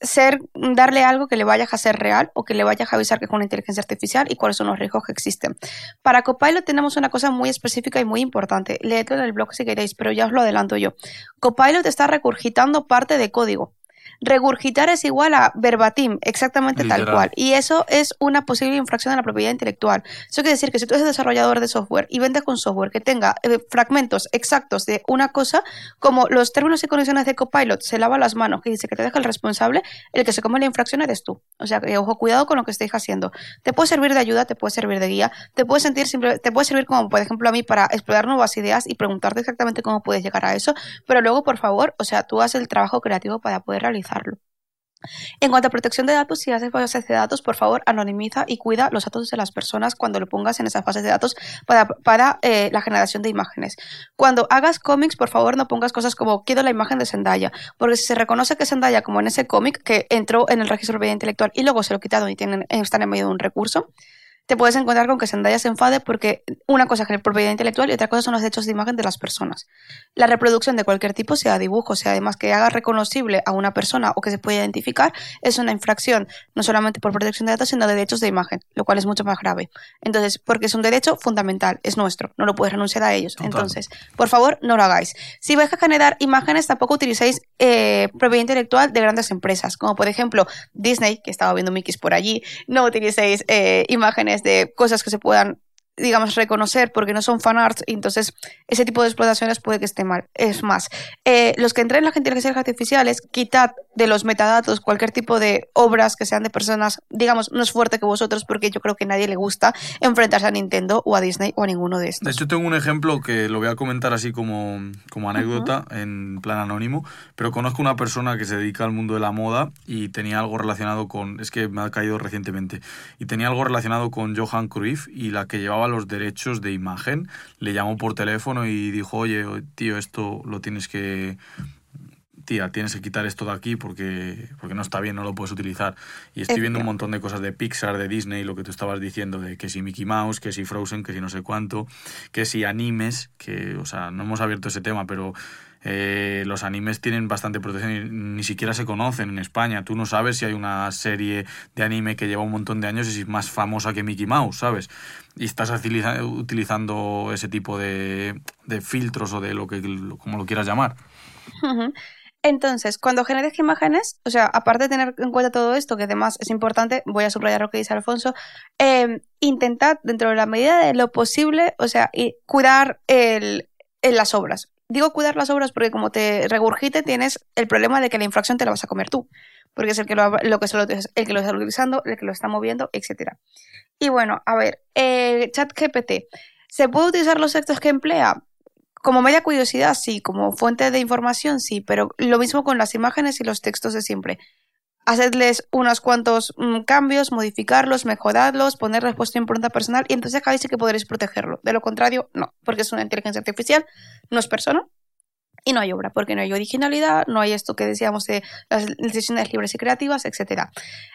ser, darle algo que le vayas a hacer real o que le vayas a avisar que es una inteligencia artificial y cuáles son los riesgos que existen. Para Copilot tenemos una cosa muy específica y muy importante. Leedlo en el blog si queréis, pero ya os lo adelanto yo. Copilot está recurgitando parte de código. Regurgitar es igual a verbatim, exactamente tal cual. Y eso es una posible infracción a la propiedad intelectual. Eso quiere decir que si tú eres desarrollador de software y vendes un software que tenga eh, fragmentos exactos de una cosa, como los términos y condiciones de Copilot se lava las manos, que dice que te deja el responsable, el que se come la infracción eres tú. O sea, que ojo, cuidado con lo que estéis haciendo. Te puede servir de ayuda, te puede servir de guía, te puede sentir simple, te puede servir como, por ejemplo, a mí para explorar nuevas ideas y preguntarte exactamente cómo puedes llegar a eso, pero luego, por favor, o sea, tú haces el trabajo creativo para poder En cuanto a protección de datos, si haces bases de datos, por favor, anonimiza y cuida los datos de las personas cuando lo pongas en esas bases de datos para, eh, la generación de imágenes. Cuando hagas cómics, por favor, no pongas cosas como quiero la imagen de Zendaya, porque si se reconoce que Zendaya, como en ese cómic que entró en el registro de propiedad intelectual y luego se lo quitaron y están en medio de un recurso, te puedes encontrar con que Zendaya se enfade porque una cosa es la propiedad intelectual y otra cosa son los derechos de imagen de las personas. La reproducción de cualquier tipo, sea dibujo, sea además que haga reconocible a una persona o que se pueda identificar, es una infracción, no solamente por protección de datos, sino de derechos de imagen, lo cual es mucho más grave. Entonces, porque es un derecho fundamental, es nuestro, no lo puedes renunciar a ellos. Total. Entonces, por favor, no lo hagáis. Si vais a generar imágenes, tampoco utilicéis eh, propiedad intelectual de grandes empresas, como por ejemplo Disney, que estaba viendo Mickeys por allí, no utilicéis eh, imágenes de cosas que se puedan digamos, reconocer porque no son fanarts, y entonces ese tipo de explotaciones puede que esté mal. Es más, eh, los que entren en las inteligencias artificiales, quitad de los metadatos cualquier tipo de obras que sean de personas, digamos, no es fuerte que vosotros, porque yo creo que a nadie le gusta enfrentarse a Nintendo o a Disney o a ninguno de estos. De hecho, tengo un ejemplo que lo voy a comentar así como, como anécdota, en plan anónimo, pero conozco una persona que se dedica al mundo de la moda y tenía algo relacionado con, es que me ha caído recientemente, y tenía algo relacionado con Johan Cruyff y la que llevaba los derechos de imagen le llamó por teléfono y dijo, oye, tío, esto lo tienes que tía, tienes que quitar esto de aquí porque, porque no está bien, no lo puedes utilizar. Y estoy viendo un montón de cosas de Pixar, de Disney, lo que tú estabas diciendo, de que si Mickey Mouse, que si Frozen, que si no sé cuánto, que si animes, que, o sea, no hemos abierto ese tema, pero eh, los animes tienen bastante protección y ni siquiera se conocen en España. Tú no sabes si hay una serie de anime que lleva un montón de años y es más famosa que Mickey Mouse, ¿sabes? Y estás utiliza- utilizando ese tipo de, filtros o de lo que como lo quieras llamar. Entonces, cuando generes imágenes, o sea, aparte de tener en cuenta todo esto, que además es importante, voy a subrayar lo que dice Alfonso, eh, intentad, dentro de la medida de lo posible, o sea, y cuidar el, en las obras. Digo cuidar las obras porque como te regurgite tienes el problema de que la infracción te la vas a comer tú, porque es el que lo, que el que lo está utilizando, el que lo está moviendo, etcétera. Y bueno, a ver, eh, ChatGPT, ¿se puede utilizar los textos que emplea? Como media curiosidad, sí, como fuente de información, sí, pero lo mismo con las imágenes y los textos de siempre. Hacedles unos cuantos mm, cambios, modificarlos, mejorarlos, ponerles vuestra impronta personal y entonces acá sí que podréis protegerlo. De lo contrario, no, porque es una inteligencia artificial, no es persona y no hay obra, porque no hay originalidad, no hay esto que decíamos de las decisiones libres y creativas, etcétera.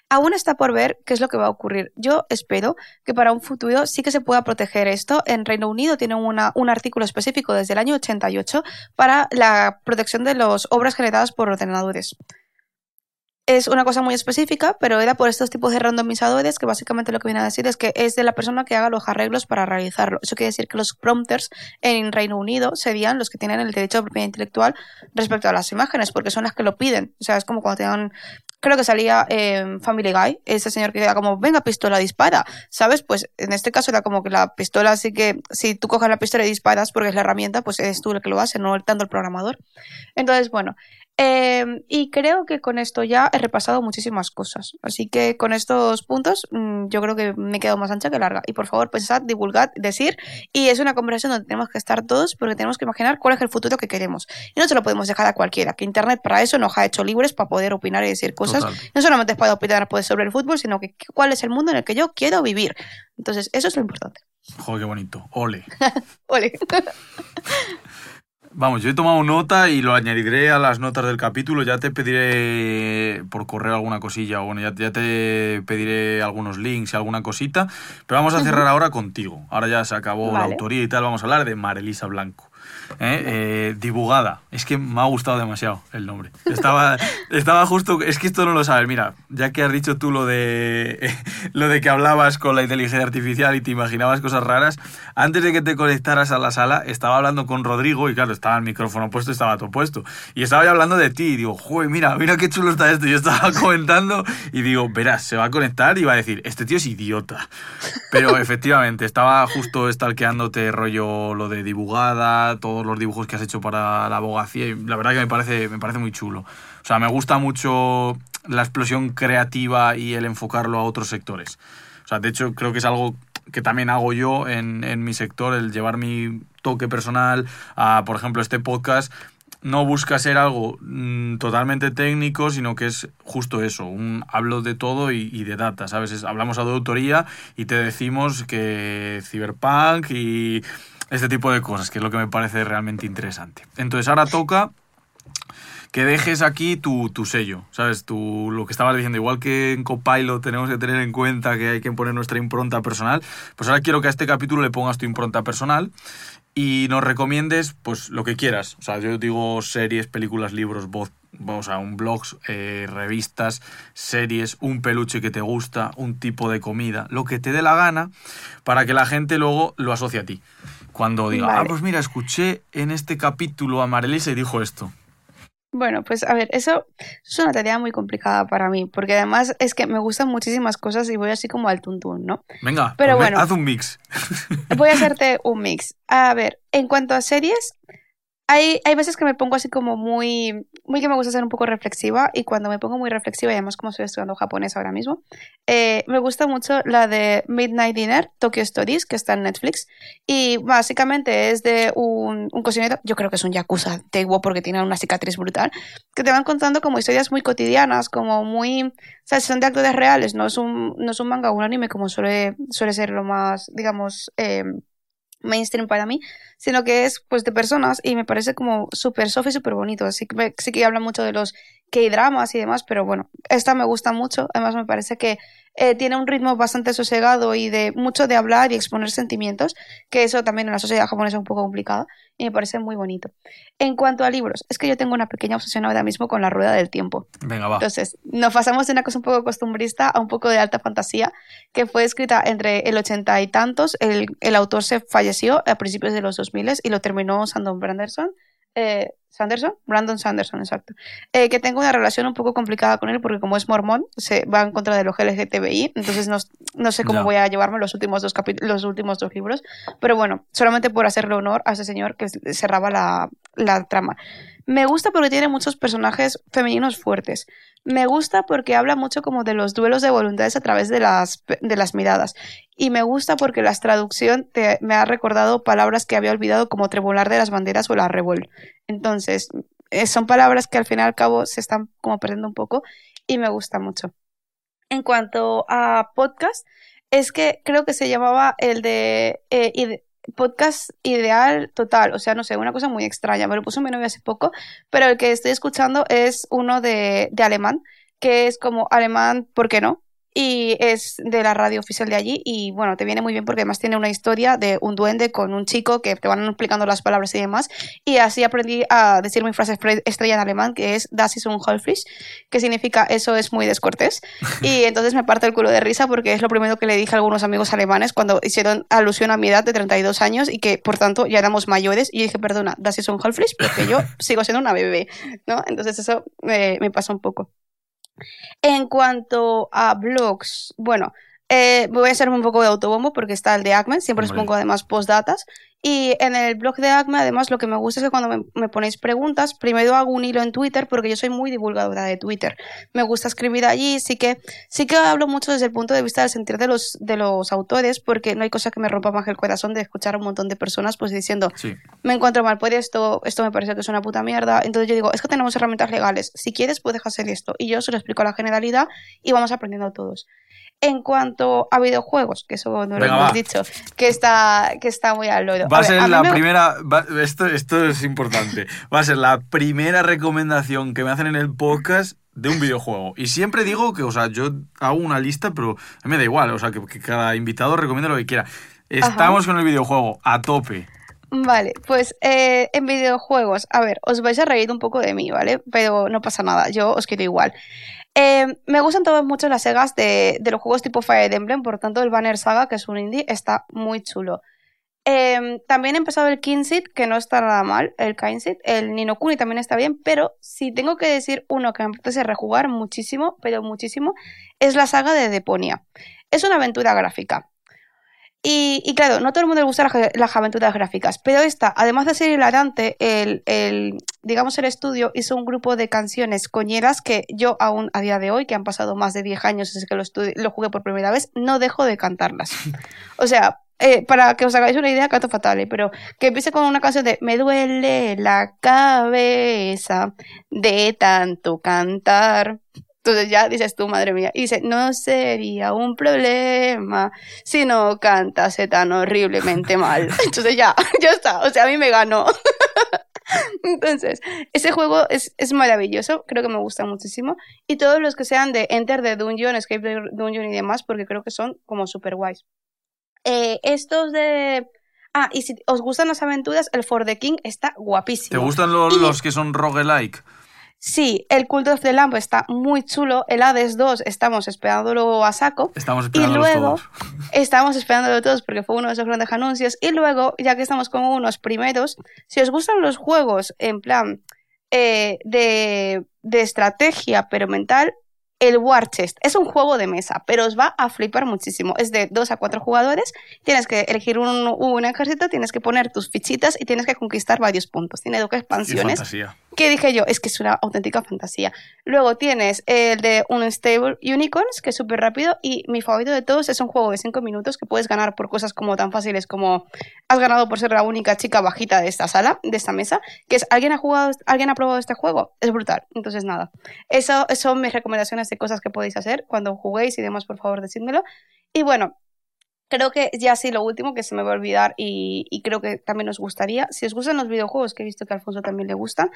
Aún está por ver qué es lo que va a ocurrir. Yo espero que para un futuro sí que se pueda proteger esto. En Reino Unido tienen una, un artículo específico desde el año 88 para la protección de las obras generadas por ordenadores. Es una cosa muy específica, pero era por estos tipos de randomizadores que básicamente lo que viene a decir es que es de la persona que haga los arreglos para realizarlo. Eso quiere decir que los prompters en Reino Unido serían los que tienen el derecho de propiedad intelectual respecto a las imágenes, porque son las que lo piden. O sea, es como cuando te creo que salía en Family Guy, ese señor que era como, venga, pistola, dispara, ¿sabes? Pues en este caso era como que la pistola, así que si tú coges la pistola y disparas porque es la herramienta, pues eres tú el que lo hace, no tanto el programador. Entonces, bueno, eh, y creo que con esto ya he repasado muchísimas cosas. Así que con estos puntos mm, yo creo que me he quedado más ancha que larga. Y por favor, pensad, divulgad, decir. Y es una conversación donde tenemos que estar todos porque tenemos que imaginar cuál es el futuro que queremos. Y no se lo podemos dejar a cualquiera, que Internet para eso nos ha hecho libres para poder opinar y decir cosas. Total. No solamente es para opinar pues, sobre el fútbol, sino que cuál es el mundo en el que yo quiero vivir. Entonces, eso es lo importante. Joder, qué bonito. Ole. Ole. Vamos, yo he tomado nota y lo añadiré a las notas del capítulo. Ya te pediré por correo alguna cosilla, o bueno, ya, ya te pediré algunos links y alguna cosita. Pero vamos a cerrar ahora contigo. Ahora ya se acabó la autoría y tal. Vamos a hablar de Marelisa Blanco. ¿Eh? Eh, dibujada. Es que me ha gustado demasiado el nombre. Estaba, estaba justo. Es que esto no lo sabes. Mira, ya que has dicho tú lo de, lo de que hablabas con la inteligencia artificial y te imaginabas cosas raras, antes de que te conectaras a la sala, estaba hablando con Rodrigo y, claro, estaba el micrófono puesto, estaba todo puesto. Y estaba hablando de ti. Y digo, joder, mira, mira qué chulo está esto. Yo estaba comentando y digo, verás, se va a conectar y va a decir, este tío es idiota. Pero efectivamente, estaba justo stalkeándote rollo lo de dibujada, todos los dibujos que has hecho para la abogacía y la verdad que me parece, me parece muy chulo. O sea, me gusta mucho la explosión creativa y el enfocarlo a otros sectores. O sea, de hecho creo que es algo que también hago yo en, en mi sector, el llevar mi toque personal a, por ejemplo, este podcast no busca ser algo mm, totalmente técnico, sino que es justo eso, un hablo de todo y, y de data, ¿sabes? Es- hablamos a de autoría y te decimos que Cyberpunk y este tipo de cosas, que es lo que me parece realmente interesante. Entonces ahora toca que dejes aquí tu, tu sello, ¿sabes? Tu, lo que estabas diciendo, igual que en Copilot tenemos que tener en cuenta que hay que poner nuestra impronta personal, pues ahora quiero que a este capítulo le pongas tu impronta personal y nos recomiendes pues lo que quieras. O sea, yo digo series, películas, libros, voz, o sea, un blogs, eh, revistas, series, un peluche que te gusta, un tipo de comida, lo que te dé la gana, para que la gente luego lo asocie a ti. Cuando diga, ah, pues mira, escuché en este capítulo a Marelisa y dijo esto. Bueno, pues a ver, eso es una tarea muy complicada para mí, porque además es que me gustan muchísimas cosas y voy así como al tuntún, ¿no? Venga, Pero pues bueno. haz un mix. Voy a hacerte un mix. A ver, en cuanto a series, hay, hay veces que me pongo así como muy, muy que me gusta ser un poco reflexiva y cuando me pongo muy reflexiva, y además como estoy estudiando japonés ahora mismo, eh, me gusta mucho la de Midnight Dinner, Tokyo Stories, que está en Netflix y básicamente es de un, un cocinero, yo creo que es un yakuza antiguo porque tiene una cicatriz brutal, que te van contando como historias muy cotidianas, como muy, o sea, son de actores reales, no es un, no es un manga o un anime como suele, suele ser lo más, digamos, eh, mainstream para mí, sino que es pues de personas y me parece como súper soft y súper bonito. Así que sí que habla mucho de los K-dramas y demás, pero bueno, esta me gusta mucho. Además me parece que eh, tiene un ritmo bastante sosegado y de mucho de hablar y exponer sentimientos, que eso también en la sociedad japonesa es un poco complicado y me parece muy bonito. En cuanto a libros, es que yo tengo una pequeña obsesión ahora mismo con la rueda del tiempo. Venga, va. Entonces, nos pasamos de una cosa un poco costumbrista a un poco de alta fantasía, que fue escrita entre el ochenta y tantos. El, el autor se falleció a principios de los 2000 y lo terminó Sandon Branderson. Eh, ¿Sanderson? Brandon Sanderson, exacto. Eh, que tengo una relación un poco complicada con él porque como es mormón, se va en contra de los LGTBI, entonces no, no sé cómo voy a llevarme los últimos, dos capi- los últimos dos libros, pero bueno, solamente por hacerle honor a ese señor que cerraba la, la trama. Me gusta porque tiene muchos personajes femeninos fuertes. Me gusta porque habla mucho como de los duelos de voluntades a través de las, de las miradas. Y me gusta porque la traducción me ha recordado palabras que había olvidado como trebolar de las banderas o la revol. Entonces, eh, son palabras que al fin y al cabo se están como perdiendo un poco y me gusta mucho. En cuanto a podcast, es que creo que se llamaba el de eh, podcast ideal total, o sea, no sé, una cosa muy extraña, me lo puso mi novio hace poco, pero el que estoy escuchando es uno de, de alemán, que es como alemán, ¿por qué no? Y es de la radio oficial de allí y bueno, te viene muy bien porque además tiene una historia de un duende con un chico que te van explicando las palabras y demás y así aprendí a decir mi frase estre- estrella en alemán que es Das ist unhöflich, que significa eso es muy descortés y entonces me parte el culo de risa porque es lo primero que le dije a algunos amigos alemanes cuando hicieron alusión a mi edad de 32 años y que por tanto ya éramos mayores. Y dije, perdona, das ist unhöflich porque yo sigo siendo una bebé, ¿no? Entonces eso me, me pasa un poco. En cuanto a blogs, bueno, eh, voy a hacer un poco de autobombo porque está el de Acme, siempre Hombre. pongo además postdatas. Y en el blog de Acme, además, lo que me gusta es que cuando me, me ponéis preguntas, primero hago un hilo en Twitter porque yo soy muy divulgadora de Twitter. Me gusta escribir allí, sí que, sí que hablo mucho desde el punto de vista del sentir de los, de los autores, porque no hay cosa que me rompa más el corazón de escuchar a un montón de personas pues diciendo, Sí. me encuentro mal por esto, esto me parece que es una puta mierda. Entonces yo digo, es que tenemos herramientas legales. Si quieres, puedes hacer esto. Y yo se lo explico a la generalidad y vamos aprendiendo todos. En cuanto a videojuegos, que eso no lo hemos va. dicho, que está, que está muy al loro. Va a, ver, ser la me- primera. va- esto, esto es importante. Va a ser la primera recomendación que me hacen en el podcast de un videojuego. Y siempre digo que, o sea, yo hago una lista, pero a mí me da igual. O sea, que, que cada invitado recomienda lo que quiera. Estamos con el videojuego a tope. Vale, pues eh, en videojuegos, a ver, os vais a reír un poco de mí, ¿vale? Pero no pasa nada, yo os quiero igual. Eh, me gustan todas mucho las segas de, los juegos tipo Fire Emblem, por tanto el Banner Saga, que es un indie, está muy chulo. Eh, también he empezado el Kinsit, que no está nada mal, el Kinsit. El Ninokuni también está bien, pero si tengo que decir uno que me apetece rejugar muchísimo, pero muchísimo, es la saga de Deponia. Es una aventura gráfica. Y, claro, no todo el mundo le gusta las, aventuras gráficas, pero esta, además de ser hilarante, el, el, digamos, el estudio hizo un grupo de canciones coñeras que yo aún a día de hoy, que han pasado más de 10 años desde que lo, lo jugué por primera vez, no dejo de cantarlas. O sea, eh, para que os hagáis una idea, canto fatal, ¿eh? pero que empiece con una canción de Me duele la cabeza de tanto cantar. Entonces ya dices tú, madre mía, y dice, no sería un problema si no cantase tan horriblemente mal. Entonces ya, ya está, o sea, a mí me ganó. Entonces, ese juego es, es, maravilloso, creo que me gusta muchísimo. Y todos los que sean de Enter the Dungeon, Escape the Dungeon y demás, porque creo que son como super guays. Eh, estos de... Ah, y si os gustan las aventuras, el For the King está guapísimo. ¿Te gustan los que son roguelike? Sí, el Cult of the Lamb está muy chulo. El Hades 2 estamos esperándolo a saco. Estamos esperándolo y luego, todos. Estamos esperándolo todos porque fue uno de esos grandes anuncios. Y luego, ya que estamos como unos primeros, si os gustan los juegos en plan eh, de, de estrategia pero mental, el War Chest es un juego de mesa, pero os va a flipar muchísimo. Es de 2 a 4 jugadores, tienes que elegir un, un, ejército, tienes que poner tus fichitas y tienes que conquistar varios puntos. Tiene dos expansiones. ¿Qué dije yo? Es que es una auténtica fantasía. Luego tienes el de Unstable Unicorns, que es súper rápido, y mi favorito de todos es un juego de 5 minutos que puedes ganar por cosas como tan fáciles como has ganado por ser la única chica bajita de esta sala, de esta mesa, que es ¿alguien ha jugado, alguien ha probado este juego? Es brutal. Entonces nada, eso son mis recomendaciones de cosas que podéis hacer cuando juguéis y demás, por favor, decídmelo. Y bueno, creo que ya sí, lo último que se me va a olvidar y, creo que también os gustaría, si os gustan los videojuegos, que he visto que a Alfonso también le gustan,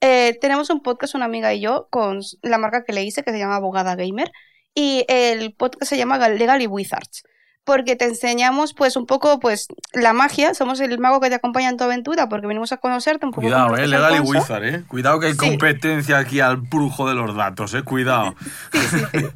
eh, tenemos un podcast, una amiga y yo, con la marca que le hice, que se llama Abogada Gamer, y el podcast se llama Legally Wizards porque te enseñamos pues un poco pues la magia, somos el mago que te acompaña en tu aventura porque venimos a conocerte un poco. Cuidado, eh, Legal y Wizard, eh. Cuidado que hay competencia aquí al brujo de los datos, eh, cuidado.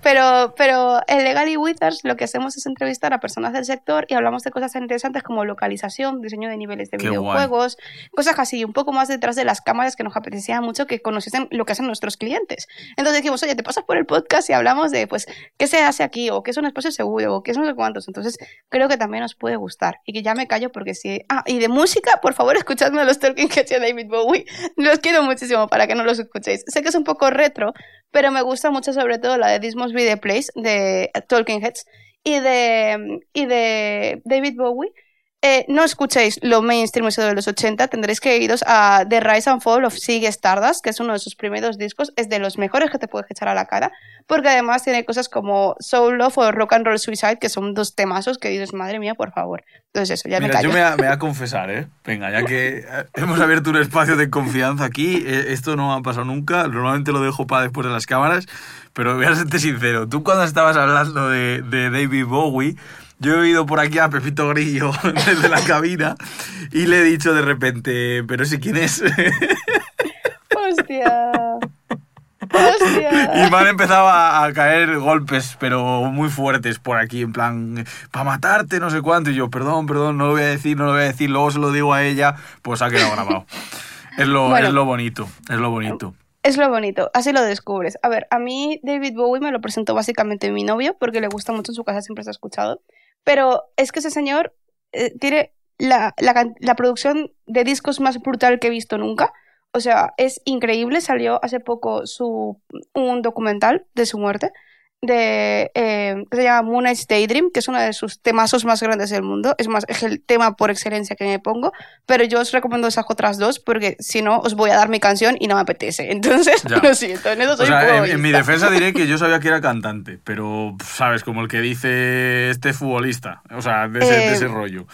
pero, pero en Legal y Wizards lo que hacemos es entrevistar a personas del sector y hablamos de cosas interesantes como localización, diseño de niveles de videojuegos, cosas así, un poco más detrás de las cámaras que nos apetecía mucho que conociesen lo que hacen nuestros clientes. Entonces dijimos, oye, te pasas por el podcast y hablamos de pues qué se hace aquí o qué es un espacio seguro o qué es no sé cuántos. Entonces, entonces, creo que también os puede gustar. Y que ya me callo porque si. Ah, y de música, por favor, escuchadme los Talking Heads de David Bowie. Los quiero muchísimo para que no los escuchéis. Sé que es un poco retro, pero me gusta mucho, sobre todo, la de This Must Be Place de Talking Heads y de, y de David Bowie. Eh, no escuchéis lo mainstream eso de los 80, tendréis que iros a The Rise and Fall of Sig Stardust, que es uno de sus primeros discos, es de los mejores que te puedes echar a la cara, porque además tiene cosas como Soul Love o Rock and Roll Suicide, que son dos temazos que dices, madre mía, por favor. Entonces eso, ya me callo. Yo me voy, a, confesar, ¿eh? Venga, ya que hemos abierto un espacio de confianza aquí, eh, esto no ha pasado nunca, normalmente lo dejo para después de las cámaras, pero voy a serte sincero, tú cuando estabas hablando de, de David Bowie, yo he ido por aquí a Pepito Grillo desde la cabina y le he dicho de repente, pero si quién es. Hostia. Hostia. Y me han empezado a, caer golpes, pero muy fuertes por aquí, en plan, para matarte, no sé cuánto. Y yo, perdón, perdón, no lo voy a decir, no lo voy a decir, luego se lo digo a ella, pues ha quedado grabado. Es lo, es lo bonito, es lo bonito. Es lo bonito, así lo descubres. A ver, a mí David Bowie me lo presentó básicamente mi novio porque le gusta mucho en su casa, siempre se ha escuchado. Pero es que ese señor eh, tiene la, la, producción de discos más brutal que he visto nunca. O sea, es increíble. Salió hace poco su, un documental de su muerte de, eh, que se llama Moon Age Daydream, que es uno de sus temazos más grandes del mundo. Es más, es el tema por excelencia que me pongo. Pero yo os recomiendo esas otras dos porque si no, os voy a dar mi canción y no me apetece. Entonces, lo siento. En, eso soy en, mi defensa diré que yo sabía que era cantante, pero, ¿sabes? Como el que dice este futbolista. O sea, de ese, de ese eh, rollo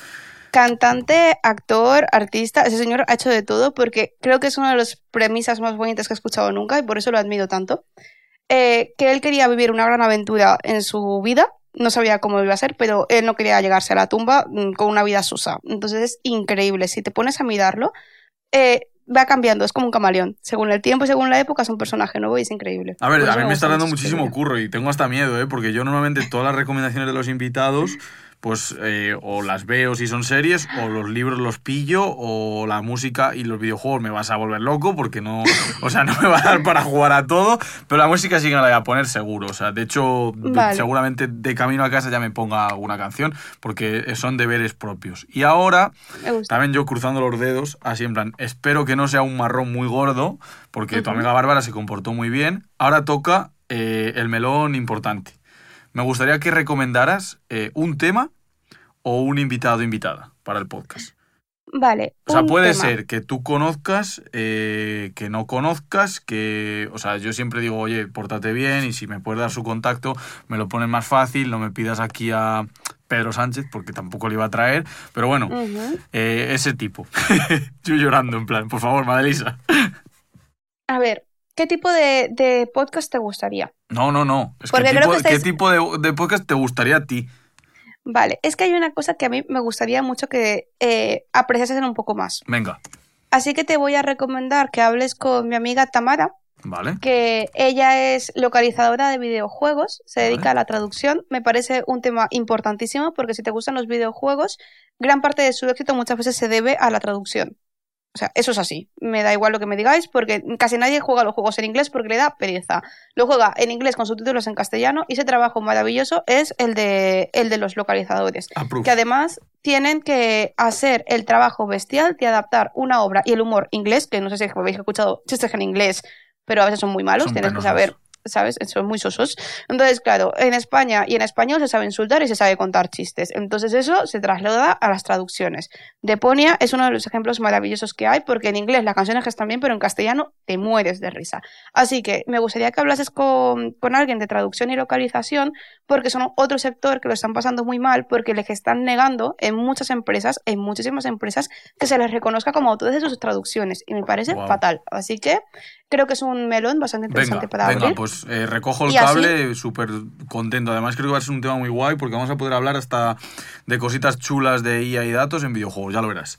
cantante, actor, artista, ese señor ha hecho de todo porque creo que es una de las premisas más bonitas que he escuchado nunca y por eso lo admiro tanto. Eh, que él quería vivir una gran aventura en su vida, no sabía cómo iba a ser, pero él no quería llegarse a la tumba mm, con una vida susa. Entonces es increíble. Si te pones a mirarlo, eh, va cambiando, es como un camaleón. Según el tiempo y según la época es un personaje nuevo y es increíble. A ver, Por a mí me está gusta dando muchísimo curro y tengo hasta miedo, ¿eh? Porque yo normalmente todas las recomendaciones de los invitados, pues eh, o las veo si son series, o los libros los pillo, o la música y los videojuegos me vas a volver loco porque no, o sea, no me va a dar para jugar a todo, pero la música sí que me la voy a poner seguro. O sea, de hecho, de- seguramente de camino a casa ya me ponga alguna canción porque son deberes propios. Y ahora... También yo cruzando los dedos, así en plan, espero que no sea un marrón muy gordo, porque tu amiga Bárbara se comportó muy bien. Ahora toca eh, el melón importante. Me gustaría que recomendaras eh, un tema o un invitado o invitada para el podcast. Vale. O sea, puede tema. ser que tú conozcas, eh, que no conozcas, que... O sea, yo siempre digo, oye, pórtate bien y si me puedes dar su contacto, me lo pones más fácil, no me pidas aquí a Pedro Sánchez, porque tampoco le iba a traer. Pero bueno, eh, ese tipo. Yo llorando, en plan, por favor, Madelisa. A ver, ¿qué tipo de, de podcast te gustaría? No, no, no. Es que tipo, ¿Qué tipo de, de podcast te gustaría a ti? Vale, es que hay una cosa que a mí me gustaría mucho que eh, apreciases un poco más. Venga, Así que te voy a recomendar que hables con mi amiga Tamara, vale. que ella es localizadora de videojuegos, se Vale. dedica a la traducción. Me parece un tema importantísimo porque si te gustan los videojuegos, gran parte de su éxito muchas veces se debe a la traducción. O sea, eso es así. Me da igual lo que me digáis porque casi nadie juega los juegos en inglés porque le da pereza. Lo juega en inglés con subtítulos en castellano y ese trabajo maravilloso es el de, el de los localizadores Approve. que además tienen que hacer el trabajo bestial de adaptar una obra y el humor inglés, que no sé si habéis escuchado chistes en inglés, pero a veces son muy malos, Son tienes que penosos. saber, ¿sabes? Son muy sosos. Entonces, claro, en España y en español se sabe insultar y se sabe contar chistes. Entonces eso se traslada a las traducciones. Deponia es uno de los ejemplos maravillosos que hay, porque en inglés las canciones están bien, pero en castellano te mueres de risa. Así que me gustaría que hablases con, con alguien de traducción y localización, porque son otro sector que lo están pasando muy mal, porque les están negando en muchas empresas, en muchísimas empresas, que se les reconozca como autores de sus traducciones. Y me parece fatal. Así que creo que es un melón bastante Venga, interesante para venga, abrir. pues eh, recojo el Y cable, súper contento. Además creo que va a ser un tema muy guay porque vamos a poder hablar hasta de cositas chulas de IA y datos en videojuegos, ya lo verás.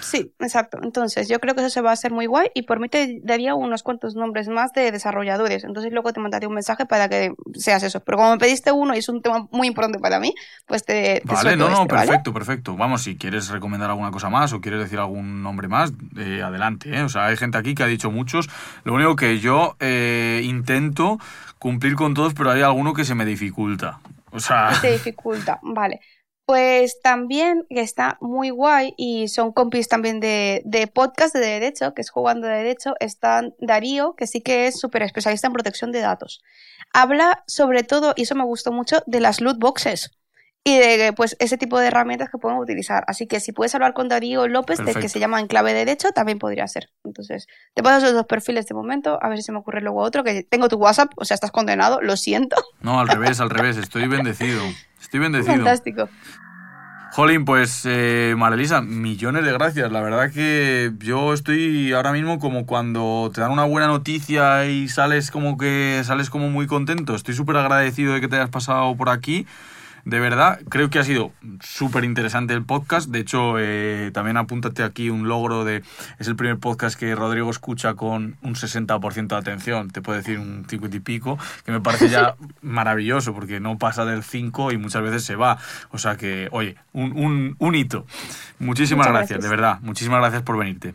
Sí, exacto. Entonces, yo creo que eso se va a hacer muy guay y por mí te daría unos cuantos nombres más de desarrolladores. Entonces, luego te mandaré un mensaje para que seas eso. Pero como me pediste uno y es un tema muy importante para mí, pues te, te Vale, no, no, este, ¿vale? perfecto, perfecto. Vamos, si quieres recomendar alguna cosa más o quieres decir algún nombre más, eh, adelante. ¿eh? O sea, hay gente aquí que ha dicho muchos. Lo único que yo eh, intento cumplir con todos, pero hay alguno que se me dificulta. O sea, te dificulta. Vale. Pues también que está muy guay y son compis también de, de podcast de derecho, que es jugando de derecho, están Darío, que sí que es súper especialista en protección de datos. Habla sobre todo, y eso me gustó mucho, de las loot boxes y de pues ese tipo de herramientas que podemos utilizar. Así que si puedes hablar con Darío López, de que se llama Enclave de Derecho, también podría ser. Entonces, te paso esos dos perfiles de momento, a ver si se me ocurre luego otro, que tengo tu WhatsApp, o sea, estás condenado, lo siento. no, al revés, al revés. Estoy bendecido. Estoy bendecido. Fantástico. Jolín, pues eh, Marelisa, millones de gracias. La verdad que yo estoy ahora mismo como cuando te dan una buena noticia y sales como que sales como muy contento. Estoy súper agradecido de que te hayas pasado por aquí. De verdad, creo que ha sido súper interesante el podcast. De hecho, eh, también apúntate aquí un logro de... Es el primer podcast que Rodrigo escucha con un 60% de atención. Te puedo decir un 50 y pico, que me parece ya maravilloso porque no pasa del 5 y muchas veces se va. O sea que, oye, un, un, un hito. Muchísimas gracias, gracias. de verdad. Muchísimas gracias por venirte.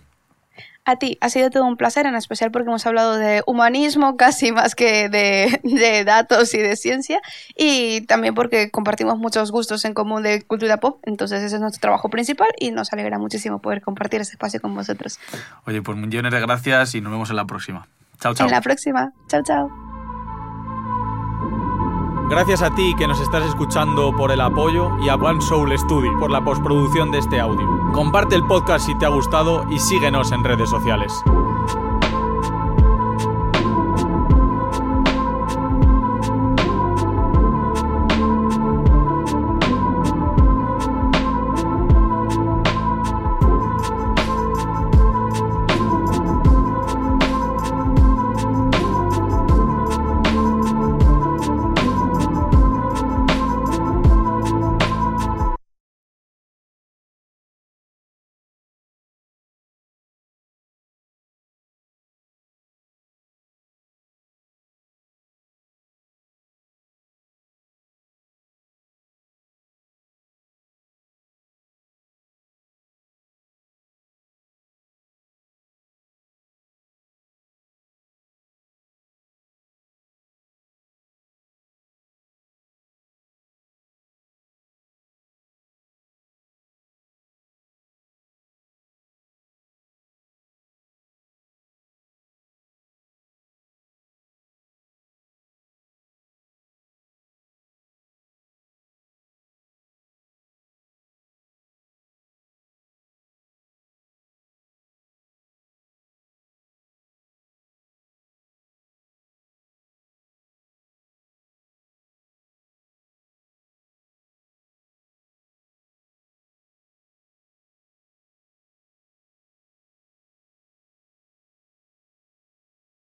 A ti, ha sido todo un placer, en especial porque hemos hablado de humanismo casi más que de, de datos y de ciencia, y también porque compartimos muchos gustos en común de cultura pop, entonces ese es nuestro trabajo principal y nos alegra muchísimo poder compartir ese espacio con vosotros. Oye, pues millones de gracias y nos vemos en la próxima. Chao, chao. En la próxima, chao, chao. Gracias a ti que nos estás escuchando por el apoyo y a One Soul Studio por la postproducción de este audio. Comparte el podcast si te ha gustado y síguenos en redes sociales.